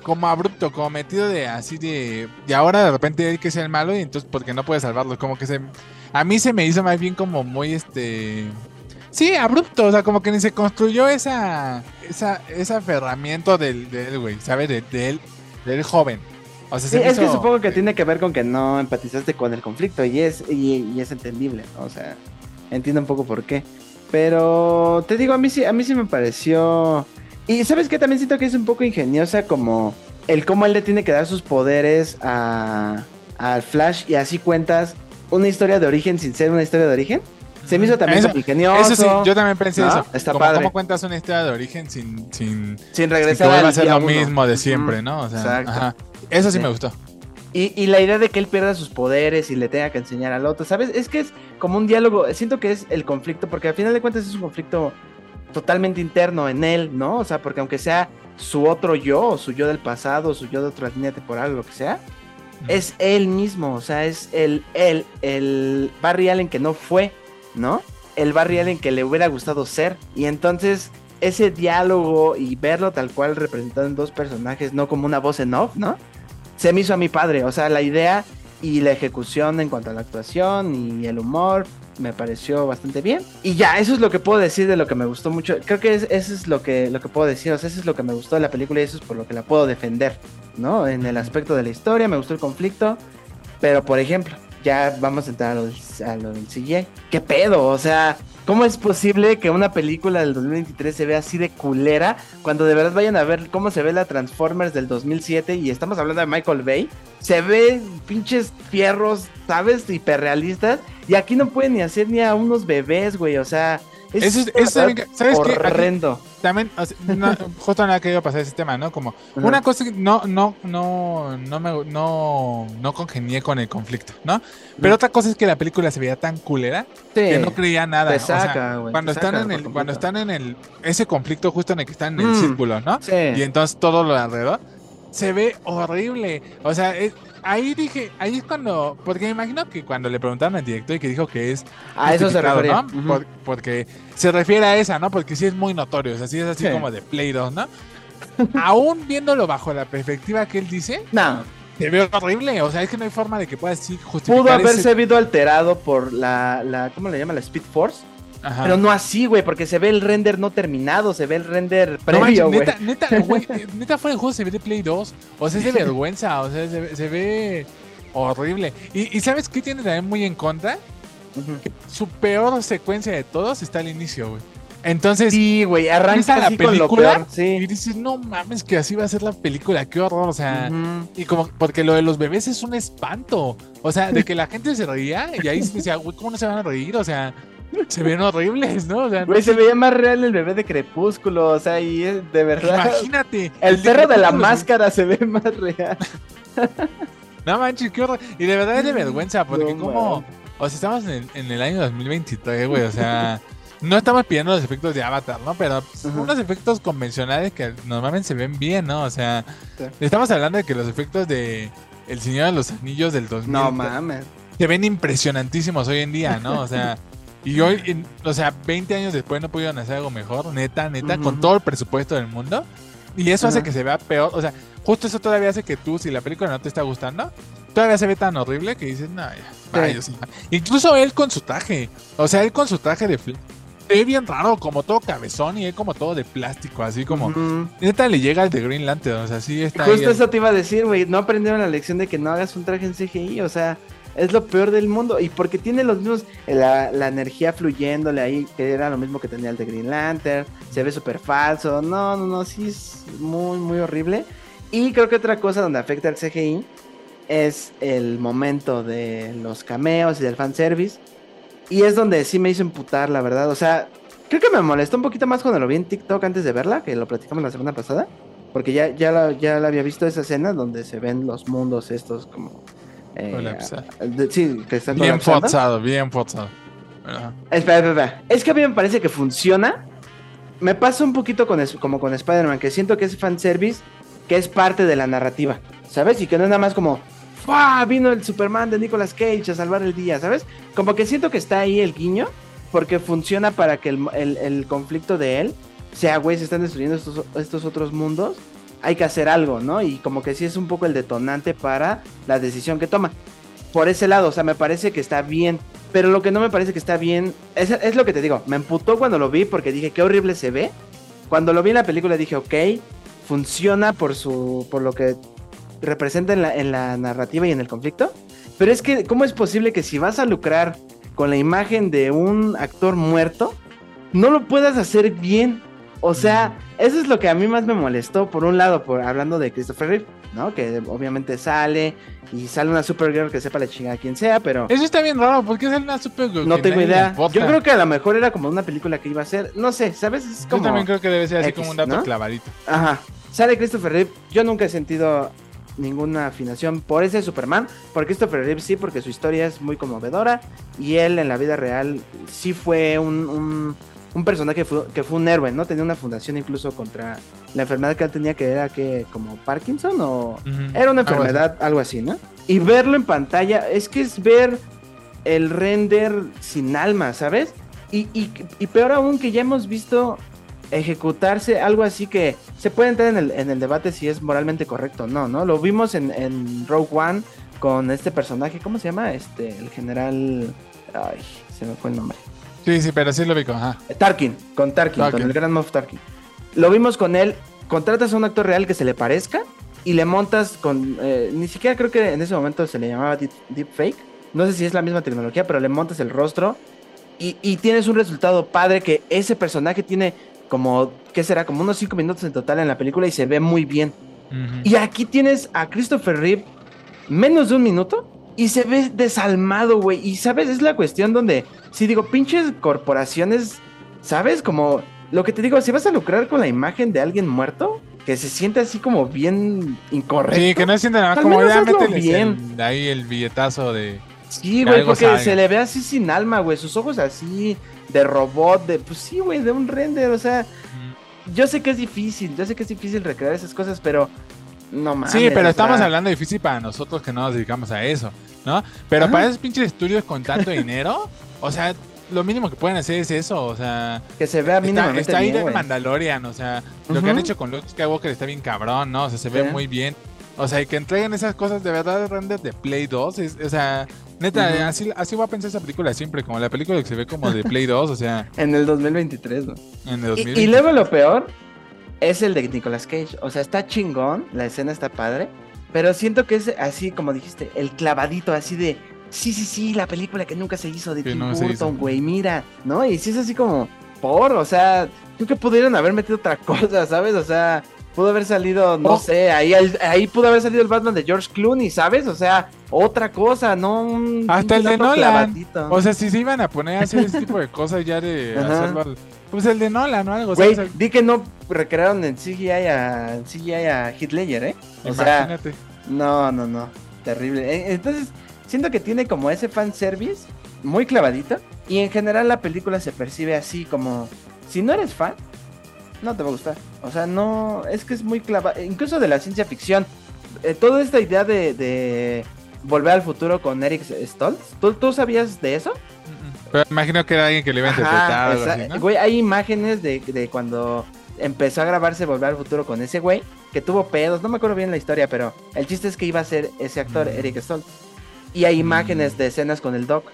Como abrupto, como metido de así de. Y ahora de repente hay que ser el malo y entonces porque no puede salvarlo. Como que se. A mí se me hizo más bien como muy este. Sí, abrupto, o sea, como que ni se construyó esa. esa ese aferramiento del, del güey, ¿sabes? De, él, del joven. O sea, sí, es que supongo que tiene que ver con que no empatizaste con el conflicto y es, y, y es entendible, ¿no? O sea, entiendo un poco por qué. Pero te digo, a mí sí, a mí sí me pareció. Y sabes que también siento que es un poco ingeniosa como el cómo él le tiene que dar sus poderes a, al Flash y así cuentas una historia de origen sin ser una historia de origen. Se me hizo también ingenioso. Eso sí, yo también pensé eso. Está padre. ¿Cómo cuentas una historia de origen sin, sin, sin regresar a ser lo mismo de siempre, ¿no? O sea, ajá. Eso sí, me gustó. Y, y, la idea de que él pierda sus poderes y le tenga que enseñar al otro, ¿sabes? Es que es como un diálogo. Siento que es el conflicto, porque al final de cuentas es un conflicto totalmente interno en él, ¿no? O sea, porque aunque sea su otro yo, o su yo del pasado, o su yo de otra línea temporal, o lo que sea, es él mismo, o sea, es el, él, el Barry Allen que no fue, ¿no? El Barry Allen que le hubiera gustado ser. Y entonces, ese diálogo y verlo tal cual representado en dos personajes, no como una voz en off, ¿no? Se me hizo a mi padre, o sea, la idea y la ejecución en cuanto a la actuación y el humor me pareció bastante bien. Y ya, eso es lo que puedo decir de lo que me gustó mucho. Creo que eso es lo que, lo que puedo decir, o sea, eso es lo que me gustó de la película y eso es por lo que la puedo defender, ¿no? En el aspecto de la historia, me gustó el conflicto, pero por ejemplo, ya vamos a entrar a lo, a CGI. ¿Qué pedo? O sea, ¿Cómo es posible que una película del 2023 se vea así de culera cuando de verdad vayan a ver cómo se ve la Transformers del 2007 y estamos hablando de Michael Bay? Se ve pinches fierros, ¿sabes? Hiperrealistas y aquí no pueden ni hacer ni a unos bebés, güey, o sea, es, eso es, ¿sabes horrendo. también, justo nada que iba a pasar ese tema, ¿no? Como una cosa que no, no, no, no me, no, no congenié con el conflicto, ¿no? Pero otra cosa es que la película se veía tan culera que no creía nada. cuando están en el, cuando están en el, ese conflicto justo en el que están en el mm. círculo, ¿no? Sí. Y entonces todo lo alrededor se ve horrible. O sea, es, ahí dije, ahí es cuando, porque me imagino que cuando le preguntaron al director y que dijo que es... A eso se refiere. ¿no? porque se refiere a esa, ¿no? Porque sí es muy notorio, o sea, sí es así como de Play 2, ¿no? Aún viéndolo bajo la perspectiva que él dice... No. Se ve horrible, o sea, es que no hay forma de que pueda así justificar Pudo haberse ese... alterado por la, la, ¿cómo le llama? La Speed Force pero no así, güey, porque se ve el render no terminado, se ve el render previo, güey. neta, neta, güey, neta fuera del juego se ve de Play 2. O sea, es de vergüenza, o sea, se, ve horrible. Y, ¿sabes qué tiene también muy en contra? Su peor secuencia de todos está al inicio, güey. Entonces, sí, güey, arranca la película y dices, no mames, que así va a ser la película, qué horror, o sea, y como, porque lo de los bebés es un espanto, o sea, de que la gente se reía y ahí se decía, güey, ¿cómo no se van a reír? O sea, se ven horribles, ¿no? O sea, Güey, se veía más real el bebé de Crepúsculo, o sea, y es de verdad. Imagínate. El, perro de la máscara se ve más real. no manches, qué horror. Y de verdad es de vergüenza, porque como. O sea, estamos en el, en el año 2023, güey, o sea. No estamos pidiendo los efectos de Avatar, ¿no? Pero unos efectos convencionales que normalmente se ven bien, ¿no? O sea, estamos hablando de que los efectos de El Señor de los Anillos del 2000 no mames. se ven impresionantísimos hoy en día, ¿no? O sea, y hoy, o sea, 20 años después no pudieron hacer algo mejor, neta, neta, con todo el presupuesto del mundo. Y eso hace que se vea peor. O sea, justo eso todavía hace que tú, si la película no te está gustando, todavía se ve tan horrible que dices, no, ya, Incluso él con su traje. O sea, él con su traje de ve bien raro, como todo cabezón y él como todo de plástico, así como. Neta le llega el de Green Lantern, o sea, sí está. Justo eso te iba a decir, güey. No aprendieron la lección de que no hagas un traje en CGI, o sea es lo peor del mundo. Y porque tiene los mismos, la, energía fluyéndole ahí, que era lo mismo que tenía el de Green Lantern. Se ve súper falso. No, no, no, sí es muy, muy horrible. Y creo que otra cosa donde afecta al CGI es el momento de los cameos y del fanservice. Y es donde sí me hizo imputar, la verdad. O sea, creo que me molestó un poquito más cuando lo vi en TikTok antes de verla, que lo platicamos la semana pasada. Porque ya, ya, ya la había visto esa escena donde se ven los mundos estos como eh, sí, que está bien forzado, bien forzado. Espera, espera, espera. Es que a mí me parece que funciona. Me pasa un poquito con eso, como con Spider-Man, que siento que es fanservice, que es parte de la narrativa, ¿sabes? Y que no es nada más como, ¡Fua! Vino el Superman de Nicolas Cage a salvar el día, ¿sabes? Como que siento que está ahí el guiño, porque funciona para que el, conflicto de él sea, güey, se están destruyendo estos, estos otros mundos hay que hacer algo, ¿no? Y como que sí es un poco el detonante para la decisión que toma. Por ese lado, o sea, me parece que está bien. Pero lo que no me parece que está bien, es, lo que te digo, me emputó cuando lo vi porque dije, qué horrible se ve. Cuando lo vi en la película dije, ok, funciona por, su, por lo que representa en la, en la narrativa y en el conflicto. Pero es que, ¿cómo es posible que si vas a lucrar con la imagen de un actor muerto, no lo puedas hacer bien? O sea, eso es lo que a mí más me molestó, por un lado, por hablando de Christopher Reeve, ¿no? Que obviamente sale y sale una Supergirl que sepa la chingada quién sea, pero... Eso está bien raro, ¿por qué sale una Supergirl? No tengo idea. Yo creo que a lo mejor era como una película que iba a ser, no sé, ¿sabes? Es como... Yo también creo que debe ser así como un dato clavadito. Ajá. Sale Christopher Reeve, yo nunca he sentido ninguna afinación por ese Superman, por Christopher Reeve sí, porque su historia es muy conmovedora y él en la vida real sí fue un un personaje que fue, un héroe, ¿no? Tenía una fundación incluso contra la enfermedad que él tenía, que era que como Parkinson o... Era una enfermedad, algo así. ¿no? Y verlo en pantalla, es que es ver el render sin alma, ¿sabes? Y, y, peor aún que ya hemos visto ejecutarse algo así que se puede entrar en el, en el debate si es moralmente correcto o no, ¿no? Lo vimos en, en Rogue One con este personaje, ¿cómo se llama? Este, el general... Ay, se me fue el nombre. Sí, sí, pero sí lo vi con. Ajá. Tarkin, con Tarkin, con el Grand Moff Tarkin. Lo vimos con él. Contratas a un actor real que se le parezca y le montas con. Eh, ni siquiera creo que en ese momento se le llamaba deep, fake. No sé si es la misma tecnología, pero le montas el rostro y, y tienes un resultado padre que ese personaje tiene como, ¿qué será? Como unos 5 minutos en total en la película y se ve muy bien. Y aquí tienes a Christopher Reeve menos de un minuto y se ve desalmado, güey. Y sabes, es la cuestión donde, si digo, pinches corporaciones, ¿sabes? Como lo que te digo, si vas a lucrar con la imagen de alguien muerto, que se siente así como bien incorrecto. Sí, que no se siente nada como ya bien. ahí el billetazo de. Sí, güey, porque se le ve así sin alma, güey. Sus ojos así de robot, de. Pues sí, güey, de un render, o sea. Yo sé que es difícil, yo sé que es difícil recrear esas cosas, pero no mames. Sí, pero estamos hablando difícil para nosotros que no nos dedicamos a eso. ¿No? Pero para esos pinches estudios con tanto dinero, o sea, lo mínimo que pueden hacer es eso, o sea... Que se vea mínimamente Está, ahí de Mandalorian, o sea, lo que han hecho con Luke Skywalker está bien cabrón, ¿no? O sea, se ve muy bien. O sea, y que entreguen esas cosas de verdad render de Play 2, o sea, neta, así, así voy a pensar esa película siempre, como la película que se ve como de Play 2, o sea... en el 2023, ¿no? En el 2023. Y, y luego lo peor es el de Nicolas Cage, o sea, está chingón, la escena está padre, pero siento que es así, como dijiste, el clavadito así de. Sí, sí, sí, la película que nunca se hizo de Tim Burton, güey, mira, ¿no? Y sí es así como, por, o sea, creo que pudieron haber metido otra cosa, ¿sabes? O sea, pudo haber salido, no oh. sé, ahí, ahí pudo haber salido el Batman de George Clooney, ¿sabes? O sea, otra cosa, no un. Hasta el de Nolan. O sea, si se iban a poner a hacer ese tipo de cosas ya de hacerlo. Pues el de Nolan o algo. Güey, di que no recrearon en CGI a, en CGI a Hitler, ¿eh? O Imagínate. no, no, no. Terrible. Eh, entonces, siento que tiene como ese fanservice muy clavadito. Y en general la película se percibe así como... Si no eres fan, no te va a gustar. O sea, no... Es que es muy clavada. Incluso de la ciencia ficción. Eh, toda esta idea de, de volver al futuro con Eric Stoltz. ¿Tú, ¿Tú sabías de eso? Pero imagino que era alguien que le iba a interpretar. Güey, hay imágenes de, de, cuando empezó a grabarse Volver al Futuro con ese güey, que tuvo pedos, no me acuerdo bien la historia, pero el chiste es que iba a ser ese actor, mm. Eric Stoltz. Y hay imágenes de escenas con el Doc.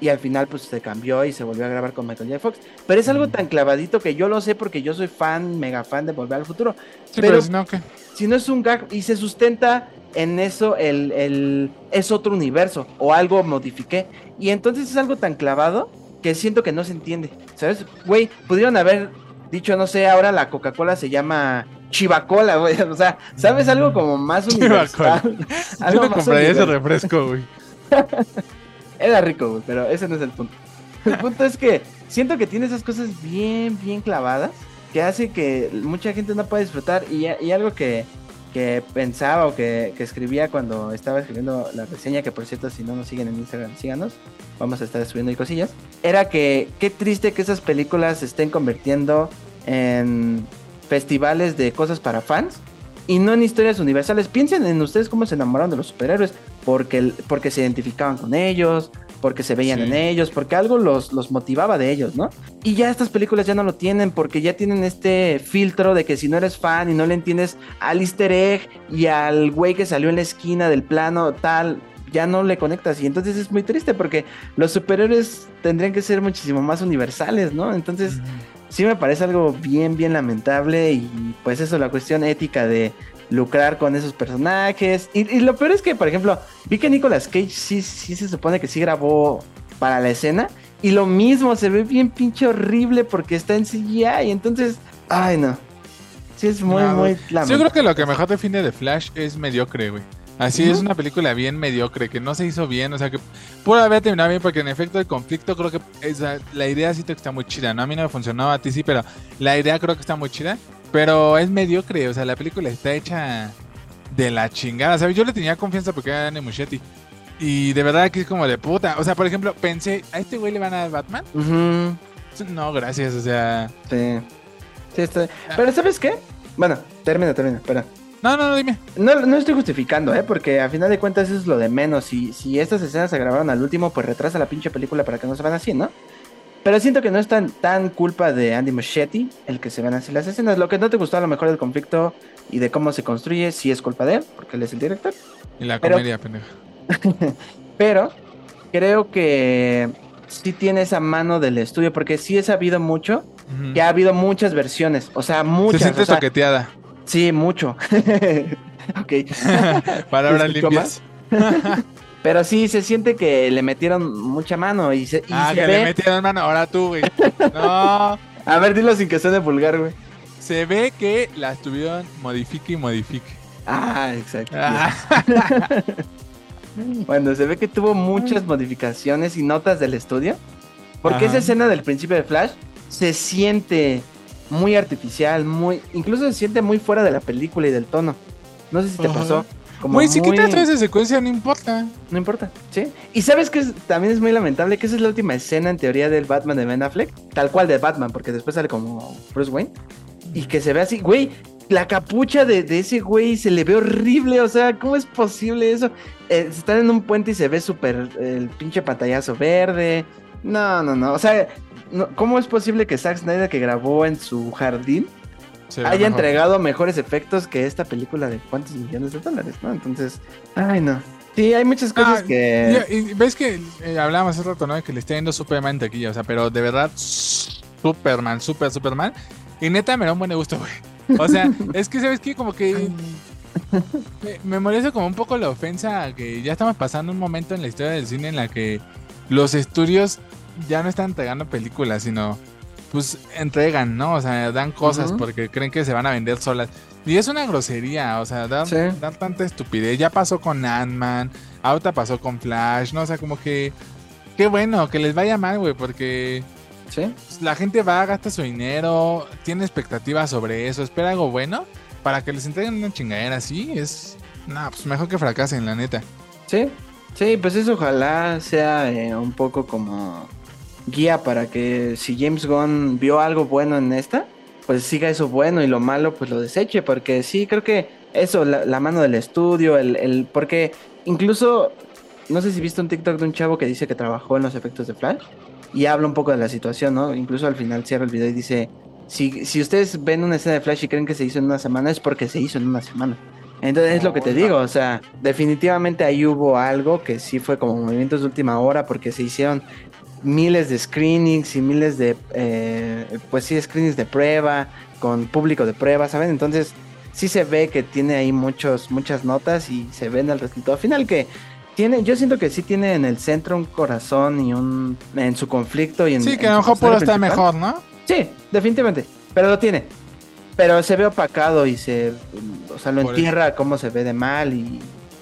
Y al final pues se cambió y se volvió a grabar con Michael J. Fox. Pero es algo mm. tan clavadito que yo lo sé porque yo soy fan, mega fan de Volver al Futuro. pero, si, no, si no es un gag y se sustenta en eso el, el, es otro universo o algo modifiqué. Y entonces es algo tan clavado que siento que no se entiende. ¿Sabes? Güey, pudieron haber dicho, no sé, ahora la Coca-Cola se llama Chivacola, güey. O sea, ¿sabes algo como más universal? Yo no compraría ese refresco, güey. Era rico, güey, pero ese no es el punto. El punto es que siento que tiene esas cosas bien, bien clavadas que hace que mucha gente no pueda disfrutar y, y algo que que pensaba o que, escribía cuando estaba escribiendo la reseña, que por cierto, si no nos siguen en Instagram, síganos, vamos a estar subiendo ahí cosillas, era que qué triste que esas películas se estén convirtiendo en festivales de cosas para fans y no en historias universales. Piensen en ustedes cómo se enamoraron de los superhéroes, porque, porque se identificaban con ellos, porque se veían en ellos, porque algo los, los motivaba de ellos, ¿no? Y ya estas películas ya no lo tienen, porque ya tienen este filtro de que si no eres fan y no le entiendes al easter egg y al güey que salió en la esquina del plano, tal, ya no le conectas. Y entonces es muy triste porque los superhéroes tendrían que ser muchísimo más universales, ¿no? Entonces... Sí me parece algo bien, bien lamentable y pues eso, la cuestión ética de lucrar con esos personajes. Y, lo peor es que, por ejemplo, vi que Nicolas Cage sí, sí se supone que sí grabó para la escena. Y lo mismo, se ve bien pinche horrible porque está en CGI. Y entonces, Ay, no. Sí, es muy, muy lamentable. Yo creo que lo que mejor define de Flash es mediocre, güey. Así es una película bien mediocre, que no se hizo bien, o sea que pudo haber terminado bien porque en efecto el conflicto creo que la idea sí que está muy chida, ¿no? A mí no me funcionaba, a ti sí, pero la idea creo que está muy chida, pero es mediocre, o sea, la película está hecha de la chingada, ¿sabes? Yo le tenía confianza porque era Danny Muschetti. Y de verdad que es como de puta. O sea, por ejemplo, pensé, ¿a este güey le van a dar Batman? No, gracias, o sea. Sí. Sí, está. Ah. Pero ¿sabes qué? Bueno, termina, termina, espera. No, no, no, dime. No, no estoy justificando, ¿eh? Porque a final de cuentas eso es lo de menos. Si, si estas escenas se grabaron al último, pues retrasa la pinche película para que no se van así, ¿no? Pero siento que no es tan, tan culpa de Andy Muschietti el que se ven así las escenas. Lo que no te gustó a lo mejor del conflicto y de cómo se construye, sí es culpa de él, porque él es el director. Y la comedia, pendeja. Pero creo que sí tiene esa mano del estudio, porque sí he sabido mucho que ha habido muchas versiones, o sea, muchas. Se siente toqueteada. Sí, mucho. ok. Palabras limpias. Pero sí, se siente que le metieron mucha mano y se, ah, que le metieron mano. Ahora tú, güey. No. A ver, dilo sin que suene vulgar, güey. Se ve que la estuvieron modifique y modifique. Ah, exacto. Ah. bueno, se ve que tuvo muchas modificaciones y notas del estudio. Porque esa escena del principio de Flash se siente muy artificial, muy, incluso se siente muy fuera de la película y del tono. No sé si te pasó. Como si quitas toda esa secuencia, no importa. No importa, ¿sí? Y sabes que también es muy lamentable que esa es la última escena en teoría del Batman de Ben Affleck, tal cual de Batman, porque después sale como Bruce Wayne. Y que se ve así, güey, la capucha de, ese güey se le ve horrible, o sea, ¿cómo es posible eso? Eh, están en un puente y se ve súper el pinche pantallazo verde. No, no, no, o sea, ¿cómo es posible que Zack Snyder que grabó en su jardín haya entregado mejores efectos que esta película de cuántos millones de dólares, ¿no? Entonces, ay no. Sí, hay muchas cosas ah, que... Y, ves que eh, hablábamos hace rato, ¿no? Que le está yendo Superman aquí, o sea, pero de verdad, Superman, super Superman. Y neta me da un buen gusto, güey. O sea, es que, ¿sabes qué? Como que... Me, me molesta como un poco la ofensa que ya estamos pasando un momento en la historia del cine en la que los estudios ya no están entregando películas, sino pues entregan, ¿no? O sea, dan cosas porque creen que se van a vender solas. Y es una grosería, o sea, dar, tanta estupidez. Ya pasó con Ant-Man, ahorita pasó con Flash, ¿no? O sea, como que. Qué bueno, que les vaya mal, güey, porque. Sí. Pues, la gente va, gasta su dinero, tiene expectativas sobre eso, espera algo bueno para que les entreguen una chingadera así. Es. No, pues mejor que fracasen, la neta. Sí, sí, pues eso ojalá sea eh, un poco como guía para que si James Gunn vio algo bueno en esta, pues siga eso bueno y lo malo pues lo deseche, porque sí, creo que eso, la, mano del estudio, el, el, porque incluso, no sé si viste un TikTok de un chavo que dice que trabajó en los efectos de Flash y habla un poco de la situación, ¿no? Incluso al final cierra el video y dice, si, si ustedes ven una escena de Flash y creen que se hizo en una semana, es porque se hizo en una semana. Entonces es lo que te digo, o sea, definitivamente ahí hubo algo que sí fue como movimientos de última hora porque se hicieron miles de screenings y miles de, eh, pues sí, screenings de prueba, con público de prueba, ¿saben? Entonces sí se ve que tiene ahí muchos, muchas notas y se ve en el resultado final que tiene, yo siento que sí tiene en el centro un corazón y un, en su conflicto y en... Sí, que a lo mejor puede estar mejor, ¿no? Sí, definitivamente, pero lo tiene. Pero se ve opacado y se, o sea, lo entierra cómo se ve de mal y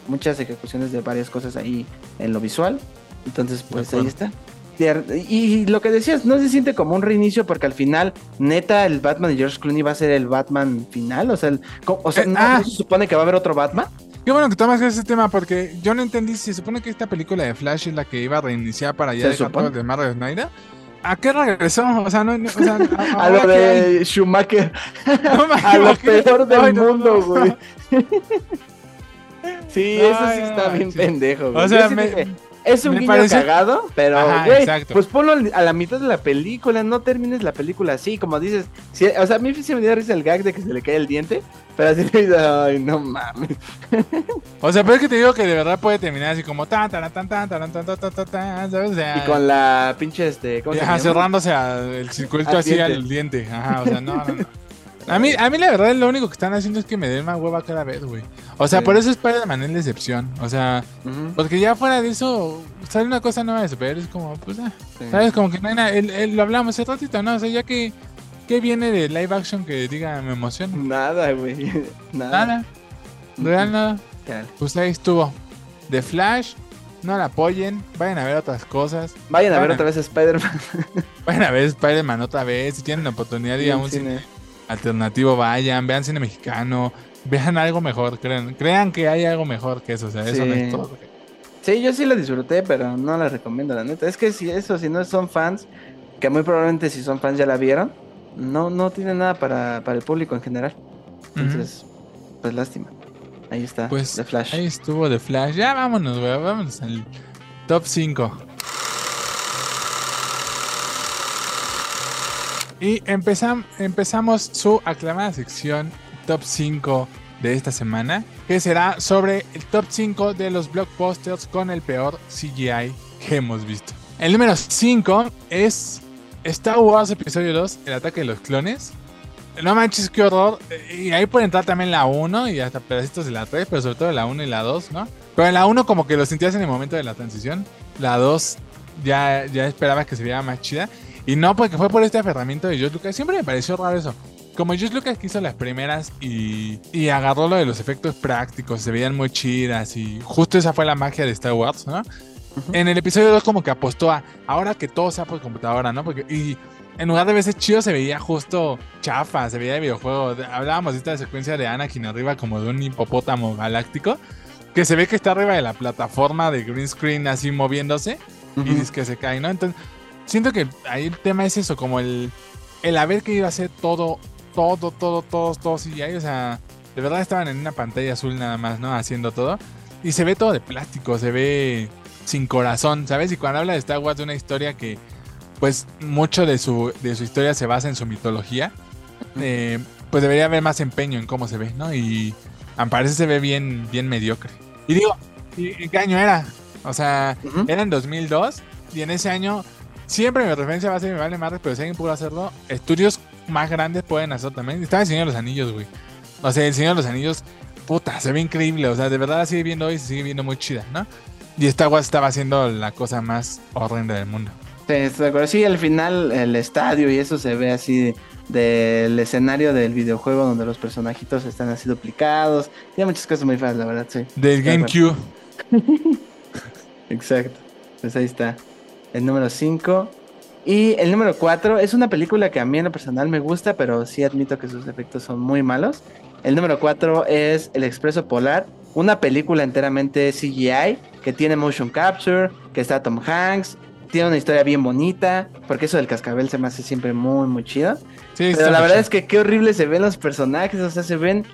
muchas ejecuciones de varias cosas ahí en lo visual. Entonces, pues ahí está. Y lo que decías, no se siente como un reinicio porque al final, neta, el Batman de George Clooney va a ser el Batman final. O sea, o sea eh, ah. ¿no, se supone que va a haber otro Batman? Qué bueno que tomas ese tema porque yo no entendí si se supone que esta película de Flash es la que iba a reiniciar para ya dejar todo de Marvel Snyder. ¿A qué regresó? O sea, no, o sea, a, lo de Schumacher. a lo peor del mundo, güey. sí, eso sí está bien pendejo, güey. O sea, me, es un guiño cagado, pero, güey, pues ponlo a la mitad de la película, no termines la película así, como dices. o sea, a mí se me dio risa el gag de que se le cae el diente, pero así me dice, ay, no mames. O sea, pero es que te digo que de verdad puede terminar así como tan, tan, tan, tan, tan, tan, tan, tan, tan, ¿sabes? O sea, y con la pinche, este, ¿cómo se llama? cerrándose el circuito así al diente. Ajá, o sea, no, no, no. A mí, a mí la verdad lo único que están haciendo es que me den más hueva cada vez, güey. O sea, por eso es para manera la excepción. O sea, porque ya fuera de eso, sale una cosa nueva de super, es como, pues, ah, ¿sabes? Como que no hay nada. lo hablamos hace ratito, ¿no? O sea, ya que ¿Qué viene de live action que diga me emociona? Nada, güey. Nada. Nada. Real nada. Pues ahí estuvo. The Flash, no la apoyen, vayan a ver otras cosas. Vayan a ver otra vez Spider-Man. vayan a ver Spider-Man otra vez. Si tienen la oportunidad de ir a un cine. Alternativo, vayan, vean cine mexicano, vean algo mejor, crean, crean que hay algo mejor que eso, o sea, eso no es todo. Sí, yo sí la disfruté, pero no la recomiendo, la neta. Es que si eso, si no son fans, que muy probablemente si son fans ya la vieron, no, no tiene nada para, el público en general. Entonces, pues lástima. Ahí está, pues, The Flash. Ahí estuvo The Flash. Ya vámonos, güey, vámonos al top 5. Y empezamos su aclamada sección top 5 de esta semana, que será sobre el top 5 de los blockbusters con el peor CGI que hemos visto. El número 5 es Star Wars Episodio 2, El ataque de los clones. No manches, qué horror. Y ahí puede entrar también la 1 y hasta pedacitos de la 3, pero sobre todo la 1 y la 2, ¿no? Pero en la 1 como que lo sentías en el momento de la transición. La 2 ya, ya esperaba que se viera más chida. Y no, porque fue por este aferramiento de George Lucas. Siempre me pareció raro eso. Como George Lucas hizo las primeras y, y agarró lo de los efectos prácticos, se veían muy chidas y justo esa fue la magia de Star Wars, ¿no? En el episodio 2 como que apostó a ahora que todo sea por computadora, ¿no? Porque y en lugar de veces chido se veía justo chafa, se veía de videojuego. Hablábamos de esta secuencia de Anakin arriba como de un hipopótamo galáctico, que se ve que está arriba de la plataforma de green screen así moviéndose y es que se cae, ¿no? Entonces, siento que ahí el tema es eso, como el, el haber que iba a ser todo, todo, todo, todos, todos y ahí, o sea, de verdad estaban en una pantalla azul nada más, ¿no? Haciendo todo. Y se ve todo de plástico, se ve sin corazón, ¿sabes? Y cuando habla de Star Wars de una historia que pues mucho de su, de su historia se basa en su mitología, eh, pues debería haber más empeño en cómo se ve, ¿no? Y a parece se ve bien, bien mediocre. Y digo, ¿y, qué año era? O sea, era en 2002 y en ese año siempre mi referencia va a ser me vale madre, pero si alguien pudo hacerlo, estudios más grandes pueden hacerlo también. Estaba el Señor de los Anillos, güey. O sea, el Señor de los Anillos, puta, se ve increíble. O sea, de verdad sigue viendo hoy, se sigue viendo muy chida, ¿no? Y Star Wars estaba haciendo la cosa más horrenda del mundo. Sí, al final el estadio y eso se ve así del escenario del videojuego donde los personajitos están así duplicados. Tiene muchas cosas muy feas, la verdad, sí. Del GameCube. Exacto. Pues ahí está. El número 5. Y el número 4 es una película que a mí en lo personal me gusta, pero sí admito que sus efectos son muy malos. El número 4 es El Expreso Polar, una película enteramente CGI que tiene motion capture, que está Tom Hanks, tiene una historia bien bonita, porque eso del cascabel se me hace siempre muy, muy chido. Pero la verdad es que qué horrible se ven los personajes, o sea, se ven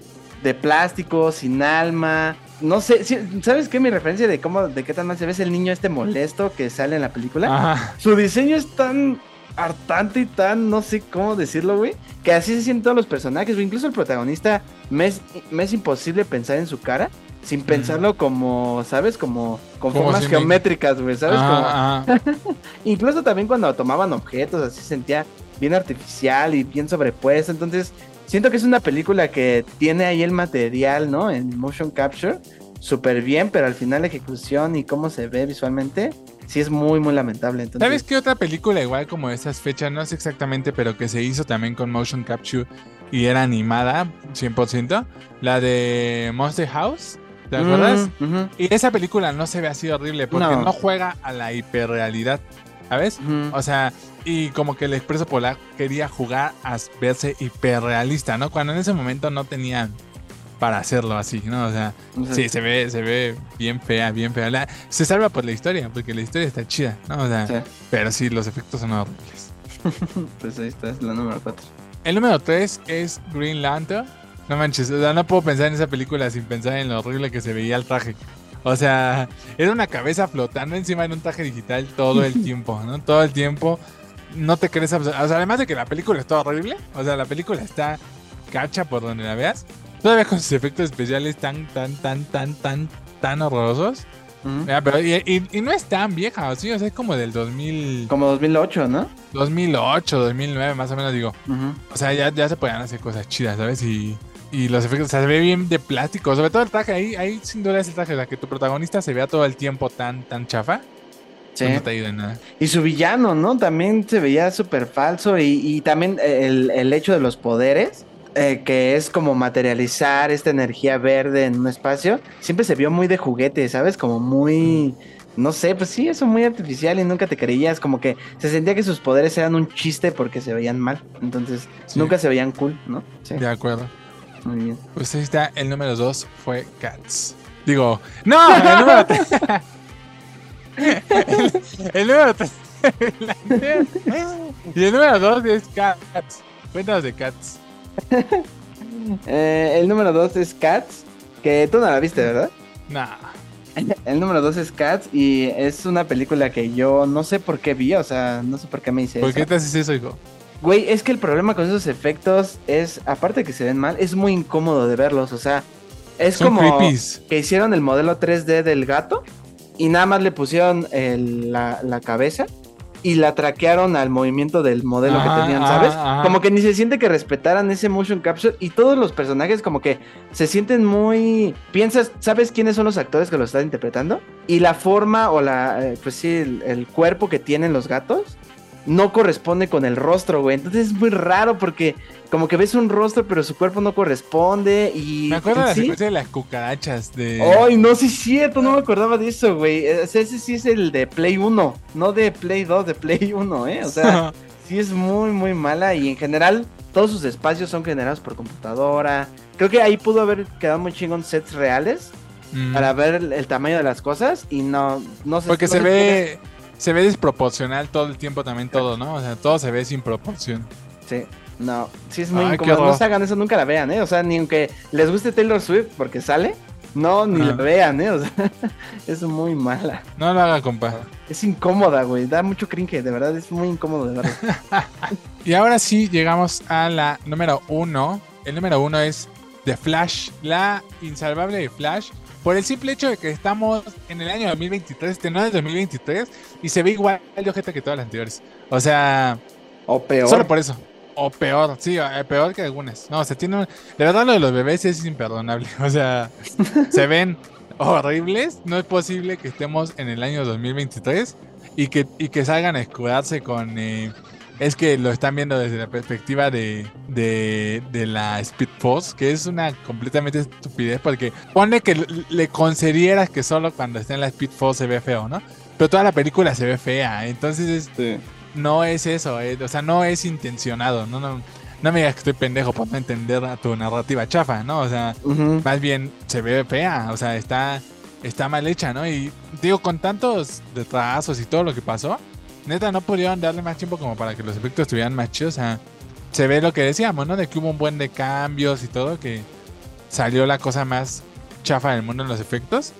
de plástico, sin alma. No sé, ¿sabes qué? Mi referencia de cómo, de qué tan mal se ve es el niño este molesto que sale en la película. Su diseño es tan hartante y tan, no sé cómo decirlo, güey, que así se sienten todos los personajes, Incluso el protagonista, me es imposible pensar en su cara sin pensarlo como, ¿sabes? Como con formas geométricas, güey, ¿sabes? Ah, Incluso también cuando tomaban objetos, así sentía bien artificial y bien sobrepuesto. Entonces, siento que es una película que tiene ahí el material, ¿no? En motion capture, súper bien, pero al final la ejecución y cómo se ve visualmente, sí es muy, muy lamentable. Entonces... ¿Sabes qué otra película igual como esas fechas? No sé exactamente, pero que se hizo también con motion capture y era animada 100%? La de Monster House. ¿Te acuerdas? Y esa película no se ve así horrible porque no, juega a la hiperrealidad, ¿sabes? O sea, y como que el Expreso Polar quería jugar a verse hiperrealista, ¿no? Cuando en ese momento no tenían para hacerlo así, ¿no? O sea, sí, se ve, se ve bien fea, bien fea. se salva por la historia, porque la historia está chida, ¿no? O sea, pero sí, los efectos son horribles. pues ahí está, es la número 4. El número 3 es Green Lantern. No manches, o sea, no puedo pensar en esa película sin pensar en lo horrible que se veía el traje. O sea, era una cabeza flotando encima de un traje digital todo el tiempo, ¿no? Todo el tiempo. No te crees. O sea, además de que la película está horrible. O sea, la película está cacha por donde la veas. Todavía con sus efectos especiales tan, tan, tan, tan, tan, tan horrorosos. pero, y, no es tan vieja, ¿sí? O sea, es como del 2000. Como 2008, ¿no? 2008, 2009, más o menos, digo. O sea, ya, ya se podían hacer cosas chidas, ¿sabes? Y y los efectos, o sea, se ve bien de plástico. Sobre todo el traje, ahí, ahí sin duda es el traje, o sea, que tu protagonista se vea todo el tiempo tan, tan chafa. Sí. No te ayuda en nada. Y su villano, ¿no? También se veía súper falso. Y, también el, el, hecho de los poderes, eh, que es como materializar esta energía verde en un espacio, siempre se vio muy de juguete, ¿sabes? Como muy. No sé, pues sí, eso muy artificial y nunca te creías. Como que se sentía que sus poderes eran un chiste porque se veían mal. Entonces, nunca se veían cool, ¿no? Sí. De acuerdo. Muy bien. Pues ahí está, el número dos fue Cats. Digo, no, el número tres. el, número tres. y el número dos es Cats. Cuéntanos de Cats. Eh, el número dos es Cats, que tú no la viste, ¿verdad? No. El número dos es Cats y es una película que yo no sé por qué vi, o sea, no sé por qué me hice ¿Por qué te haces eso, hijo? Güey, es que el problema con esos efectos es, aparte de que se ven mal, es muy incómodo de verlos, o sea, es como que hicieron el modelo 3D del gato y nada más le pusieron la, cabeza y la traquearon al movimiento del modelo que tenían, ¿sabes? Como que ni se siente que respetaran ese motion capture y todos los personajes como que se sienten muy... Piensas, ¿sabes quiénes son los actores que lo están interpretando? Y la forma o la, eh, pues sí, el cuerpo que tienen los gatos no corresponde con el rostro, güey. Entonces es muy raro porque como que ves un rostro, pero su cuerpo no corresponde y... Me acuerdo de la secuencia de las cucarachas de... Ay, no, sí es cierto, no me acordaba de eso, güey. Ese sí es el de Play 1, no de Play 2, de Play 1, ¿eh? O sea, sí es muy, muy mala y en general todos sus espacios son generados por computadora. Creo que ahí pudo haber quedado muy chingón sets reales mm. para ver el, tamaño de las cosas y no, no sé... Porque se ve se ve desproporcional todo el tiempo también todo, ¿no? O sea, todo se ve sin proporción. Sí. No, sí es muy incómodo. No se hagan eso, nunca la vean, ¿eh? O sea, ni aunque les guste Taylor Swift porque sale, no, ni la vean, ¿eh? O sea, es muy mala. No lo haga, compa. Es incómoda, güey. Da mucho cringe, de verdad. Es muy incómodo, de verdad. y ahora sí llegamos a la número uno. El número uno es The Flash, la insalvable de Flash por el simple hecho de que estamos en el año 2023, este no es 2023, y se ve igual de ojete que todas las anteriores. O sea. O peor. Solo por eso. O peor, sí, eh, peor que algunas. No, se tiene. De verdad, lo de los bebés es imperdonable. O sea, se ven horribles. No es posible que estemos en el año 2023 y que, y que salgan a escudarse con. Eh, es que lo están viendo desde la perspectiva de, de, de, la Speed Force, que es una completamente estupidez, porque pone que le concedieras que solo cuando está en la Speed Force se ve feo, ¿no? Pero toda la película se ve fea, entonces no es eso, eh, o sea, no es intencionado, no, no, no me digas que estoy pendejo por no entender a tu narrativa chafa, ¿no? O sea, más bien se ve fea, o sea, está, está mal hecha, ¿no? Y digo, con tantos retrasos y todo lo que pasó, neta, no pudieron darle más tiempo como para que los efectos estuvieran más chidos. O sea, se ve lo que decíamos, ¿no? De que hubo un buen de cambios y todo, que salió la cosa más chafa del mundo en los efectos.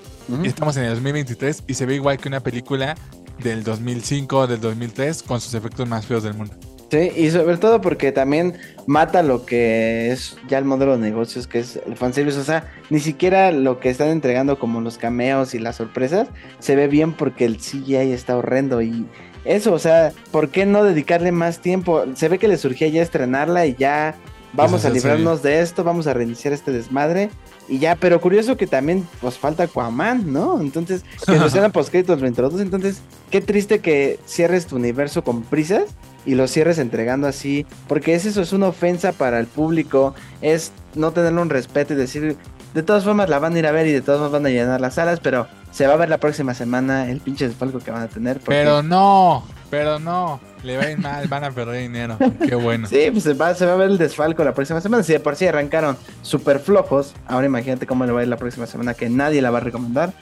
Y estamos en el 2023 y se ve igual que una película del 2005 o del 2003 con sus efectos más feos del mundo. Sí, y sobre todo porque también mata lo que es ya el modelo de negocios, que es el fanservice. O sea, ni siquiera lo que están entregando como los cameos y las sorpresas se ve bien porque el CGI está horrendo y eso, o sea, ¿por qué no dedicarle más tiempo? Se ve que le surgía ya estrenarla y ya vamos a librarnos de esto, vamos a reiniciar este desmadre y ya, pero curioso que también pues falta Aquaman, ¿no? Entonces, que los sean postcréditos lo introduce, entonces, qué triste que cierres tu universo con prisas y lo cierres entregando así, porque es eso, es una ofensa para el público, es no tenerle un respeto y decir, de todas formas la van a ir a ver y de todas formas van a llenar las salas, pero se va a ver la próxima semana el pinche desfalco que van a tener. Pero no, pero no. Le va a ir mal, van a perder dinero. Qué bueno. Sí, pues se va, a ver el desfalco la próxima semana. Si de por sí arrancaron súper flojos, ahora imagínate cómo le va a ir la próxima semana, que nadie la va a recomendar.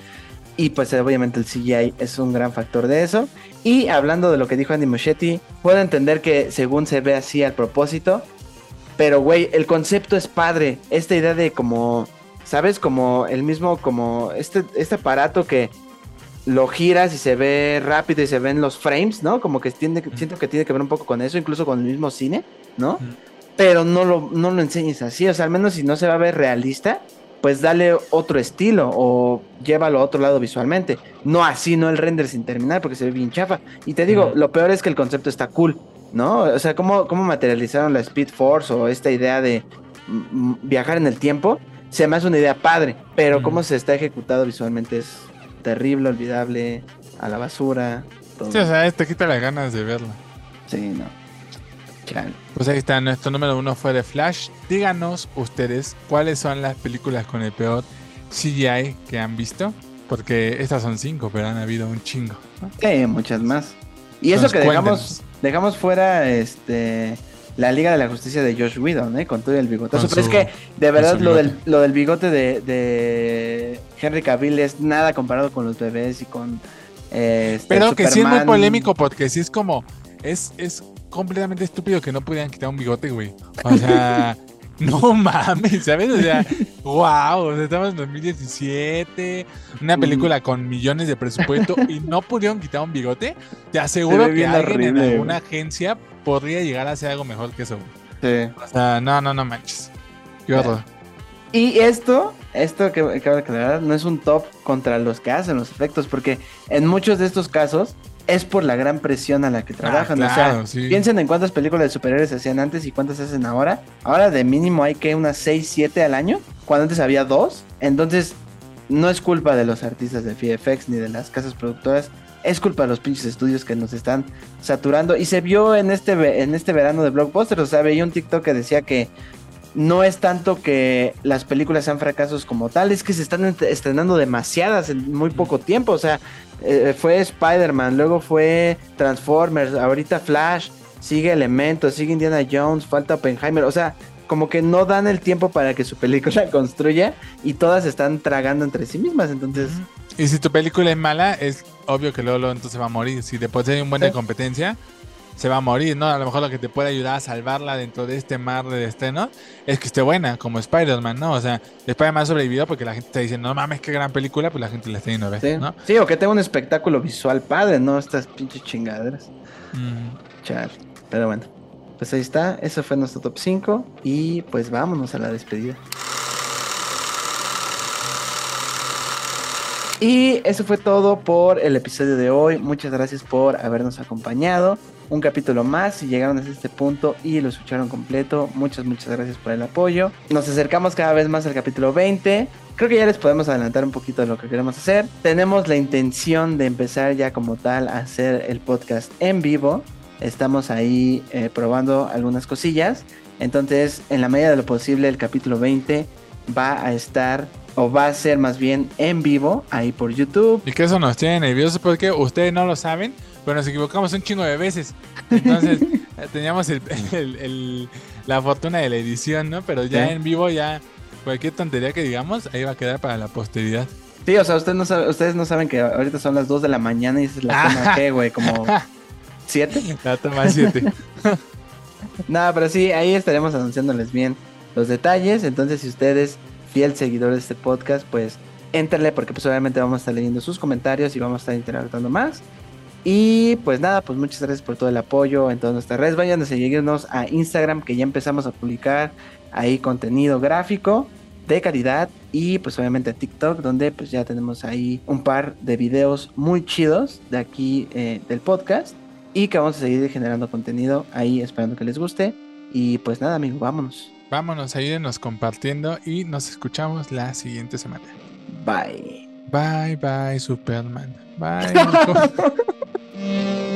Y pues obviamente el CGI es un gran factor de eso. Y hablando de lo que dijo Andy Muschietti, puedo entender que según se ve así al propósito. Pero güey, el concepto es padre. Esta idea de como ¿sabes? Como el mismo, como este, este aparato que lo giras y se ve rápido y se ven los frames, ¿no? Como que tiene, siento que tiene que ver un poco con eso, incluso con el mismo cine, ¿no? Pero no lo, no lo enseñes así, o sea, al menos si no se va a ver realista, pues dale otro estilo o llévalo a otro lado visualmente. No así, no el render sin terminar, porque se ve bien chafa. Y te digo, lo peor es que el concepto está cool, ¿no? O sea, cómo, cómo materializaron la Speed Force o esta idea de viajar en el tiempo se me hace una idea padre, pero cómo se está ejecutado visualmente es terrible, olvidable, a la basura. todo. Sí, o sea, te quita las ganas de verla. Sí, no. Pues ahí está, nuestro número uno fue de Flash. Díganos ustedes cuáles son las películas con el peor CGI que han visto. Porque estas son cinco, pero han habido un chingo. Sí, muchas más. Y eso que dejamos, dejamos fuera este la Liga de la Justicia de Josh Whedon, ¿eh? Con todo el bigote. Pero es que, de verdad, lo del, lo del bigote de, Henry Cavill es nada comparado con los bebés y con. Este, pero que sí es muy polémico porque sí es como. Es, es completamente estúpido que no pudieran quitar un bigote, güey. O sea. No mames, ¿sabes? O sea, wow, o sea, estamos en 2017, una mm. película con millones de presupuesto y no pudieron quitar un bigote. Te aseguro que alguien en alguna agencia podría llegar a hacer algo mejor que eso. Sí. O sea, no, no, no manches. Qué horror. Y esto, esto que acabo de aclarar, no es un top contra los que hacen los efectos, porque en muchos de estos casos es por la gran presión a la que ah, trabajan. o sea, piensen en cuántas películas de superhéroes se hacían antes y cuántas hacen ahora. Ahora de mínimo hay que unas 6, 7 al año, cuando antes había dos. Entonces, no es culpa de los artistas de VFX ni de las casas productoras. Es culpa de los pinches estudios que nos están saturando. Y se vio en este, en este verano de Blockbuster. O sea, veía un TikTok que decía que no es tanto que las películas sean fracasos como tal, es que se están estrenando demasiadas en muy poco tiempo. O sea, eh, fue Spider-Man, luego fue Transformers, ahorita Flash, sigue Elementos, sigue Indiana Jones, falta Oppenheimer, o sea, como que no dan el tiempo para que su película construya y todas están tragando entre sí mismas, entonces... Y si tu película es mala, es obvio que luego, luego entonces va a morir. Si después hay un buen de competencia, se va a morir, ¿no? A lo mejor lo que te puede ayudar a salvarla dentro de este mar de estreno es que esté buena, como Spider-Man, ¿no? O sea, Spider-Man ha sobrevivido porque la gente está diciendo, no mames, qué gran película, pues la gente la está yendo a ver, sí. ¿no? Sí, o que tenga un espectáculo visual padre, ¿no? Estas pinches chingaderas. Mm. Char. Pero bueno, pues ahí está, eso fue nuestro top 5 y pues vámonos a la despedida. Y eso fue todo por el episodio de hoy. Muchas gracias por habernos acompañado un capítulo más. Si llegaron hasta este punto y lo escucharon completo, muchas, muchas gracias por el apoyo. Nos acercamos cada vez más al capítulo 20. Creo que ya les podemos adelantar un poquito de lo que queremos hacer. Tenemos la intención de empezar ya como tal a hacer el podcast en vivo. Estamos ahí eh, probando algunas cosillas. Entonces, en la medida de lo posible, el capítulo 20 va a estar o va a ser más bien en vivo ahí por YouTube. Y que eso nos tiene nerviosos porque ustedes no lo saben, pero nos equivocamos un chingo de veces. Entonces, teníamos la fortuna de la edición, ¿no? Pero ya en vivo, ya cualquier tontería que digamos, ahí va a quedar para la posteridad. Sí, o sea, ustedes no, saben, ustedes no saben que ahorita son las 2 de la mañana y es la toma que, güey, como 7. La toma 7. Nada, pero sí, ahí estaremos anunciándoles bien los detalles. Entonces, si ustedes, fiel seguidor de este podcast, pues éntrenle porque pues obviamente vamos a estar leyendo sus comentarios y vamos a estar interactuando más. Y pues nada, pues muchas gracias por todo el apoyo en todas nuestras redes. Vayan a seguirnos a Instagram que ya empezamos a publicar ahí contenido gráfico de calidad y pues obviamente a TikTok donde pues ya tenemos ahí un par de videos muy chidos de aquí eh, del podcast y que vamos a seguir generando contenido ahí esperando que les guste y pues nada amigo, vámonos. Vámonos, ayúdenos compartiendo y nos escuchamos la siguiente semana. Bye. Bye, bye, Superman. Bye.